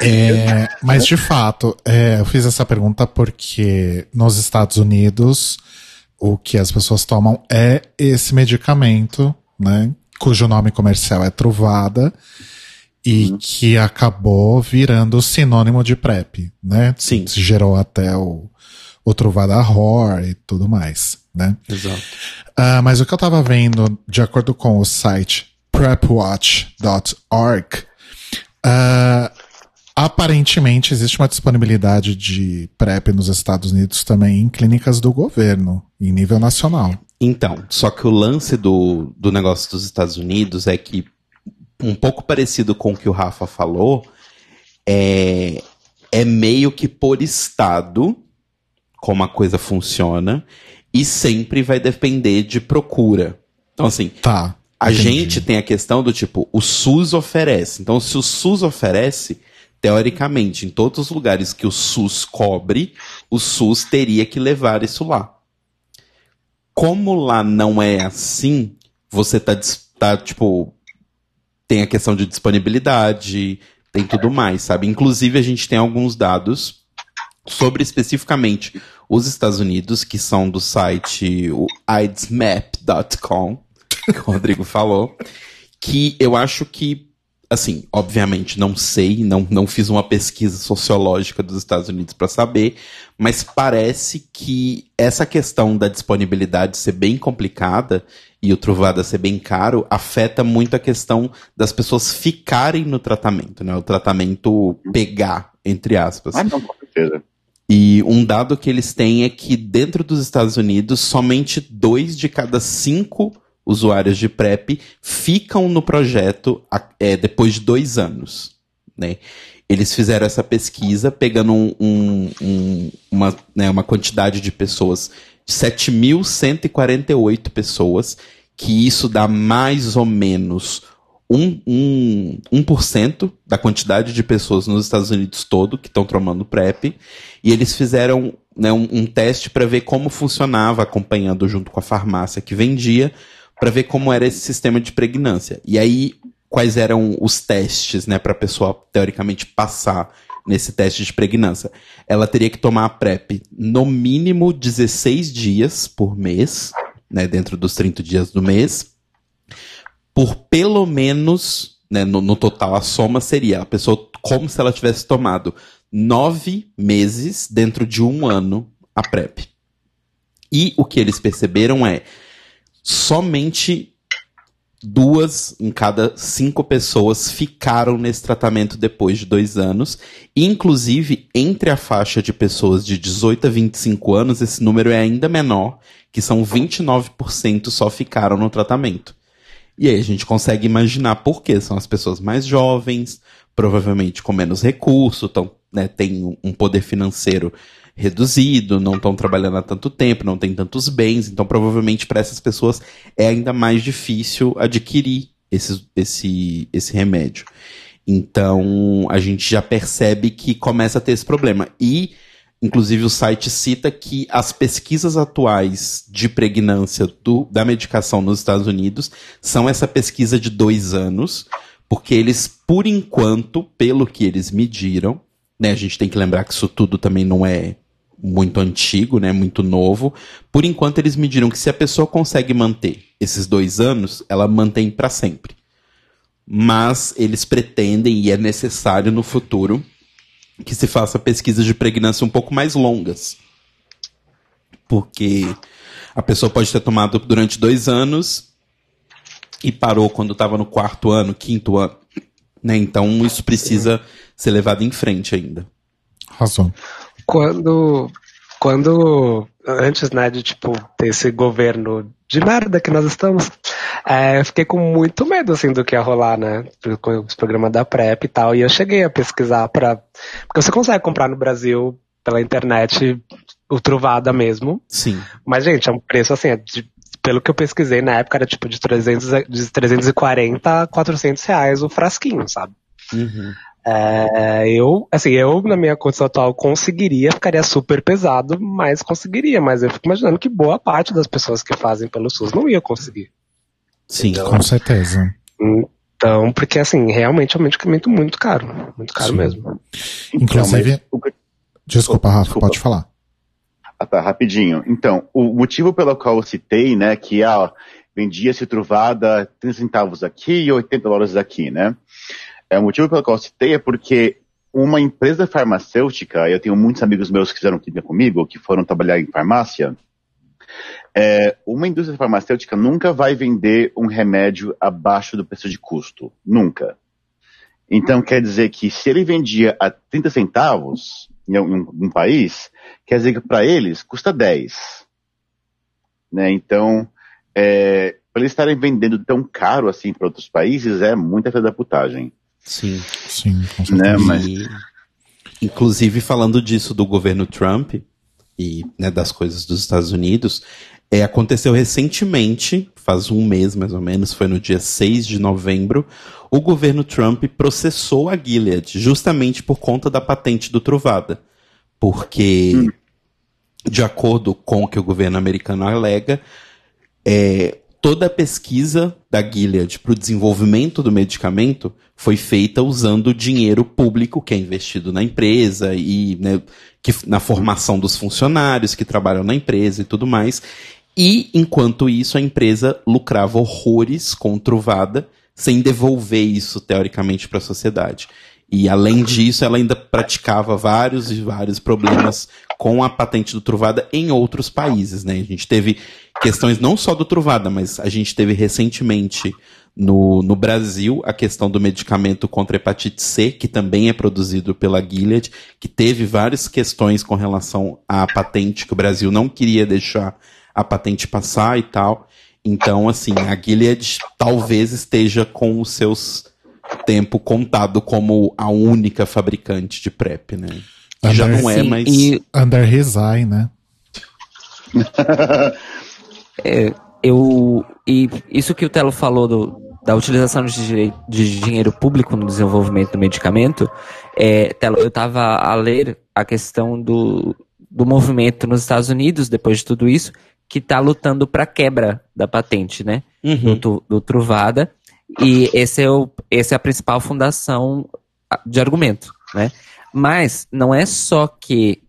É, mas de fato, é, eu fiz essa pergunta porque nos Estados Unidos o que as pessoas tomam é esse medicamento, né? Cujo nome comercial é Truvada e que acabou virando sinônimo de PrEP, né? Sim. Se gerou até o, o Truvada Horror e tudo mais, né? Exato. Ah, mas o que eu tava vendo, de acordo com o site prepwatch.org, ah, aparentemente existe uma disponibilidade de PrEP nos Estados Unidos também em clínicas do governo, em nível nacional. Então, só que o lance do, do negócio dos Estados Unidos é que, um pouco parecido com o que o Rafa falou, é, é meio que por estado como a coisa funciona e sempre vai depender de procura. Então, assim, Tá. a entendi. gente tem a questão do tipo, o SUS oferece. Então, se o SUS oferece, teoricamente, em todos os lugares que o SUS cobre, o SUS teria que levar isso lá. Como lá não é assim, você tá, tá tipo, tem a questão de disponibilidade, tem tudo mais, sabe? Inclusive, a gente tem alguns dados sobre especificamente os Estados Unidos, que são do site aidsmap.com, que o Rodrigo falou, que eu acho que, assim, obviamente não sei, não, não fiz uma pesquisa sociológica dos Estados Unidos para saber, mas parece que essa questão da disponibilidade ser bem complicada e o Truvada ser bem caro afeta muito a questão das pessoas ficarem no tratamento, né? O tratamento pegar, entre aspas. Ah, não, com certeza. E um dado que eles têm é que dentro dos Estados Unidos, somente dois de cada cinco usuários de PrEP ficam no projeto é, depois de dois anos. Né? Eles fizeram essa pesquisa pegando um- um- um- uma, né, uma quantidade de pessoas, 7.148 pessoas, que isso dá mais ou menos um, um, 1% da quantidade de pessoas nos Estados Unidos todo que estão tomando PrEP. E eles fizeram né, um, um teste para ver como funcionava, acompanhando junto com a farmácia que vendia, para ver como era esse sistema de pregnância. E aí, quais eram os testes, né, para a pessoa teoricamente passar nesse teste de pregnância? Ela teria que tomar a PrEP no mínimo 16 dias por mês, né, dentro dos 30 dias do mês, por pelo menos, né, no, no total, a soma seria a pessoa como se ela tivesse tomado nove meses dentro de um ano a PrEP. E o que eles perceberam é somente duas em cada cinco pessoas ficaram nesse tratamento depois de dois anos. Inclusive, entre a faixa de pessoas de 18 a 25 anos, esse número é ainda menor, que são 29% só ficaram no tratamento. E aí a gente consegue imaginar por quê. São as pessoas mais jovens, provavelmente com menos recurso, tão, né, um- um poder financeiro reduzido, não estão trabalhando há tanto tempo, não têm tantos bens, então provavelmente para essas pessoas é ainda mais difícil adquirir esse, esse, esse remédio. Então a gente já percebe que começa a ter esse problema. E, inclusive, o site cita que as pesquisas atuais de pregnância do, da medicação nos Estados Unidos são essa pesquisa de dois anos, porque eles, por enquanto, pelo que eles mediram, né, a gente tem que lembrar que isso tudo também não é muito antigo, né, muito novo. Por enquanto, eles mediram que se a pessoa consegue manter esses dois anos, ela mantém para sempre. Mas eles pretendem e é necessário no futuro que se faça pesquisas de pregnância um pouco mais longas. Porque a pessoa pode ter tomado durante dois anos e parou quando estava no quarto ano, quinto ano. Né? Então isso precisa ser levado em frente ainda. Razão. Quando, quando antes, né, de tipo ter esse governo de merda que nós estamos, é, eu fiquei com muito medo assim do que ia rolar, né, com os programas da PrEP e tal. E eu cheguei a pesquisar para, porque você consegue comprar no Brasil pela internet o Truvada mesmo. Sim. Mas gente, é um preço assim, é de- pelo que eu pesquisei na época era tipo de 300, a- de 340 a 400 reais o frasquinho, sabe? Uhum. É, eu, assim, eu na minha condição atual conseguiria, ficaria super pesado, mas conseguiria. Mas eu fico imaginando que boa parte das pessoas que fazem pelo SUS não ia conseguir. Sim. Com certeza. Então, porque assim, realmente é um medicamento muito caro. Muito caro Sim. mesmo. Inclusive. Então, mas Desculpa, Rafa, Desculpa. pode falar. Ah, tá, rapidinho. Então, o motivo pelo qual eu citei, né, que ah, vendia-se truvada 30 centavos aqui e 80 dólares aqui, né? É, o motivo pelo qual eu citei é porque uma empresa farmacêutica, eu tenho muitos amigos meus que fizeram química comigo, que foram trabalhar em farmácia, é, uma indústria farmacêutica nunca vai vender um remédio abaixo do preço de custo. Nunca. Então quer dizer que se ele vendia a 30 centavos em um, um país, quer dizer que para eles custa 10. Né? Então, é, para eles estarem vendendo tão caro assim para outros países, é muita filha da putagem. Sim. Sim, com certeza. Né, mas- E, inclusive, falando disso do governo Trump e né, das coisas dos Estados Unidos, é, aconteceu recentemente, faz um mês mais ou menos, foi no dia 6 de novembro, o governo Trump processou a Gilead justamente por conta da patente do Truvada. Porque, de acordo com o que o governo americano alega, é, toda a pesquisa da Gilead para o desenvolvimento do medicamento foi feita usando dinheiro público que é investido na empresa e né, que, na formação dos funcionários que trabalham na empresa e tudo mais. E, enquanto isso, a empresa lucrava horrores com Truvada, sem devolver isso, teoricamente, para a sociedade. E, além disso, ela ainda praticava vários e vários problemas com a patente do Truvada em outros países. Né? A gente teve questões não só do Truvada, mas a gente teve recentemente no, no Brasil a questão do medicamento contra hepatite C, que também é produzido pela Gilead, que teve várias questões com relação à patente, que o Brasil não queria deixar a patente passar e tal. Então, assim, a Gilead talvez esteja com os seus tempo contado como a única fabricante de PrEP, né? Que já Under- não é, Sim, mas. e Under his eye, né? eu e isso que o Telo falou do, da utilização de, de dinheiro público no desenvolvimento do medicamento, é, Telo, eu estava a ler a questão do, do movimento nos Estados Unidos depois de tudo isso que está lutando para quebra da patente, né? do, Uhum. tu- do Truvada. E esse é, o, esse é a principal fundação de argumento, né? Mas não é só que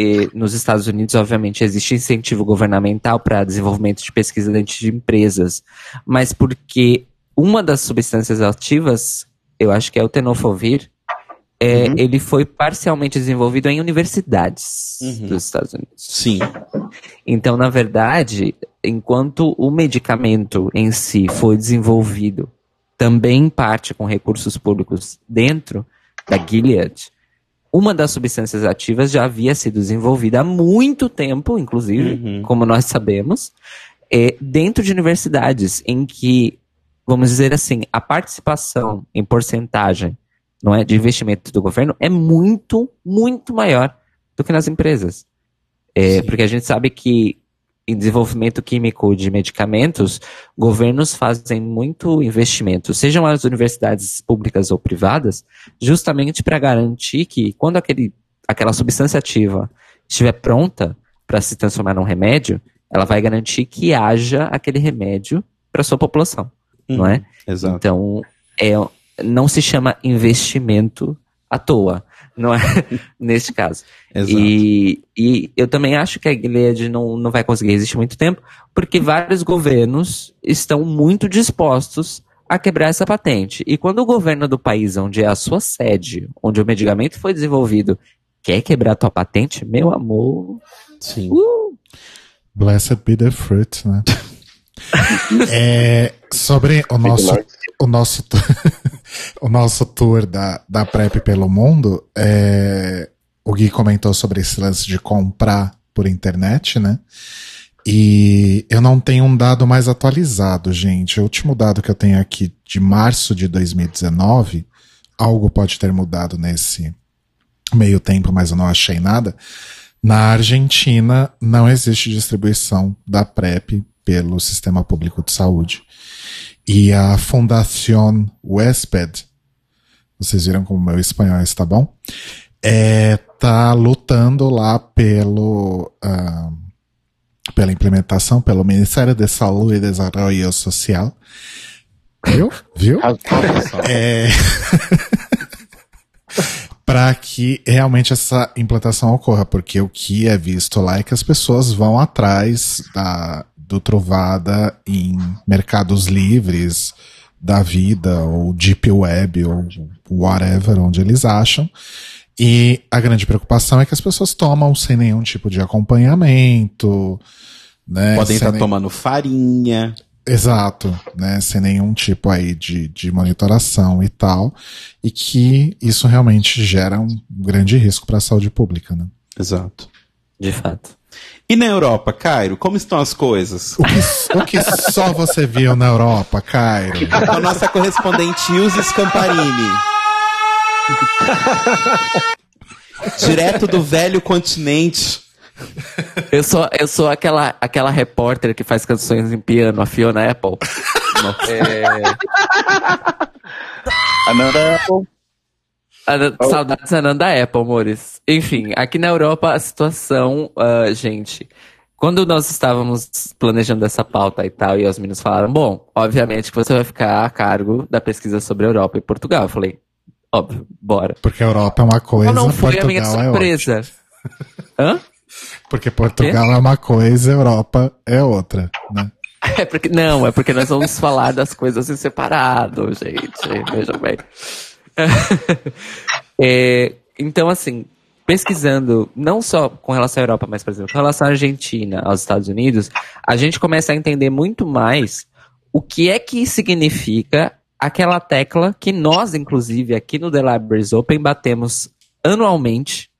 eh, nos Estados Unidos, obviamente, existe incentivo governamental para desenvolvimento de pesquisa dentro de empresas, mas porque uma das substâncias ativas, eu acho que é o tenofovir, é, Uhum. ele foi parcialmente desenvolvido em universidades Uhum. dos Estados Unidos. Sim. Então, na verdade, enquanto o medicamento em si foi desenvolvido também em parte com recursos públicos dentro da Gilead, uma das substâncias ativas já havia sido desenvolvida há muito tempo, inclusive, Uhum. como nós sabemos, é, dentro de universidades em que, vamos dizer assim, a participação em porcentagem não é, de investimento do governo é muito, muito maior do que nas empresas. É, porque a gente sabe que em desenvolvimento químico de medicamentos, governos fazem muito investimento, sejam as universidades públicas ou privadas, justamente para garantir que quando aquele, aquela substância ativa estiver pronta para se transformar num remédio, ela vai garantir que haja aquele remédio para sua população, não é? Exato. Então, é, não se chama investimento à toa, não é? Neste caso. Exato. E, e eu também acho que a Gilead não, não vai conseguir resistir muito tempo, porque vários governos estão muito dispostos a quebrar essa patente. E quando o governo do país onde é a sua sede, onde o medicamento foi desenvolvido, quer quebrar a tua patente, meu amor. Sim. uh, Blessed be the fruit, né? é, sobre o nosso, o nosso, tu- o nosso tour da, da PrEP pelo mundo, é, o Gui comentou sobre esse lance de comprar por internet, né? E eu não tenho um dado mais atualizado, gente. O último dado que eu tenho aqui de março de 2019, algo pode ter mudado nesse meio tempo, mas eu não achei nada. Na Argentina, não existe distribuição da PrEP pelo Sistema Público de Saúde. E a Fundación Huésped, vocês viram como meu espanhol está bom? É, tá lutando lá pelo, ah, pela implementação, pelo Ministério de Saúde e Desenvolvimento Social. Viu? Viu? É... para que realmente essa implantação ocorra, porque o que é visto lá é que as pessoas vão atrás da, do Trovada em mercados livres da vida, ou Deep Web, ou whatever, onde eles acham. E a grande preocupação é que as pessoas tomam sem nenhum tipo de acompanhamento. Né, Podem estar nem- tomando farinha. Exato, né? Sem nenhum tipo aí de, de monitoração e tal. E que isso realmente gera um grande risco para a saúde pública, né? Exato. de fato. E na Europa, Cairo, como estão as coisas? O que, o que só você viu na Europa, Cairo? A nossa correspondente Ilse Scamparini. Direto do velho continente. Eu sou, eu sou aquela, aquela repórter que faz canções em piano, a Fiona Apple. É, Ananda, Ana- Saudades Ananda Apple, amores. Enfim, aqui na Europa a situação, ah, gente. Quando nós estávamos planejando essa pauta e tal, e os meninos falaram, bom, obviamente que você vai ficar a cargo da pesquisa sobre a Europa e Portugal. Eu falei, óbvio, bora. Porque a Europa é uma coisa, Não, não foi Portugal a minha é surpresa. Hã? Porque Portugal é uma coisa, Europa é outra, né? É porque, não, é porque nós vamos falar das coisas em separado, gente. Veja bem. É, então, assim, pesquisando, não só com relação à Europa, mas, por exemplo, com relação à Argentina, aos Estados Unidos, a gente começa a entender muito mais o que é que significa aquela tecla que nós, inclusive, aqui no The Libraries Open, batemos anualmente,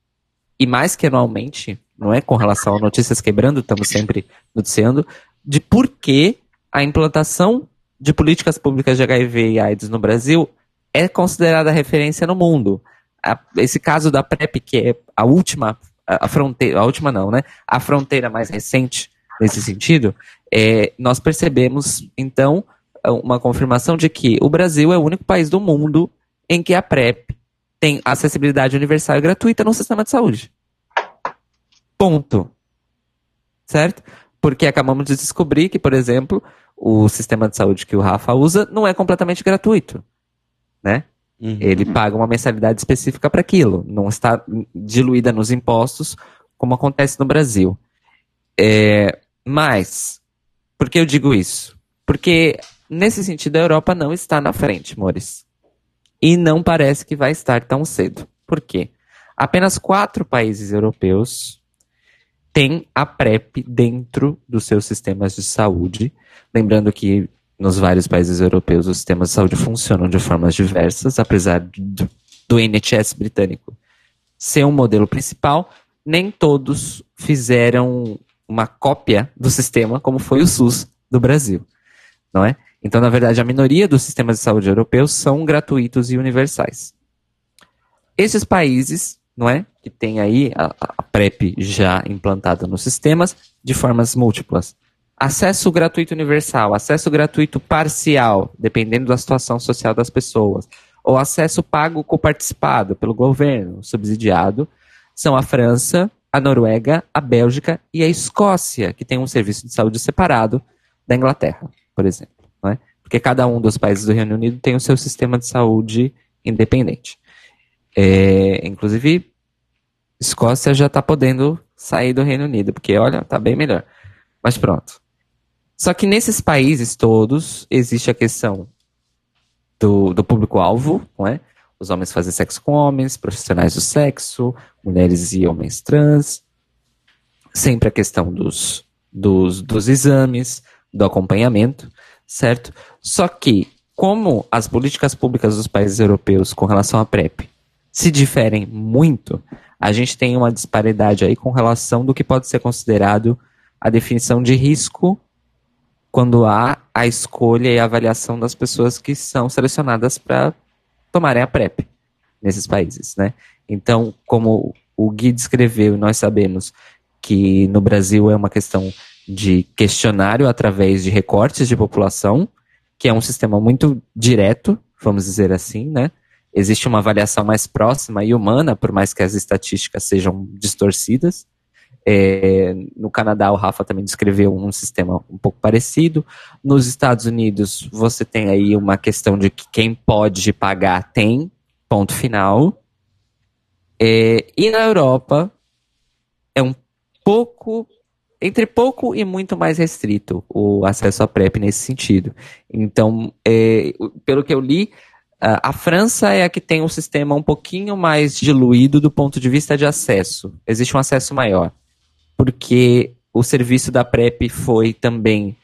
e mais que anualmente, não é? Com relação a notícias quebrando, estamos sempre noticiando, de por que a implantação de políticas públicas de HIV e AIDS no Brasil é considerada referência no mundo. A- esse caso da PrEP, que é a última, a a fronteira, a última não, né? A fronteira mais recente nesse sentido, é, nós percebemos, então, uma confirmação de que o Brasil é o único país do mundo em que a PrEP tem acessibilidade universal e gratuita no sistema de saúde. Ponto. Certo? Porque acabamos de descobrir que, por exemplo, o sistema de saúde que o Rafa usa não é completamente gratuito. Né? Uhum. Ele paga uma mensalidade específica para aquilo. Não está diluída nos impostos, como acontece no Brasil. É, mas, por que eu digo isso? Porque, nesse sentido, a Europa não está na frente, Mores. E não parece que vai estar tão cedo. Por quê? Apenas quatro países europeus têm a PrEP dentro dos seus sistemas de saúde. Lembrando que nos vários países europeus os sistemas de saúde funcionam de formas diversas, apesar do, do NHS britânico ser um modelo principal, nem todos fizeram uma cópia do sistema como foi o SUS do Brasil, não é? Então, na verdade, a minoria dos sistemas de saúde europeus são gratuitos e universais. Esses países, não é, que tem aí a, a PrEP já implantada nos sistemas de formas múltiplas. Acesso gratuito universal, acesso gratuito parcial, dependendo da situação social das pessoas, ou acesso pago coparticipado pelo governo, subsidiado, são a França, a Noruega, a Bélgica e a Escócia, que tem um serviço de saúde separado da Inglaterra, por exemplo. Não é? Porque cada um dos países do Reino Unido tem o seu sistema de saúde independente. É, inclusive, Escócia já está podendo sair do Reino Unido, porque olha, tá bem melhor. Mas pronto. Só que nesses países todos existe a questão do, do público-alvo, não é? Os homens fazem sexo com homens, profissionais do sexo, mulheres e homens trans. Sempre a questão dos, dos, dos exames, do acompanhamento, certo? Só que, como as políticas públicas dos países europeus com relação à PrEP se diferem muito, a gente tem uma disparidade aí com relação do que pode ser considerado a definição de risco quando há a escolha e a avaliação das pessoas que são selecionadas para tomarem a PrEP nesses países, né? Então, como o Gui descreveu nós sabemos que no Brasil é uma questão de questionário através de recortes de população, que é um sistema muito direto, vamos dizer assim, né? Existe uma avaliação mais próxima e humana, por mais que as estatísticas sejam distorcidas. É, no Canadá, o Rafa também descreveu um sistema um pouco parecido. Nos Estados Unidos, você tem aí uma questão de que quem pode pagar tem, ponto final. É, e na Europa, é um pouco, entre pouco e muito mais restrito o acesso à PrEP nesse sentido. Então, é, pelo que eu li, a França é a que tem um sistema um pouquinho mais diluído do ponto de vista de acesso. Existe um acesso maior porque o serviço da PrEP foi também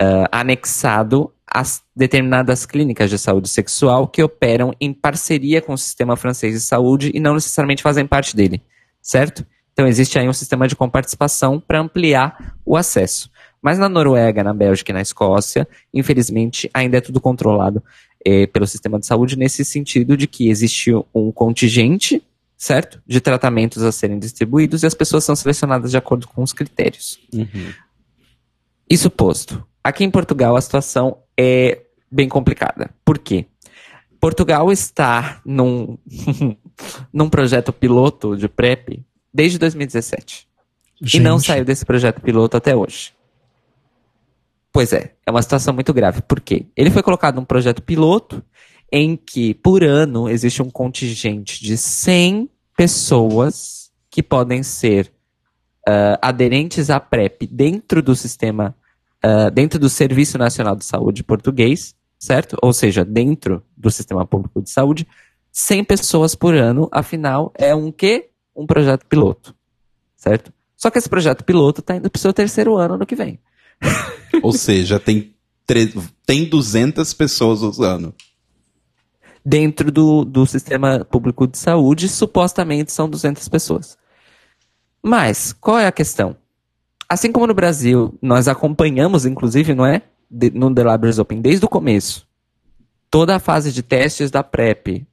ah, anexado às determinadas clínicas de saúde sexual que operam em parceria com o sistema francês de saúde e não necessariamente fazem parte dele, certo? Então existe aí um sistema de comparticipação para ampliar o acesso. Mas na Noruega, na Bélgica e na Escócia, infelizmente, ainda é tudo controlado eh, pelo sistema de saúde nesse sentido de que existe um contingente certo? De tratamentos a serem distribuídos e as pessoas são selecionadas de acordo com os critérios. Uhum. Isso posto. Aqui em Portugal a situação é bem complicada. Por quê? Portugal está num, num projeto piloto de PrEP desde 2017. E não Gente, saiu desse projeto piloto até hoje. Pois é, é uma situação muito grave. Por quê? Ele foi colocado num projeto piloto em que, por ano, existe um contingente de 100 pessoas que podem ser ah, aderentes à PrEP dentro do sistema, ah, dentro do Serviço Nacional de Saúde português, certo? Ou seja, dentro do sistema público de saúde, 100 pessoas por ano, afinal, é um quê? Um projeto piloto, certo? Só que esse projeto piloto está indo para o seu terceiro ano no que vem. Ou seja, tem, tem 200 pessoas usando. Dentro do, do sistema público de saúde, supostamente são 200 pessoas. Mas, qual é a questão? Assim como no Brasil, nós acompanhamos, inclusive, não é? de- no The Libraries Open desde o começo, toda a fase de testes da PrEP,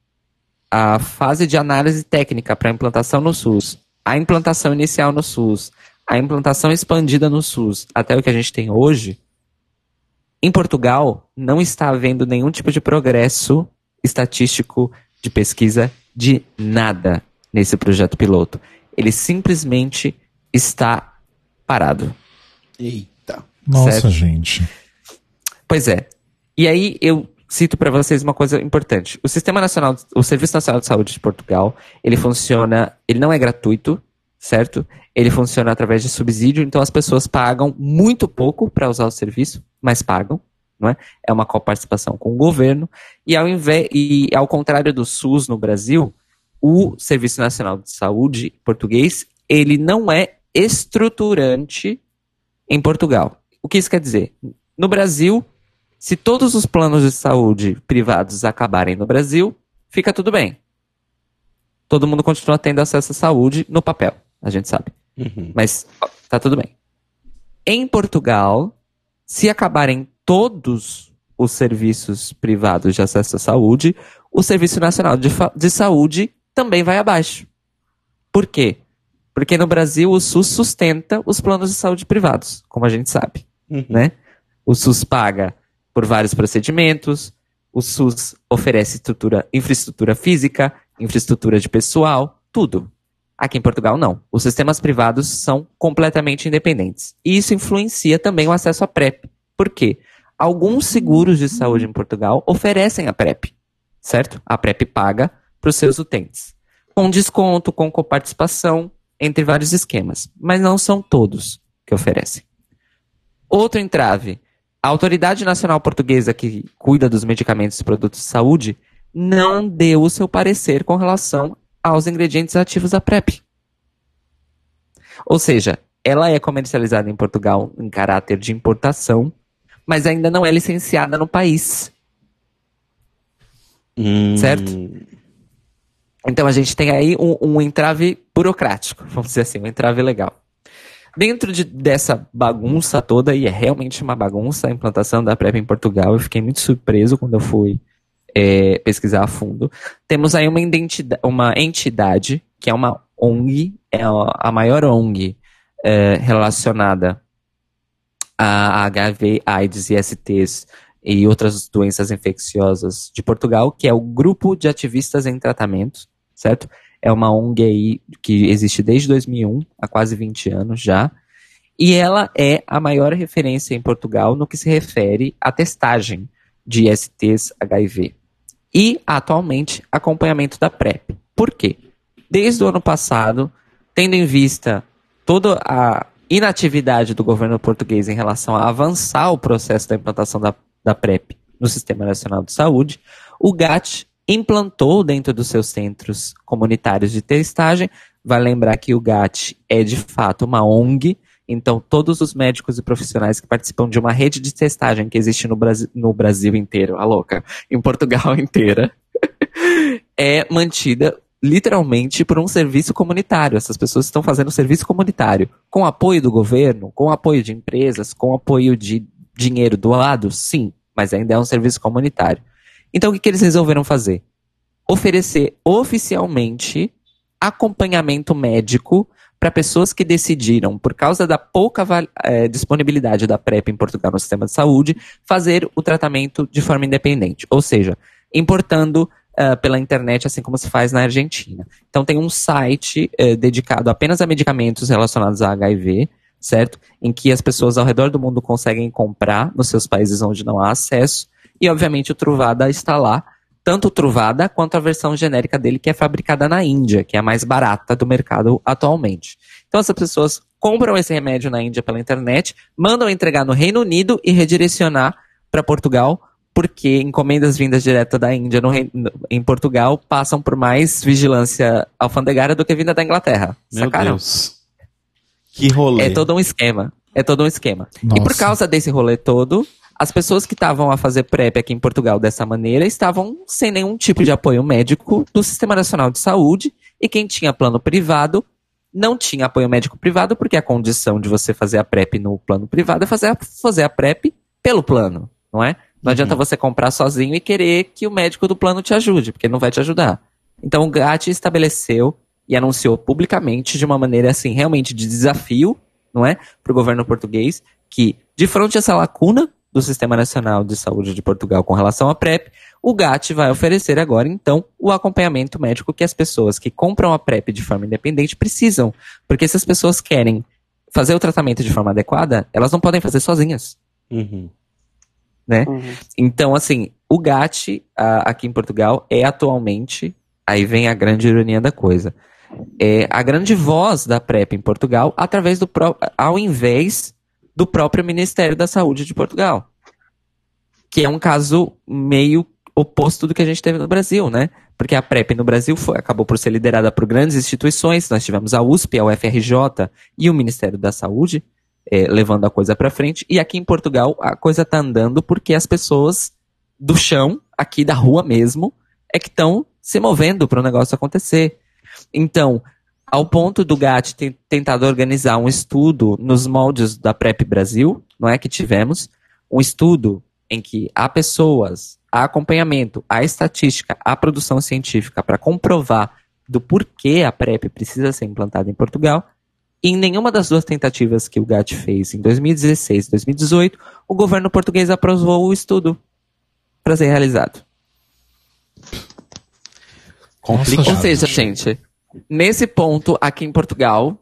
a fase de análise técnica para implantação no SUS, a implantação inicial no SUS, a implantação expandida no SUS, até o que a gente tem hoje, em Portugal não está havendo nenhum tipo de progresso estatístico de pesquisa de nada nesse projeto piloto. Ele simplesmente está parado. Eita. Nossa, Certo. gente. Pois é. E aí eu cito para vocês uma coisa importante. O Sistema Nacional, o Serviço Nacional de Saúde de Portugal, ele funciona, ele não é gratuito, certo? Ele funciona através de subsídio, então as pessoas pagam muito pouco para usar o serviço, mas pagam, não é? É uma coparticipação com o governo e ao invés e ao contrário do SUS no Brasil, o Serviço Nacional de Saúde português, ele não é estruturante em Portugal. O que isso quer dizer? No Brasil, se todos os planos de saúde privados acabarem no Brasil, fica tudo bem. Todo mundo continua tendo acesso à saúde no papel, a gente sabe. Uhum. Mas ó, tá tudo bem. Em Portugal, se acabarem todos os serviços privados de acesso à saúde, o Serviço Nacional de, de Saúde também vai abaixo. Por quê? Porque no Brasil o SUS sustenta os planos de saúde privados, como a gente sabe Uhum. né? O SUS paga por vários procedimentos, o SUS oferece estrutura, infraestrutura física, infraestrutura de pessoal, tudo. Aqui em Portugal, não. Os sistemas privados são completamente independentes. E isso influencia também o acesso à PrEP. Por quê? Alguns seguros de saúde em Portugal oferecem a PrEP, certo? A PrEP paga para os seus utentes. Com desconto, com coparticipação, entre vários esquemas. Mas não são todos que oferecem. Outro entrave. A Autoridade Nacional Portuguesa que cuida dos medicamentos e produtos de saúde não deu o seu parecer com relação aos ingredientes ativos da PrEP. Ou seja, ela é comercializada em Portugal em caráter de importação, mas ainda não é licenciada no país. Hum, Certo? Então a gente tem aí um, um entrave burocrático, vamos dizer assim, um entrave legal. Dentro de- dessa bagunça toda, e é realmente uma bagunça a implantação da PrEP em Portugal, eu fiquei muito surpreso quando eu fui é, pesquisar a fundo. Temos aí uma, uma entidade, que é uma ONG, é a a maior ONG é, relacionada a HIV, AIDS e STs e outras doenças infecciosas de Portugal, que é o Grupo de Ativistas em Tratamento, certo? É uma ONG aí que existe desde 2001, há quase 20 anos já, e ela é a maior referência em Portugal no que se refere à testagem de STs HIV. E, atualmente, acompanhamento da PrEP. Por quê? Desde o ano passado, tendo em vista toda a inatividade do governo português em relação a avançar o processo da implantação da, da PrEP no Sistema Nacional de Saúde, o GAT implantou dentro dos seus centros comunitários de testagem. Vai lembrar que o GAT é de fato uma ONG, então todos os médicos e profissionais que participam de uma rede de testagem que existe no Brasil, no Brasil inteiro, a louca, em Portugal inteira, é mantida literalmente por um serviço comunitário. Essas pessoas estão fazendo serviço comunitário com apoio do governo, com apoio de empresas, com apoio de dinheiro doado, sim, mas ainda é um serviço comunitário. Então o que, que eles resolveram fazer? Oferecer oficialmente acompanhamento médico para pessoas que decidiram, por causa da pouca eh, disponibilidade da PrEP em Portugal no sistema de saúde, fazer o tratamento de forma independente. Ou seja, importando ah, pela internet, assim como se faz na Argentina. Então tem um site eh, dedicado apenas a medicamentos relacionados a HIV, certo? Em que as pessoas ao redor do mundo conseguem comprar nos seus países onde não há acesso. E obviamente o Truvada está lá, tanto o Truvada quanto a versão genérica dele que é fabricada na Índia, que é a mais barata do mercado atualmente. Então essas pessoas compram esse remédio na Índia pela internet, mandam entregar no Reino Unido e redirecionar para Portugal, porque encomendas vindas direto da Índia no em Portugal passam por mais vigilância alfandegária do que vinda da Inglaterra. Meu Sacaram? Deus. Que rolê. É todo um esquema. É todo um esquema. E por Nossa. causa desse rolê todo, as pessoas que estavam a fazer PrEP aqui em Portugal dessa maneira estavam sem nenhum tipo de apoio médico do Sistema Nacional de Saúde e quem tinha plano privado não tinha apoio médico privado porque a condição de você fazer a PrEP no plano privado é fazer a, fazer a PrEP pelo plano, não é? Não adianta você comprar sozinho e querer que o médico do plano te ajude, porque ele não vai te ajudar. Então o GAT estabeleceu e anunciou publicamente de uma maneira assim, realmente de desafio, não é? Para o governo português, que de frente a essa lacuna do Sistema Nacional de Saúde de Portugal com relação à PrEP, o GAT vai oferecer agora, então, o acompanhamento médico que as pessoas que compram a PrEP de forma independente precisam. Porque se as pessoas querem fazer o tratamento de forma adequada, elas não podem fazer sozinhas Uhum. Né? Então, assim, o GAT a- aqui em Portugal é atualmente, aí vem a grande ironia da coisa, é a grande voz da PrEP em Portugal através do ao invés do próprio Ministério da Saúde de Portugal. Que é um caso meio oposto do que a gente teve no Brasil, né? Porque a PrEP no Brasil foi, acabou por ser liderada por grandes instituições. Nós tivemos a USP, a UFRJ e o Ministério da Saúde eh, levando a coisa pra frente. E aqui em Portugal a coisa tá andando porque as pessoas do chão, aqui da rua mesmo, é que estão se movendo para o negócio acontecer. Então, ao ponto do GAT ter tentado organizar um estudo nos moldes da PrEP Brasil, não é que tivemos, um estudo em que há pessoas, há acompanhamento, há estatística, há produção científica para comprovar do porquê a PrEP precisa ser implantada em Portugal. Em nenhuma das duas tentativas que o GAT fez em 2016 e 2018, o governo português aprovou o estudo para ser realizado. Complicado. Ou seja, gente, nesse ponto aqui em Portugal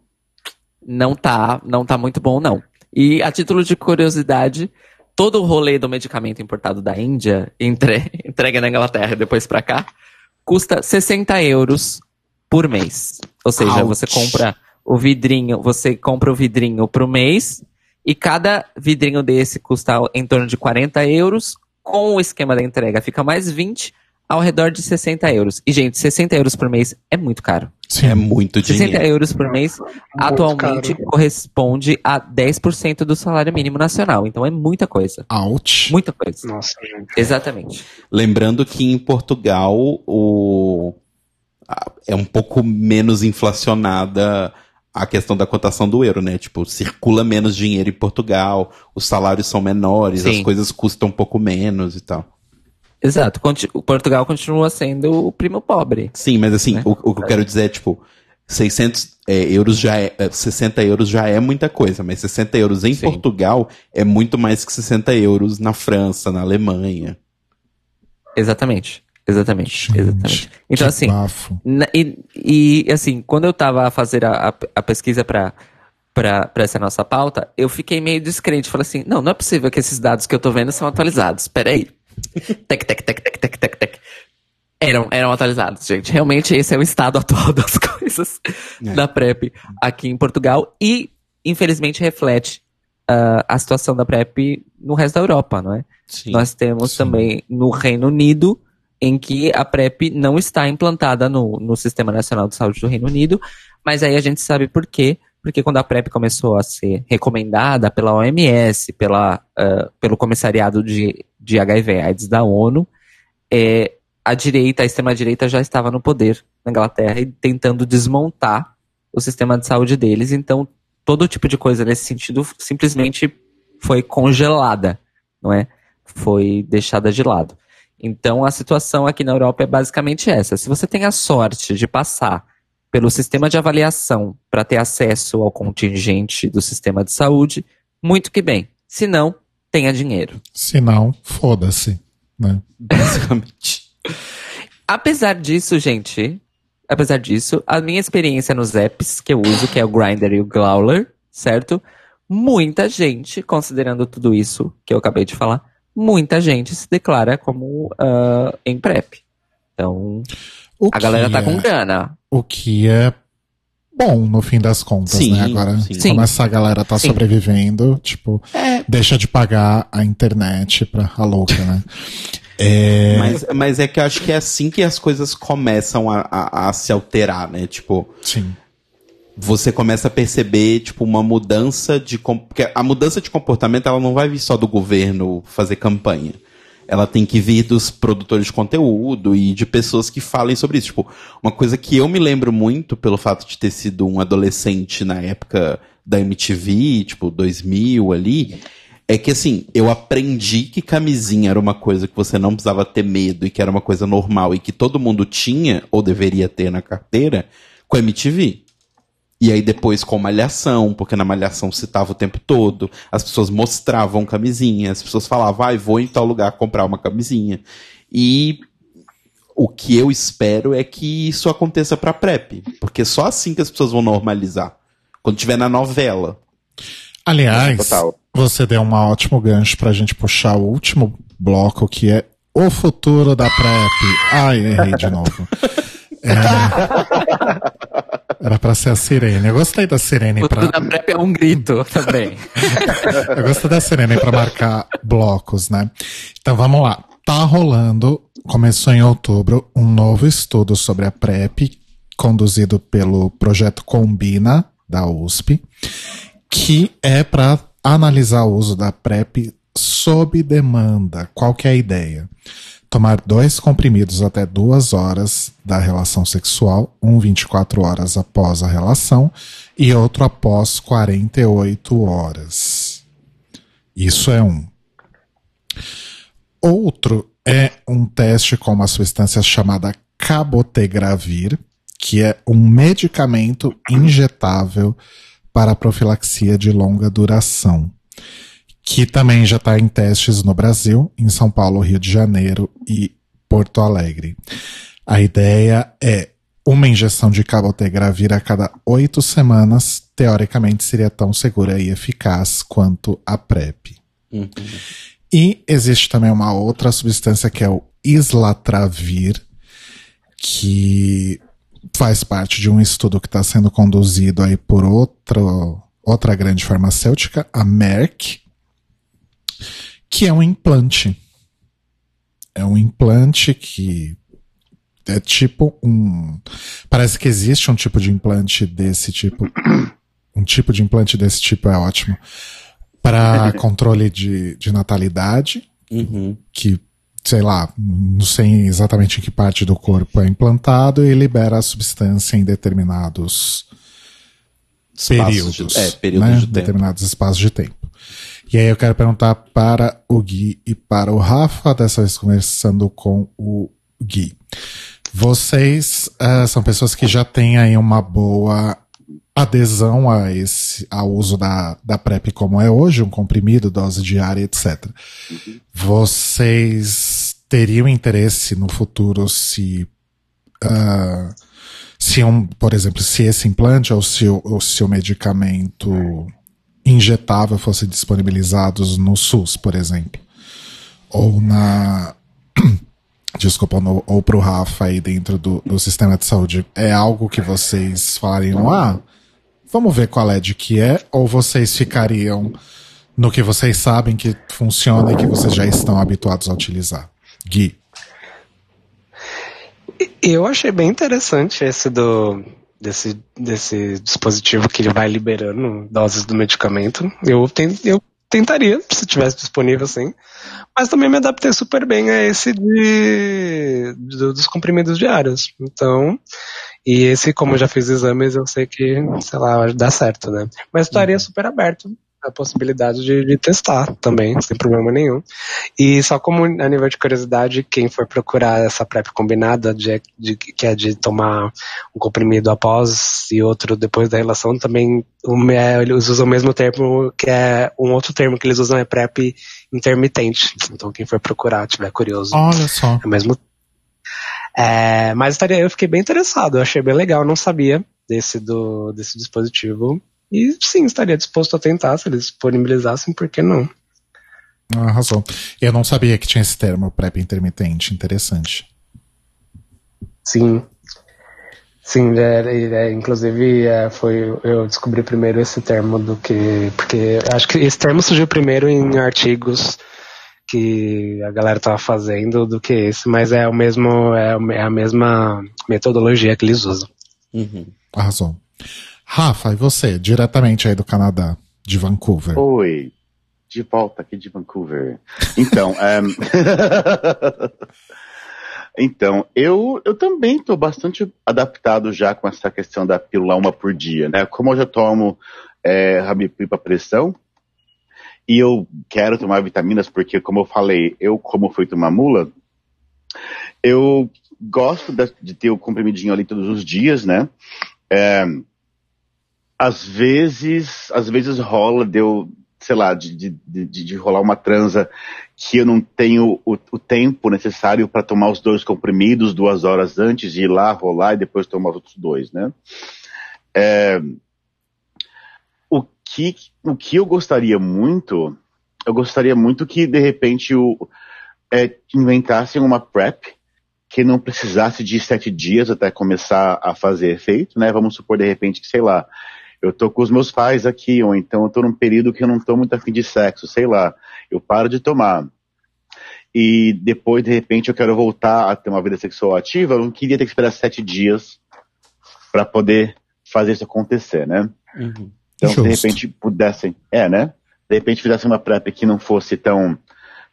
não tá, não tá muito bom não. E a título de curiosidade, todo o rolê do medicamento importado da Índia, entre, entregue na Inglaterra e depois pra cá, custa 60 euros por mês. Ou seja, Ouch. você compra o vidrinho, você compra o vidrinho pro mês e cada vidrinho desse custa em torno de 40 euros. Com o esquema da entrega fica mais 20, ao redor de 60 euros. E, gente, 60 euros por mês é muito caro. Sim. É muito 60 dinheiro. euros por mês atualmente caro. corresponde a 10% do salário mínimo nacional. Então é muita coisa. Ouch. Muita coisa. Nossa, gente. Exatamente. Lembrando que em Portugal o é um pouco menos inflacionada a questão da cotação do euro, né? Tipo, circula menos dinheiro em Portugal, os salários são menores, Sim. as coisas custam um pouco menos e tal. Exato. O Portugal continua sendo o primo pobre. Sim, mas assim, Né? o, o que eu quero dizer é, tipo, 600 é, euros já é, é, 60 euros já é muita coisa, mas 60 euros em Sim. Portugal é muito mais que 60 euros na França, na Alemanha. Exatamente. Exatamente. Gente, Exatamente. Então, assim. Na- e, e, assim, quando eu tava a fazer a, a, a pesquisa pra, pra essa nossa pauta, eu fiquei meio descrente. Falei assim, não, não é possível que esses dados que eu tô vendo são atualizados. Peraí. tec, tec, tec, tec, tec, tec, tec. Eram, eram atualizados, gente. Realmente esse é o estado atual das coisas É. da PrEP aqui em Portugal. E, infelizmente, reflete ah, a situação da PrEP no resto da Europa, não é? Sim. Nós temos Sim. também no Reino Unido, em que a PrEP não está implantada no, no Sistema Nacional de Saúde do Reino Unido, mas aí a gente sabe por quê. Porque quando a PrEP começou a ser recomendada pela OMS, pela, ah, pelo Comissariado de, de HIV AIDS da ONU, é, a direita, a extrema-direita já estava no poder na Inglaterra e tentando desmontar o sistema de saúde deles. Então, todo tipo de coisa nesse sentido simplesmente foi congelada, não é? Foi deixada de lado. Então, a situação aqui na Europa é basicamente essa. Se você tem a sorte de passar pelo sistema de avaliação para ter acesso ao contingente do sistema de saúde, muito que bem. Se não, tenha dinheiro. Se não, foda-se. Né? Basicamente. Apesar disso, gente, apesar disso, a minha experiência nos apps que eu uso, que é o Grindr e o Growler, certo? Muita gente, considerando tudo isso que eu acabei de falar, muita gente se declara como ah, em PrEP. Então, O a galera que tá é- com grana. O que é bom no fim das contas, Sim, né? Agora, sim. Como essa galera tá Sim. sobrevivendo, tipo, deixa de pagar a internet pra a louca, né? É, Mas, mas é que eu acho que é assim que as coisas começam a, a, a se alterar, né? Tipo, sim. Você começa a perceber, tipo, uma mudança de... Porque a mudança de comportamento, ela não vai vir só do governo fazer campanha. Ela tem que vir dos produtores de conteúdo e de pessoas que falem sobre isso. Tipo, uma coisa que eu me lembro muito, pelo fato de ter sido um adolescente na época da MTV, tipo, 2000 ali, É que assim, eu aprendi que camisinha era uma coisa que você não precisava ter medo e que era uma coisa normal e que todo mundo tinha ou deveria ter na carteira com a MTV. E aí depois com Malhação, porque na Malhação citava o tempo todo, as pessoas mostravam camisinha, as pessoas falavam, vai, vou em tal lugar comprar uma camisinha. E o que eu espero é que isso aconteça pra PrEP, porque só assim que as pessoas vão normalizar. Quando tiver na novela. Aliás, Total. você deu um ótimo gancho pra gente puxar o último bloco, que é o futuro da PrEP. Ai, errei de novo. É, Era pra ser a Sirene. Eu gostei da Sirene O pra. da PrEP é um grito também. Eu gostei da Sirene pra marcar blocos, né? Então vamos lá. Tá rolando, começou em outubro, um novo estudo sobre a PrEP, conduzido pelo projeto Combina, da USP, que é para analisar o uso da PrEP sob demanda. Qual que é a ideia? Tomar dois comprimidos até duas horas da relação sexual, um 24 horas após a relação e outro após 48 horas. Isso é um. Outro é um teste com uma substância chamada cabotegravir, que é um medicamento injetável para profilaxia de longa duração, que também já está em testes no Brasil, em São Paulo, Rio de Janeiro e Porto Alegre. A ideia é uma injeção de cabotegravir a cada oito semanas, teoricamente seria tão segura e eficaz quanto a PrEP. E existe também uma outra substância que é o islatravir, que faz parte de um estudo que está sendo conduzido aí por outro, outra grande farmacêutica, a Merck, que é um implante. É um implante que é tipo um. Parece que existe um tipo de implante desse tipo. Um tipo de implante desse tipo é ótimo. Para controle de, de natalidade, Uhum. que, sei lá, não sei exatamente em que parte do corpo é implantado e libera a substância em determinados Espaços períodos. de- é, períodos né? de tempo. Determinados espaços de tempo. E aí eu quero perguntar para o Gui e para o Rafa, dessa vez conversando com o Gui. Vocês ah, são pessoas que já têm aí uma boa adesão a esse, ao uso da, da PrEP como é hoje, um comprimido, dose diária, etc. Vocês teriam interesse no futuro se ah, se um, por exemplo, se esse implante ou se ou se o medicamento injetável fosse disponibilizados no SUS, por exemplo, ou na desculpa, no, ou pro Rafa aí dentro do, do sistema de saúde, é algo que vocês falariam, ah, vamos ver qual é de que é, ou vocês ficariam no que vocês sabem que funciona e que vocês já estão habituados a utilizar? Gui. Eu achei bem interessante esse do desse, desse dispositivo que ele vai liberando doses do medicamento. Eu, ten, eu tentaria, se tivesse disponível, sim. Mas também me adaptei super bem a esse de, do- dos comprimidos diários. Então, e esse, como eu já fiz exames, eu sei que, sei lá, dá certo, né? Mas estaria super aberto a possibilidade de, de testar também, sem problema nenhum. E só como a nível de curiosidade, quem for procurar essa PrEP combinada, de, de- que é de tomar um comprimido após e outro depois da relação, também o me- eles usam o mesmo termo, que é um outro termo que eles usam é PrEP intermitente. Então quem for procurar, tiver curioso, Olha só. é o mesmo. É, mas eu fiquei bem interessado, eu achei bem legal, não sabia desse, do, desse dispositivo. E sim, estaria disposto a tentar, se eles disponibilizassem, por que não? Arrasou. Eu não sabia que tinha esse termo PrEP intermitente. Interessante. Sim. Sim, é, é, inclusive é, foi eu descobri primeiro esse termo do que porque acho que esse termo surgiu primeiro em artigos que a galera tava fazendo do que esse, mas é o mesmo é é a mesma metodologia que eles usam. Uhum. Arrasou. Rafa, e você? Diretamente aí do Canadá, de Vancouver. Oi, de volta aqui de Vancouver. Então, ehm, então eu, eu também estou bastante adaptado já com essa questão da pílula uma por dia, né? Como eu já tomo é, Rabipri para pressão, e eu quero tomar vitaminas porque, como eu falei, eu como fui tomar mula, eu gosto de, de ter o comprimidinho ali todos os dias, né? É, às vezes, às vezes rola de eu, sei lá, de, de, de, de rolar uma transa que eu não tenho o, o tempo necessário para tomar os dois comprimidos duas horas antes de ir lá rolar e depois tomar os outros dois, né? É, o que, o que eu gostaria muito, eu gostaria muito que de repente o, é, inventassem uma PrEP que não precisasse de sete dias até começar a fazer efeito, né? Vamos supor de repente que, sei lá, eu tô com os meus pais aqui, ou então eu tô num período que eu não tô muito afim de sexo, sei lá, eu paro de tomar. E depois, de repente, eu quero voltar a ter uma vida sexual ativa, eu não queria ter que esperar sete dias para poder fazer isso acontecer, né? Uhum. Então, se de Justo. repente pudessem, é, né? De repente fizessem uma PrEP que não fosse tão,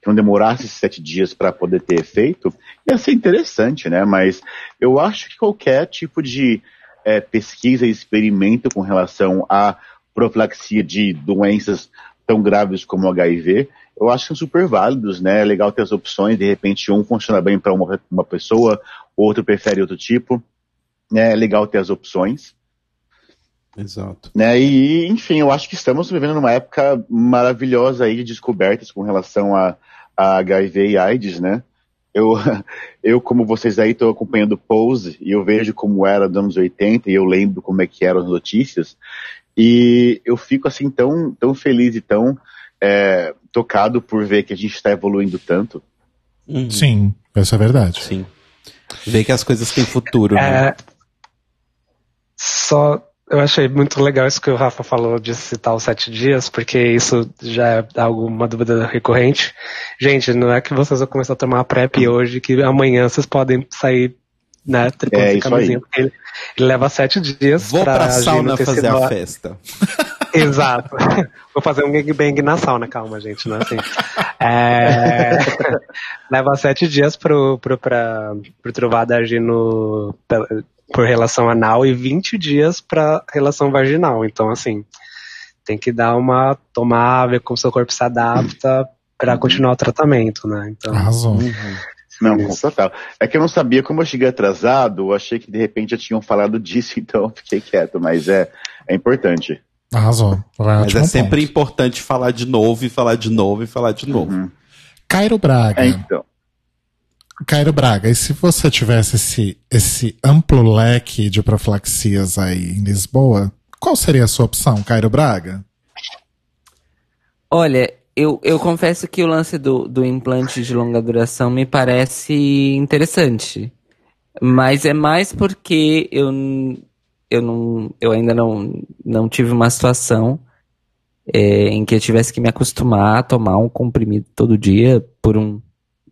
que não demorasse sete dias para poder ter efeito, ia ser interessante, né? Mas eu acho que qualquer tipo de é, pesquisa e experimento com relação à profilaxia de doenças tão graves como o HIV, eu acho que são super válidos, né? É legal ter as opções, de repente um funciona bem para uma, uma pessoa, outro prefere outro tipo, né? É legal ter as opções Exato. né? E, enfim, eu acho que estamos vivendo numa época maravilhosa aí de descobertas com relação a, a HIV e AIDS, né? Eu, eu, como vocês aí, estou acompanhando o Pose e eu vejo como era nos anos 80 e eu lembro como é que eram as notícias e eu fico assim tão, tão feliz e tão é, tocado por ver que a gente está evoluindo tanto. Uhum. Sim, essa é a verdade. Sim. Ver que as coisas têm futuro, né? É, só eu achei muito legal isso que o Rafa falou de citar os sete dias, porque isso já é algo, uma dúvida recorrente. Gente, não é que vocês vão começar a tomar a PrEP hoje, que amanhã vocês podem sair, né, tricotando É, camisinha, porque ele, ele leva sete dias Vou pra, agir sauna fazer a festa. Exato. Vou fazer um gangbang na sauna, calma, gente, não é assim. É... Leva sete dias pro, pro, pra, pro trovado agir no, por relação anal e 20 dias pra relação vaginal. Então, assim, tem que dar uma. tomar, ver como seu corpo se adapta pra continuar o tratamento, né? Então, Arrasou. Não, com total. É que eu não sabia como eu cheguei atrasado, eu achei que de repente já tinham falado disso, então eu fiquei quieto, mas é, é importante. Arrasou. Mas é sempre ponto. importante falar de novo e falar de novo e falar de novo. Uhum. Cairo Braga. É, então. Cairo Braga, e se você tivesse esse, esse amplo leque de profilaxias aí em Lisboa, qual seria a sua opção, Cairo Braga? Olha, eu, eu confesso que o lance do, do implante de longa duração me parece interessante. Mas é mais porque eu, eu, não, eu ainda não, não tive uma situação é, em que eu tivesse que me acostumar a tomar um comprimido todo dia por um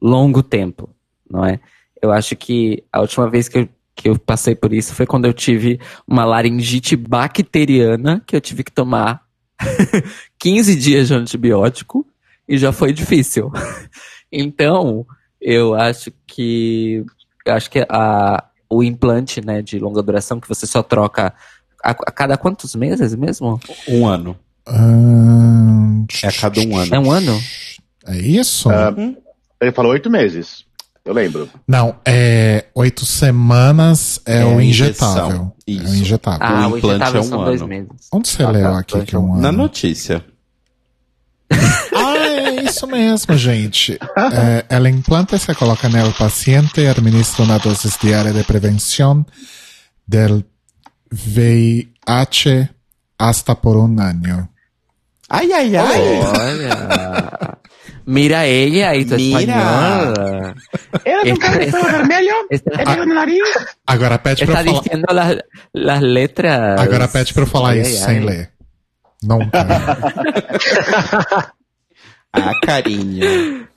longo tempo, não é? Eu acho que a última vez que eu, que eu passei por isso foi quando eu tive uma laringite bacteriana que eu tive que tomar 15 dias de antibiótico e já foi difícil. Então, eu acho que eu acho que a, o implante, né, de longa duração que você só troca a, a cada quantos meses mesmo? Um ano. Ahn, É a cada um ano. É um ano? É isso? Ah, Ele falou oito meses, eu lembro. Não, é oito semanas é, É o injetável. injeção. É o Isso. injetável. Ah, O o implante injetável é um são dois ano. meses. Onde você Ah, leu tá. aqui que é um ano? Na notícia. Ah, é isso mesmo, gente. Eh, el implante se coloca el paciente administra una dosis diaria de prevención del VIH hasta por un año. Ai, ai, ai. Olha. Mira ella aí, tu Mira. espanhola. Era um cara de pelo vermelho, Está, no nariz. Agora pede pra está eu falar, diciendo las, las letras. agora pede pra eu falar Ai, isso ai, sem ai. ler. Nunca. Ah, carinho.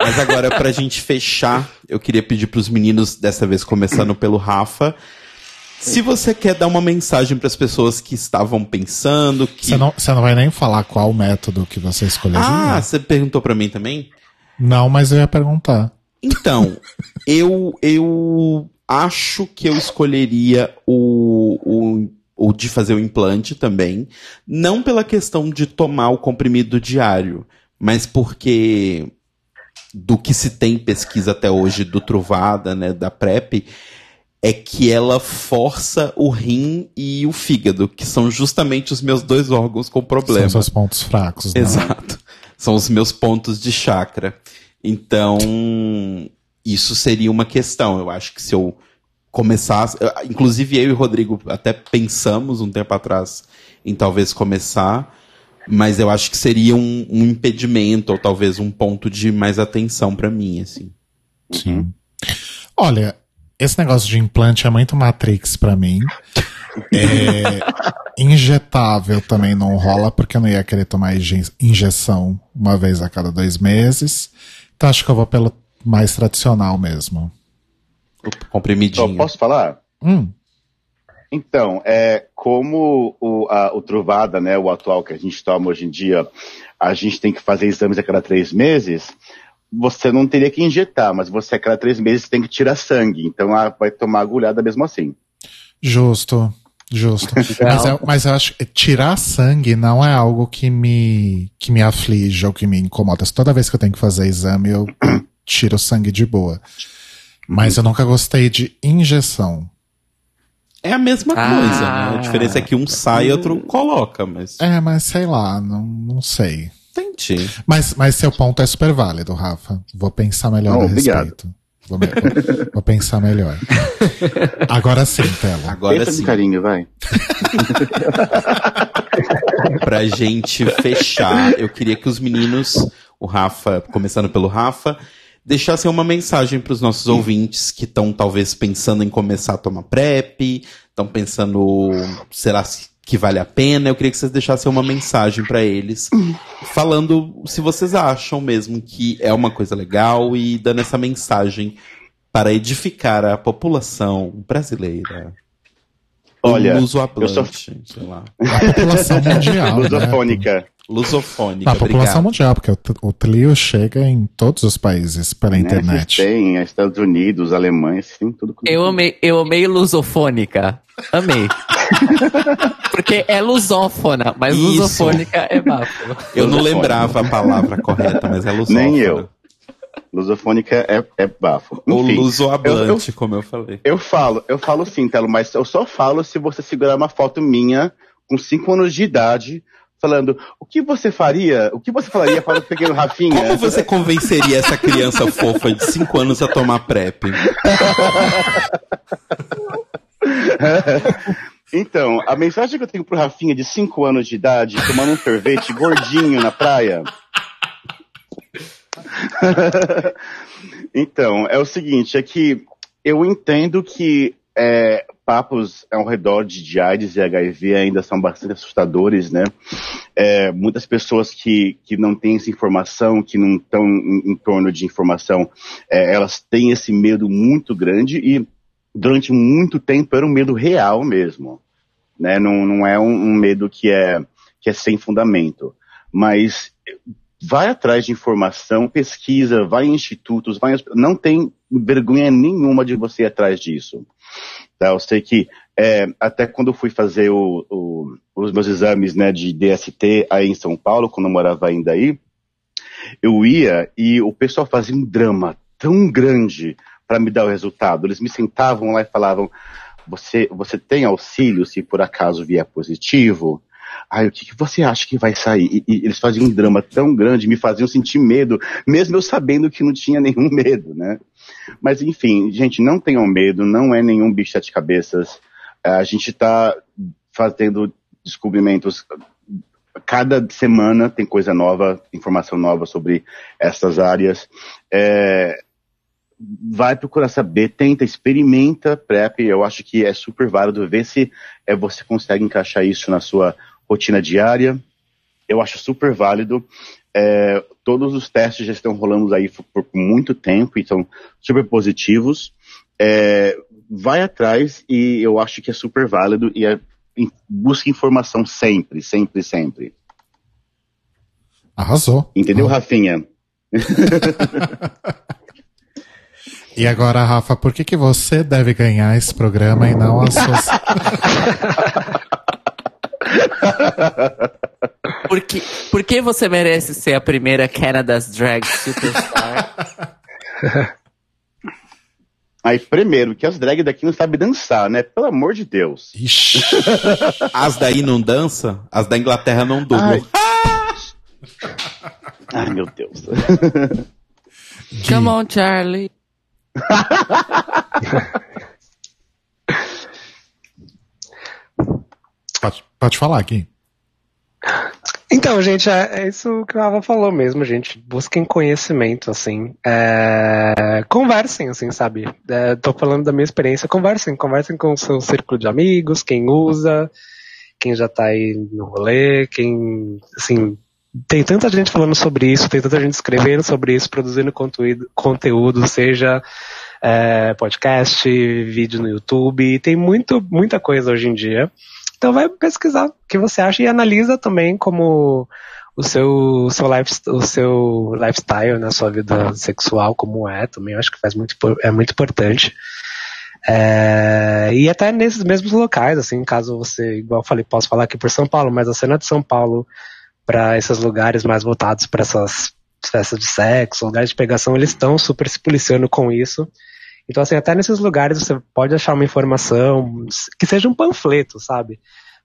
Mas agora, pra gente fechar, eu queria pedir pros meninos, dessa vez começando pelo Rafa, se você quer dar uma mensagem pras pessoas que estavam pensando que. Você não, você não vai nem falar qual método que você escolheria? Ah, você perguntou pra mim também? Não, mas eu ia perguntar. Então, eu, eu acho que eu escolheria o, o, ou de fazer o implante também. Não pela questão de tomar o comprimido diário, mas porque do que se tem pesquisa até hoje do Truvada, né, da PrEP, é que ela força o rim e o fígado, que são justamente os meus dois órgãos com São problema. seus pontos fracos, né? Exato. São os meus pontos de chakra. Então, isso seria uma questão. Eu acho que se eu começasse. Inclusive, eu e o Rodrigo até pensamos um tempo atrás em talvez começar, mas eu acho que seria um, um impedimento, ou talvez um ponto de mais atenção pra mim, assim. Sim. Olha, esse negócio de implante é muito Matrix pra mim. É, injetável também não rola, porque eu não ia querer tomar inje- injeção uma vez a cada dois meses. Então acho que eu vou pelo mais tradicional mesmo. O comprimidinho. Então, posso falar? Hum, Então, é, como o, a, o Truvada, né, o atual que a gente toma hoje em dia, a gente tem que fazer exames a cada três meses, você não teria que injetar, mas você a cada três meses tem que tirar sangue. Então ah, vai tomar agulhada mesmo assim. justo, justo. mas, eu, mas eu acho que tirar sangue não é algo que me, que me aflige ou que me incomoda. Toda vez que eu tenho que fazer exame, eu tiro sangue de boa. Mas eu nunca gostei de injeção. É a mesma Ah. coisa, né? A diferença é que um sai e outro coloca, mas. É, mas sei lá, não, não sei. Entendi. Mas, mas seu ponto é super válido, Rafa. Vou pensar melhor Oh, a obrigado. respeito. Vou, me- vou- vou pensar melhor. Agora sim, Tela. Agora Pensa sim. de carinho, vai. pra gente fechar, eu queria que os meninos, o Rafa, começando pelo Rafa, deixassem uma mensagem para os nossos ouvintes que estão talvez pensando em começar a tomar PrEP, estão pensando, será se- que vale a pena? Eu queria que vocês deixassem uma mensagem para eles, falando se vocês acham mesmo que é uma coisa legal e dando essa mensagem para edificar a população brasileira. Olha, eu sou sei lá. A população mundial. né? lusofônica. Lusofônica, A população obrigado. mundial, porque o, o Tlio chega em todos os países pela Né? internet. Vocês têm Estados Unidos, Alemanha, têm tudo. Eu amei, eu amei lusofônica. Amei. Porque é lusófona, mas Isso. lusofônica é bafo. Eu não lembrava a palavra correta, mas é lusófona. Nem eu. Lusofônica é, é bafo. Ou Enfim, lusoablante, como eu falei. Eu falo, eu falo sim, Telo, mas eu só falo se você segurar uma foto minha com 5 anos de idade, falando o que você faria, o que você falaria para o pequeno Rafinha? Como você convenceria essa criança fofa de 5 anos a tomar PrEP? Então, a mensagem que eu tenho pro Rafinha de 5 anos de idade, tomando um sorvete gordinho na praia. então, é o seguinte, é que eu entendo que é, papos ao redor de, AIDS e HIV ainda são bastante assustadores, né? É, muitas pessoas que, que não têm essa informação, que não estão em, em torno de informação, é, elas têm esse medo muito grande e durante muito tempo era um medo real mesmo, né? Não, não é um, um medo que é, que é sem fundamento, mas vai atrás de informação, pesquisa, vai em institutos, vai, não tem vergonha nenhuma de você ir atrás disso. Tá? Eu sei que é, até quando eu fui fazer o- o- os meus exames né, de DST aí em São Paulo, quando eu morava ainda aí, eu ia e o pessoal fazia um drama tão grande para me dar o resultado. Eles me sentavam lá e falavam: você, você tem auxílio se por acaso vier positivo? Ai, o que, que você acha que vai sair? E, e eles faziam um drama tão grande, me faziam sentir medo, mesmo eu sabendo que não tinha nenhum medo, né? Mas enfim, gente, não tenham medo, não é nenhum bicho de cabeças. A gente está fazendo descobrimentos cada semana tem coisa nova, informação nova sobre essas áreas. É, vai procurar saber, tenta, experimenta PrEP. Eu acho que é super válido ver se é, você consegue encaixar isso na sua rotina diária. Eu acho super válido. É, todos os testes já estão rolando aí por, muito tempo e são super positivos. É, vai atrás e eu acho que é super válido e é, busque informação sempre, sempre, sempre. Arrasou. Entendeu, Rafinha? E agora, Rafa, por que, que você deve ganhar esse programa e não as suas. Por que, por que você merece ser a primeira Canada's Drag Superstar? Aí, primeiro, que as drag daqui não sabem dançar, né? Pelo amor de Deus. Ixi. As daí não dança, as da Inglaterra não dublam. Ai, meu Deus. Come on, Charlie. Pode, pode falar, Gui. Então, gente, é, é isso que o Ava falou mesmo, gente. Busquem conhecimento, assim. É, conversem, assim, sabe? É, tô falando da minha experiência. Conversem, conversem com o seu círculo de amigos, quem usa, quem já tá aí no rolê, quem, assim, tem tanta gente falando sobre isso, tem tanta gente escrevendo sobre isso, produzindo conteúdo, seja é, podcast, vídeo no YouTube, tem muito, muita coisa hoje em dia. Então vai pesquisar o que você acha e analisa também como o seu, seu, life, o seu lifestyle na sua vida sexual, como é também, eu acho que faz muito, é muito importante. É, e até nesses mesmos locais, assim, caso você, igual eu falei, posso falar aqui por São Paulo, mas a cena de São Paulo, para esses lugares mais voltados para essas festas de sexo, lugares de pegação, eles estão super se policiando com isso. Então, assim, até nesses lugares você pode achar uma informação que seja um panfleto, sabe?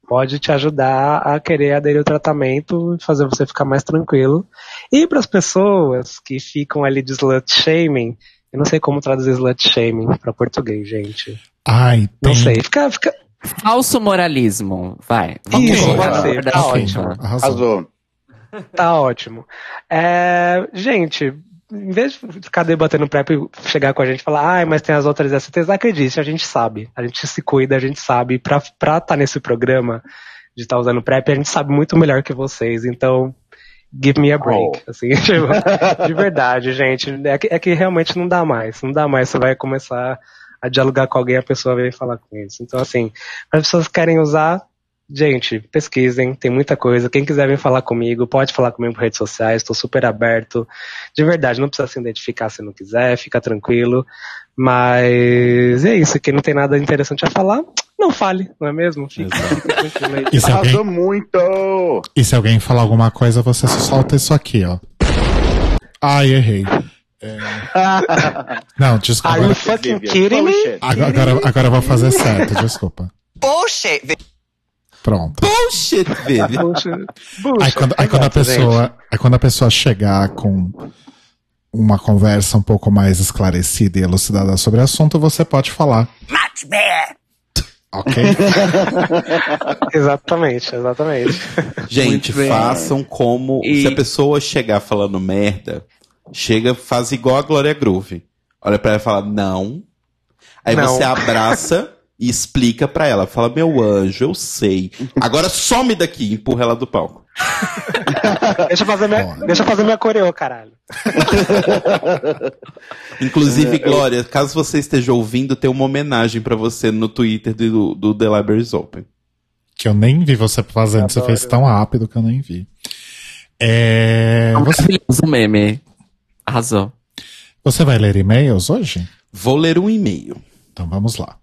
Pode te ajudar a querer aderir ao tratamento e fazer você ficar mais tranquilo. E para as pessoas que ficam ali de slut shaming, eu não sei como traduzir slut shaming para português, gente. Ai, Não tem. sei. Fica, fica, Falso moralismo. Vai. Vamos Isso, pode ser, tá ótimo. Arrasou. Arrasou. Tá ótimo. É, gente, em vez de ficar debatendo PrEP e chegar com a gente e falar, ai, mas tem as outras STs, acredite, a gente sabe. A gente se cuida, a gente sabe. Pra estar pra tá nesse programa de estar usando PrEP, a gente sabe muito melhor que vocês. Então, give me a break. Assim, tipo, de verdade, gente. É que, é que realmente não dá mais. Não dá mais. Você vai começar a dialogar com alguém, a pessoa vem falar com isso. Então, assim, as pessoas que querem usar, Gente, pesquisem, tem muita coisa. Quem quiser vir falar comigo, pode falar comigo por redes sociais, estou super aberto. De verdade, não precisa se identificar se não quiser, fica tranquilo. Mas é isso, quem não tem nada interessante a falar, não fale, não é mesmo? Tranquilo aí. E se, Arrasou alguém, muito! e se alguém falar alguma coisa, você só solta isso aqui, ó. Ai, errei. É... Não, desculpa. Are you fucking kidding me? agora, agora, agora eu vou fazer certo, desculpa. Bullshit. Pronto. Bullshit, baby. Bullshit. Aí quando, aí quando a pessoa, aí quando a pessoa chegar com uma conversa um pouco mais esclarecida e elucidada sobre o assunto, você pode falar, Much better. ok? Exatamente, exatamente. Gente, façam como. E- Se a pessoa chegar falando merda, chega, faz igual a Glória Groove. Olha pra ela e fala, não. Aí Não. você abraça e explica pra ela. Fala, meu anjo, eu sei. Agora some daqui e empurra ela do palco. Deixa eu fazer minha, Olha. deixa eu fazer minha coreo, caralho. Inclusive, Glória, caso você esteja ouvindo, tem uma homenagem pra você no Twitter do, do The Libraries Open. que eu nem vi você fazendo, você fez tão rápido que eu nem vi. É, você, Maravilhoso meme. Arrasou. você vai ler e-mails hoje? Vou ler um e-mail. Então vamos lá.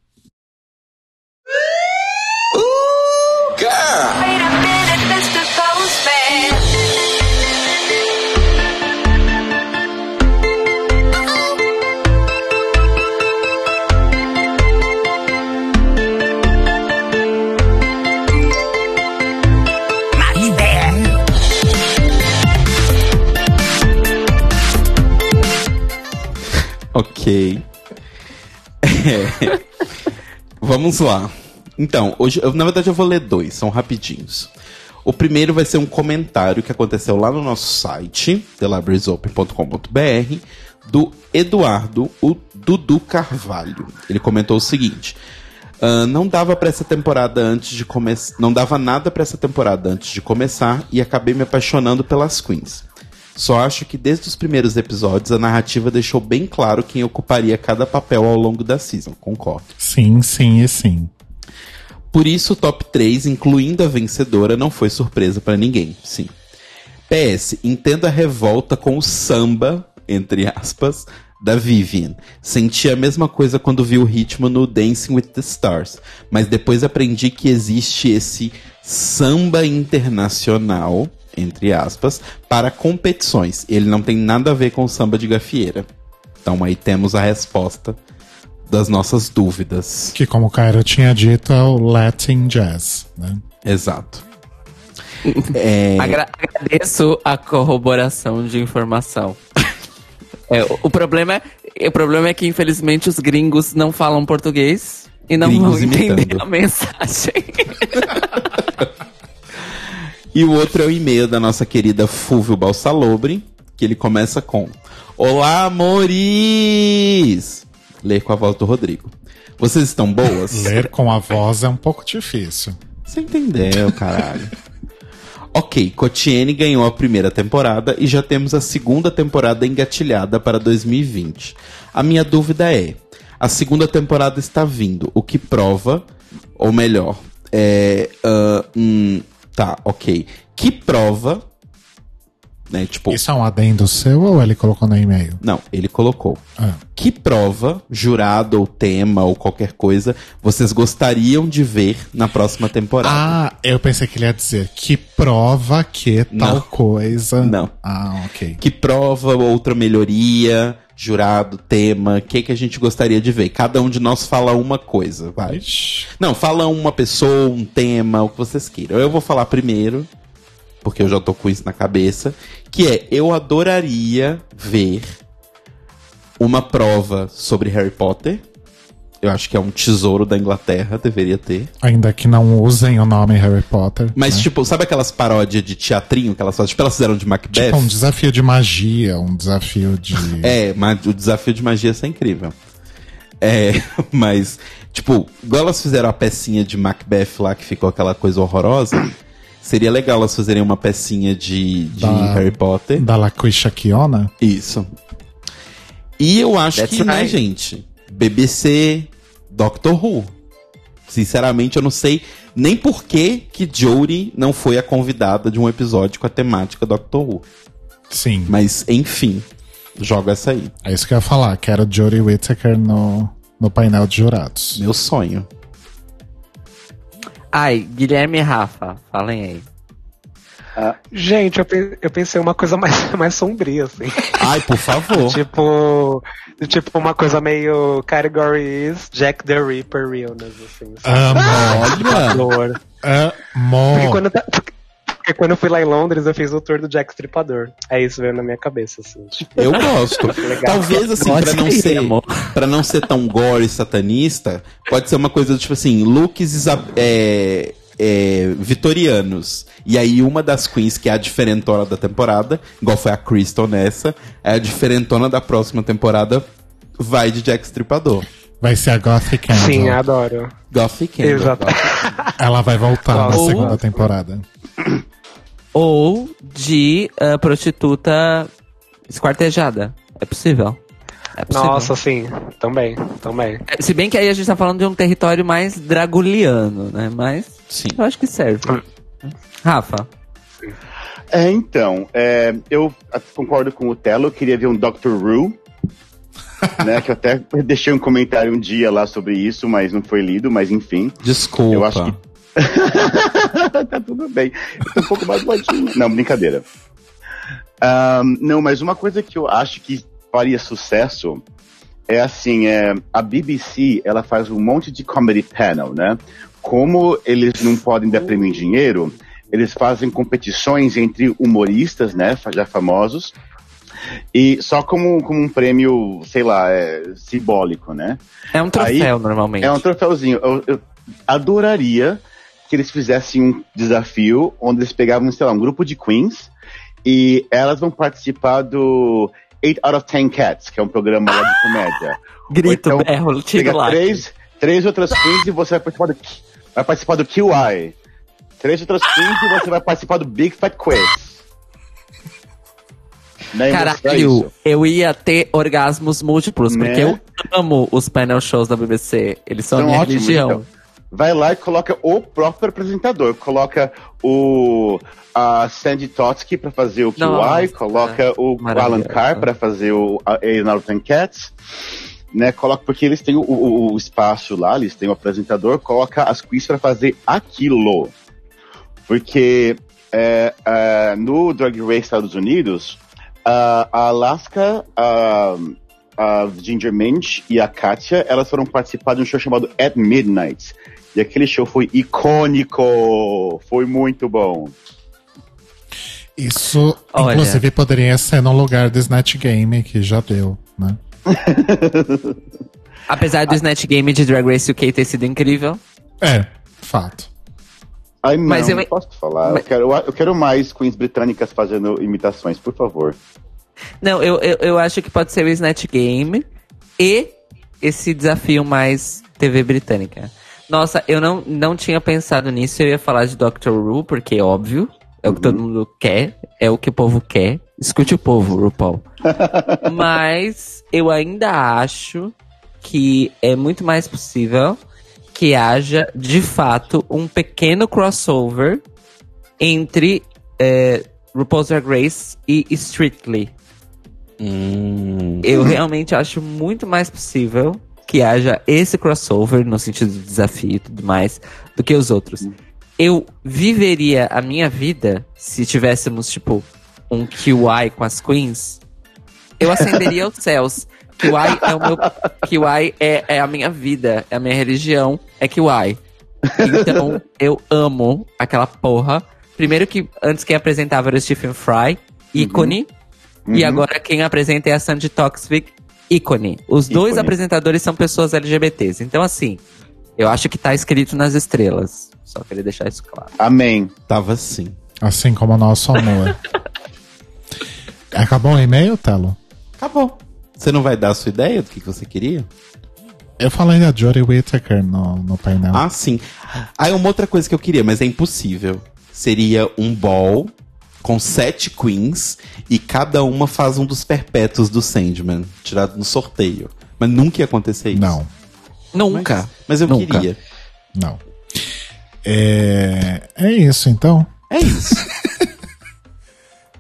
Ok. É. Vamos lá. Então, hoje, eu- na verdade, eu vou ler dois, são rapidinhos. O primeiro vai ser um comentário que aconteceu lá no nosso site, thelibrariesopen.com.br, do Eduardo, o Dudu Carvalho. Ele comentou o seguinte: "Ah, não dava para essa temporada antes de começar, não dava nada para essa temporada antes de começar e acabei me apaixonando pelas queens. Só acho que desde os primeiros episódios a narrativa deixou bem claro quem ocuparia cada papel ao longo da season, concordo. Sim, sim e sim. Por isso, o top 3, incluindo a vencedora, não foi surpresa pra ninguém, sim. PS, entendo a revolta com o samba, entre aspas, Da Vivian. Senti a mesma coisa quando vi o ritmo no Dancing with the Stars. Mas depois aprendi que existe esse samba internacional, entre aspas, para competições. Ele não tem nada a ver com o samba de gafieira. Então aí temos a resposta das nossas dúvidas. Que, como o Cairo tinha dito, é o Latin Jazz, né? Exato. É, Agra- agradeço a corroboração de informação. É, o, o problema é, o problema é que, infelizmente, os gringos não falam português e não Gringos vão entender imitando. a mensagem. E o outro é o e-mail da nossa querida Fúvio Balsalobre, que ele começa com Olá, amores! Ler com a voz do Rodrigo. Vocês estão boas? Ler com a voz é um pouco difícil. Você entendeu, caralho. ok, Cotiene ganhou a primeira temporada e já temos a segunda temporada engatilhada para 2020. A minha dúvida é: a segunda temporada está vindo, o que prova, ou melhor, é. ah, hum, tá, ok. Que prova. Né, tipo, Isso é um adendo seu ou ele colocou no e-mail? não, ele colocou. Ah. Que prova, jurado ou tema ou qualquer coisa, vocês gostariam de ver na próxima temporada? Ah, eu pensei que ele ia dizer que prova que tal Não. coisa. Não. Ah, ok. Que prova, outra melhoria, jurado, tema, o que, que a gente gostaria de ver? Cada um de nós fala uma coisa, vai. Ixi. Não, fala uma pessoa, um tema, o que vocês queiram. Eu vou falar primeiro, porque eu já tô com isso na cabeça, que é, eu adoraria ver uma prova sobre Harry Potter. Eu acho que é um tesouro da Inglaterra, deveria ter. Ainda que não usem o nome Harry Potter. Mas, né? tipo, sabe aquelas paródias de teatrinho que elas fazem? Tipo, elas fizeram de Macbeth? Tipo, um desafio de magia, um desafio de. É, mas o desafio de magia ia ser incrível. É, mas, tipo, igual elas fizeram a pecinha de Macbeth lá, que ficou aquela coisa horrorosa, seria legal elas fazerem uma pecinha de, de Da- Harry Potter. Da Laquisha Kiona. Isso. E eu acho That's que, né, right. gente? BBC, Doctor Who. Sinceramente, eu não sei nem por que que Jodie não foi a convidada de um episódio com a temática Doctor Who. Sim. Mas, enfim, joga essa aí. É isso que eu ia falar. Quero Jodie Whittaker no, no painel de jurados. Meu sonho. Ai, Guilherme e Rafa, falem aí. Gente, eu, pe- eu pensei uma coisa mais, mais sombria, assim. Ai, por favor. tipo. Tipo, uma coisa meio categories Jack the Ripper realness, assim. Amo. Olha! Porque Amo. quando, eu ta- porque quando eu fui lá em Londres, eu fiz o tour do Jack Stripador. É isso veio na minha cabeça, assim. Tipo, Eu gosto. Talvez, assim, pra não, ser, pra não ser tão gore satanista, pode ser uma coisa do tipo assim, looks é, é, vitorianos. E aí uma das queens, que é a diferentona da temporada, igual foi a Crystal nessa, é a diferentona da próxima temporada, vai de Jack Stripador. Vai ser a Gothic Angel. sim, adoro. Gothic Candle. Exato. Ela vai voltar na Ou- segunda temporada. Ou de ah, prostituta esquartejada. É possível. É possível. Nossa, sim. Também, também. É, Se bem que aí a gente tá falando de um território mais draguliano, né? Mas Sim. eu acho que serve. Rafa. É, então, é, eu concordo com o Telo, eu queria ver um Dr. Rue, né, que eu até deixei um comentário um dia lá sobre isso, mas não foi lido, mas enfim. Desculpa. Eu acho que- tá tudo bem. Eu tô um pouco mais baixinho. Não, brincadeira. Ahn, não, mas uma coisa que eu acho que faria sucesso é assim, é, a BBC, ela faz um monte de comedy panel, né? Como eles não podem dar prêmio em dinheiro, eles fazem competições entre humoristas, né, já famosos, e só como, como um prêmio, sei lá, é, simbólico, né? É um troféu, normalmente. É um troféuzinho. Eu, eu adoraria que eles fizessem um desafio onde eles pegavam, sei lá, um grupo de queens e elas vão participar do 8 out of 10 Cats, que é um programa lá de comédia. Grito, então, berro, tiro lá. três, três outras queens e você vai participar do, vai participar do QI. Três outras queens e você vai participar do Big Fat Quiz. Né, Caralho, eu ia ter orgasmos múltiplos, Né? porque eu amo os panel shows da BBC. Eles são São minha ótimos, religião. então. vai lá e coloca o próprio apresentador. Coloca o a Sandy Totsky para fazer o QI, Nossa, coloca o Alan. Carr para fazer o a Northern Cats. Né, coloca porque eles têm o, o- o espaço lá, eles têm o apresentador, coloca as quiz para fazer aquilo. Porque é, é, no Drag Race Estados Unidos, a a Alaska, a, a Ginger Minch e a Katia, elas foram participar de um show chamado At Midnight. E aquele show foi icônico! Foi muito bom. Isso, Olha. inclusive, poderia ser no lugar do Snatch Game, que já deu, né? Apesar do Snatch Game de Drag Race UK ter sido incrível. É, fato. Ai, não, Mas eu- não posso falar. mas- Eu, quero, eu quero mais queens britânicas fazendo imitações, por favor. Não, eu, eu, eu acho que pode ser o Snatch Game e esse desafio mais TV britânica. Nossa, eu não, não tinha pensado nisso. Eu ia falar de Doctor Who, porque é óbvio. É o que todo mundo quer. É o que o povo quer. Escute o povo, RuPaul. Mas eu ainda acho que é muito mais possível que haja, de fato, um pequeno crossover entre é, RuPaul's Drag Race e Strictly. Hum, Eu realmente acho muito mais possível que haja esse crossover, no sentido de desafio e tudo mais, do que os outros. Eu viveria a minha vida se tivéssemos, tipo, um QI com as queens. Eu ascenderia aos céus. QI é o meu. QI é, é a minha vida, é a minha religião, é QI. Então, eu amo aquela porra. Primeiro que antes quem apresentava era o Stephen Fry, ícone. E Uhum. agora quem apresenta é a Sandy Toxic, ícone. Os dois Ícone. apresentadores são pessoas LGBTs. Então, assim, eu acho que tá escrito nas estrelas. Só queria deixar isso claro. Amém. tava assim. Assim como o nosso amor. Acabou o e-mail, Telo? Acabou. Você não vai dar a sua ideia do que que você queria? Eu falei da Jodie Whittaker no, no painel. Ah, sim. Aí uma outra coisa que eu queria, mas é impossível. Seria um ball com sete queens e cada uma faz um dos perpétuos do Sandman, tirado no sorteio. Mas nunca ia acontecer isso. Não, Nunca. Mas, mas eu Nunca. queria. não. É, é isso, então. É isso.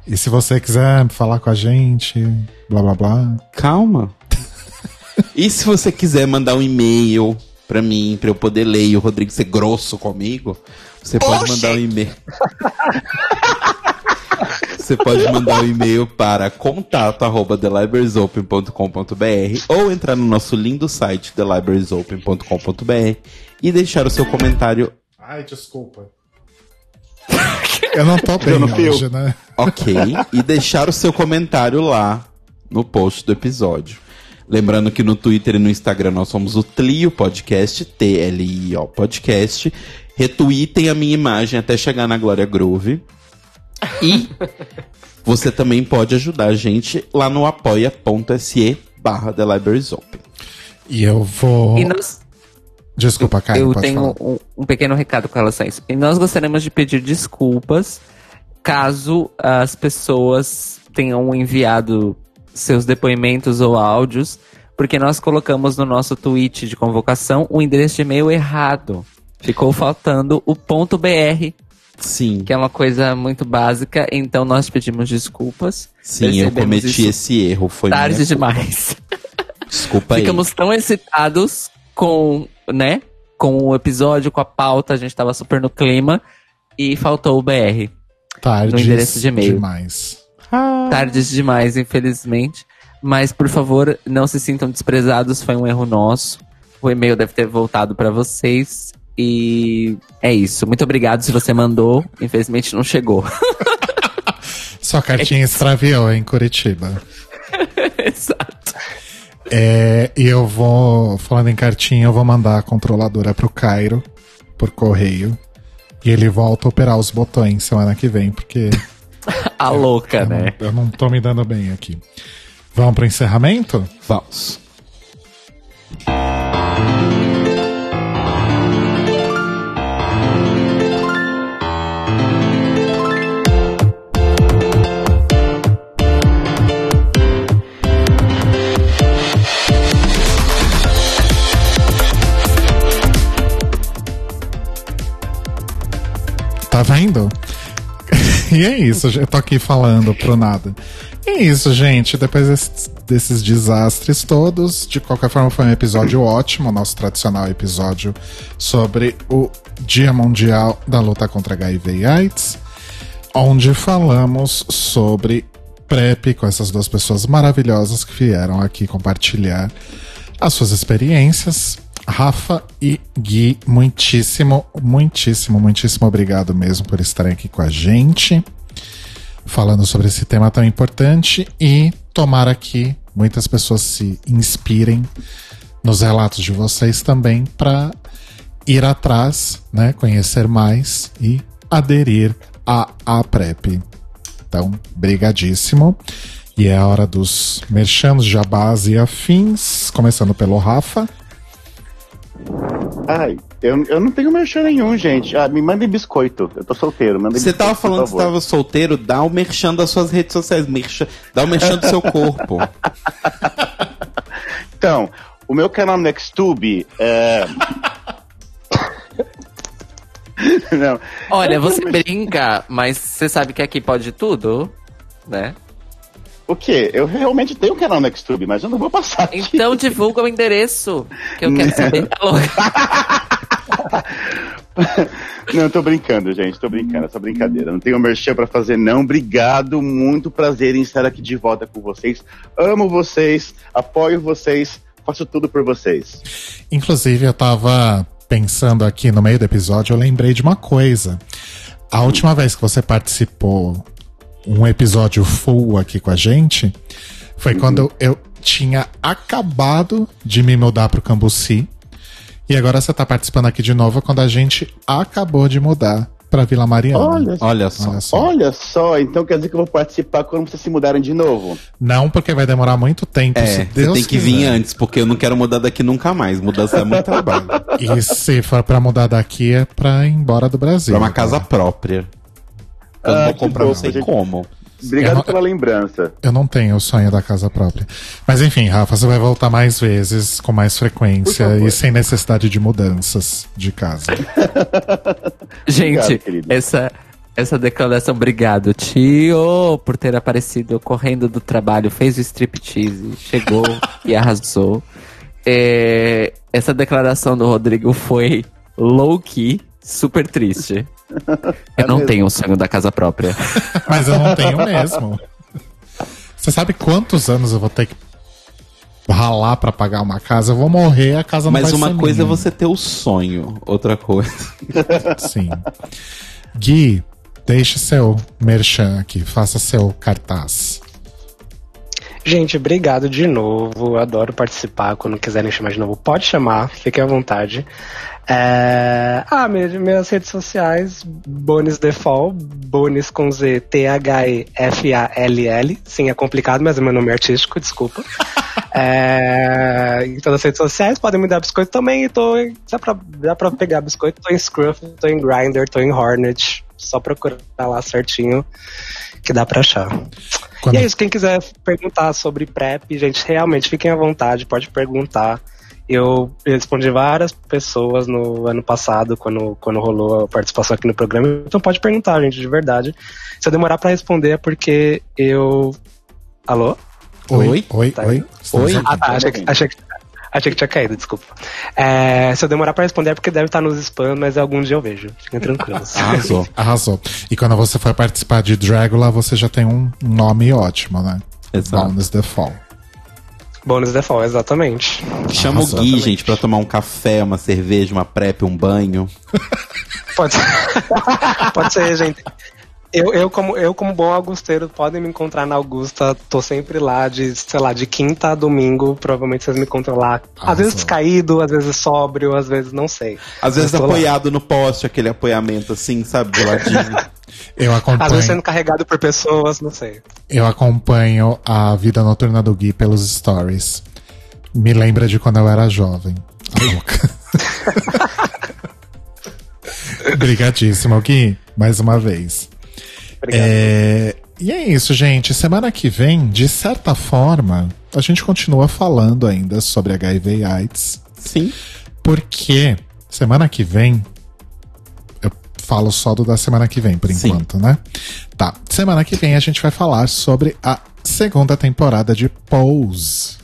E se você quiser falar com a gente, blá blá blá. Calma. E se você quiser mandar um e-mail pra mim, pra eu poder ler e o Rodrigo ser grosso comigo, você pode mandar um e-mail. Você pode mandar um e-mail para contato@thelibrariesopen.com.br ou entrar no nosso lindo site thelibrariesopen.com.br e deixar o seu comentário Ai, desculpa. Eu não tô bem hoje, né? ok e deixar o seu comentário lá no post do episódio. Lembrando que no Twitter e no Instagram nós somos o Tlio Podcast, T-L-I-O Podcast. Retweetem a minha imagem até chegar na Glória Groove. E você também pode ajudar a gente lá no apoia.se barra The Libraries Open. E eu vou. E nós, Desculpa, Caio. eu pode tenho falar. um, um pequeno recado com relação a isso. E nós gostaríamos de pedir desculpas caso as pessoas tenham enviado seus depoimentos ou áudios, porque nós colocamos no nosso tweet de convocação o endereço de e-mail errado. Ficou faltando o ponto .br, Sim, que é uma coisa muito básica, então nós pedimos desculpas. sim, eu cometi esse erro. Foi Tarde demais. Desculpa aí. Ficamos tão excitados com, né, com o episódio, com a pauta, a gente tava super no clima e faltou o BR. Tardes no endereço de e-mail. demais. Tardes demais, infelizmente. Mas, por favor, não se sintam desprezados, foi um erro nosso. O e-mail deve ter voltado pra vocês. E é isso. Muito obrigado se você mandou. Infelizmente não chegou. Sua cartinha extraviou em Curitiba. Exato. É, e eu vou, falando em cartinha, eu vou mandar a controladora pro Cairo, por correio. E ele volta a operar os botões semana que vem, porque A louca, eu, né? não, eu não tô me dando bem aqui. Vamos pro encerramento? Vamos. Tá indo? e é isso, eu tô aqui falando pro nada. E é isso, gente. Depois desses, desses desastres todos, de qualquer forma, foi um episódio ótimo, nosso tradicional episódio sobre o Dia Mundial da Luta contra HIV e AIDS, onde falamos sobre PrEP com essas duas pessoas maravilhosas que vieram aqui compartilhar as suas experiências. Rafa e Gui, muitíssimo, muitíssimo, muitíssimo obrigado mesmo por estarem aqui com a gente, falando sobre esse tema tão importante e tomara que muitas pessoas se inspirem nos relatos de vocês também para ir atrás, né, conhecer mais e aderir à a PrEP. Então, brigadíssimo. E é a hora dos merchanos, jabás e afins, começando pelo Rafa. Ai, eu, eu não tenho merchan nenhum, gente. Ah, me mandem biscoito. Eu tô solteiro. Mandem Você biscoito, tava falando que você tava solteiro, dá o merchan das suas redes sociais, merchan, dá o merchan do seu corpo. Então, o meu canal Nextube é. não. Olha, você brinca, mas você sabe que aqui pode tudo, né? O quê? Eu realmente tenho um canal Nextube, mas eu não vou passar. aqui. Então divulga o endereço, que eu quero saber. Alô? Não, tô brincando, gente. Tô brincando, essa brincadeira. Não tenho merchan pra fazer, não. Obrigado, muito prazer em estar aqui de volta com vocês. Amo vocês, apoio vocês, faço tudo por vocês. Inclusive, eu tava pensando aqui no meio do episódio, eu lembrei de uma coisa. A última vez que você participou um episódio full aqui com a gente foi quando eu tinha acabado de me mudar pro Cambuci. E agora você tá participando aqui de novo quando a gente acabou de mudar pra Vila Mariana. Olha, Olha só. Olha só. olha só, então quer dizer que eu vou participar quando vocês se mudarem de novo. Não, porque vai demorar muito tempo. É, se você Deus tem que quiser. vir antes, porque eu não quero mudar daqui nunca mais. Mudança é muito trabalho. E se for pra mudar daqui, é pra ir embora do Brasil. Pra uma casa própria. Eu não Ah, comprar, bom, não sei gente. como. Obrigado não- pela lembrança. Eu não tenho o sonho da casa própria. Mas enfim, Rafa, você vai voltar mais vezes, com mais frequência e sem necessidade de mudanças de casa. Gente, Obrigado, essa, essa declaração, obrigado, tio, por ter aparecido correndo do trabalho, fez o striptease, chegou e arrasou. É, essa declaração do Rodrigo foi low-key, super triste. Eu não mesmo. tenho o sonho da casa própria. Mas eu não tenho mesmo. Você sabe quantos anos eu vou ter que ralar pra pagar uma casa? Eu vou morrer, a casa não Mas vai uma ser coisa é minha. você ter o sonho, outra coisa. Sim. Gui, deixe seu merchan aqui, faça seu cartaz. Gente, obrigado de novo. Adoro participar. Quando quiserem chamar de novo, pode chamar. Fiquem à vontade. É... Ah, minhas, redes sociais, Bonis Default, Bonis com Z, T-H-E-F-A-L-L. Sim, é complicado, mas é meu nome artístico, desculpa. É, Em todas as redes sociais, podem me dar biscoito também. Tô, dá, pra, dá pra pegar biscoito, tô em Scruff, tô em Grindr, tô em Hornet. Só procurar lá certinho que dá pra achar. Quando- E é isso, quem quiser perguntar sobre PrEP, gente, realmente fiquem à vontade, pode perguntar. Eu respondi várias pessoas no ano passado, quando, quando rolou a participação aqui no programa. Então pode perguntar, gente, de verdade. Se eu demorar pra responder é porque eu. Alô? Oi, Oi? oi, Tá oi. Oi? Ah, tá, achei que, achei, que, achei que tinha caído, desculpa. É, se eu demorar pra responder é porque deve estar nos spam, mas algum dia eu vejo. Fiquem tranquilos. Arrasou. Arrasou. E quando você for participar de Dragula, você já tem um nome ótimo, né? Exato. Bonus the Fall. Bônus default, exatamente. Chama o. Gui, gente, pra tomar um café, uma cerveja, uma prep, um banho. Pode ser, Pode ser gente. Eu, eu, como, eu, como bom augusteiro, podem me encontrar na Augusta. Tô sempre lá de, sei lá, de quinta a domingo. Provavelmente vocês me encontram lá. Arrasou. Às vezes caído, às vezes sóbrio, às vezes não sei. Às vezes tô lá. apoiado no poste, aquele apoiamento assim, sabe, do ladinho. Eu Às vezes acompanho, sendo carregado por pessoas, não sei. eu acompanho a vida noturna do Gui pelos stories. Me lembra de quando eu era jovem. A louca. Obrigadíssimo, Gui, mais uma vez. Obrigado. É, e é isso, gente. Semana que vem, de certa forma, a gente continua falando ainda sobre HIV e AIDS. Sim. Porque semana que vem eu falo só do da semana que vem, por Sim. enquanto, né? Tá. Semana que vem a gente vai falar sobre a segunda temporada de Pose.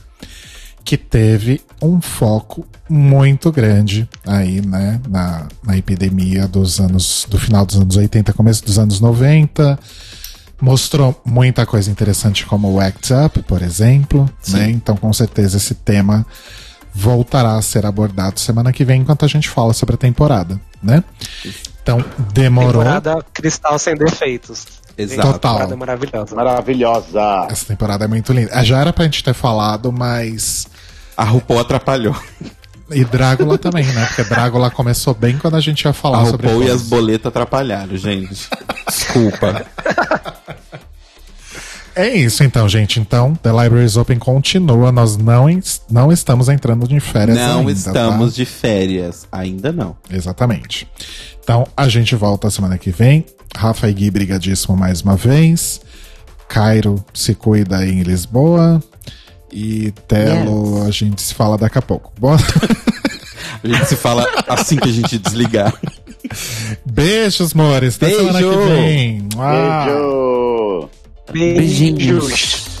Que teve um foco muito grande aí, né? Na, na epidemia dos anos. do final dos anos 80, começo dos anos 90. Mostrou muita coisa interessante, como o Act Up, por exemplo. Né? Então, com certeza, esse tema voltará a ser abordado semana que vem, enquanto a gente fala sobre a temporada, né? Então, demorou. Temporada Cristal sem defeitos. Exato. Total. Temporada maravilhosa. Maravilhosa. Essa temporada é muito linda. Ah, Já era pra gente ter falado, mas. A RuPaul atrapalhou. E Drácula também, né? Porque Drácula começou bem quando a gente ia A falar sobre. RuPaul e as boletas atrapalharam, gente. Desculpa. É isso então, gente. Então, The Libraries Open continua. Nós não, não estamos entrando de férias não ainda, estamos tá? de férias. Ainda não. Exatamente. Então, a gente volta semana que vem. Rafa e Gui brigadíssimo mais uma vez. Cairo se cuida aí em Lisboa. E Telo, a gente se fala daqui a pouco. Boa... A gente se fala assim que a gente desligar. Beijos, amores. Até Beijo. semana que vem. Beijo. Beijinhos.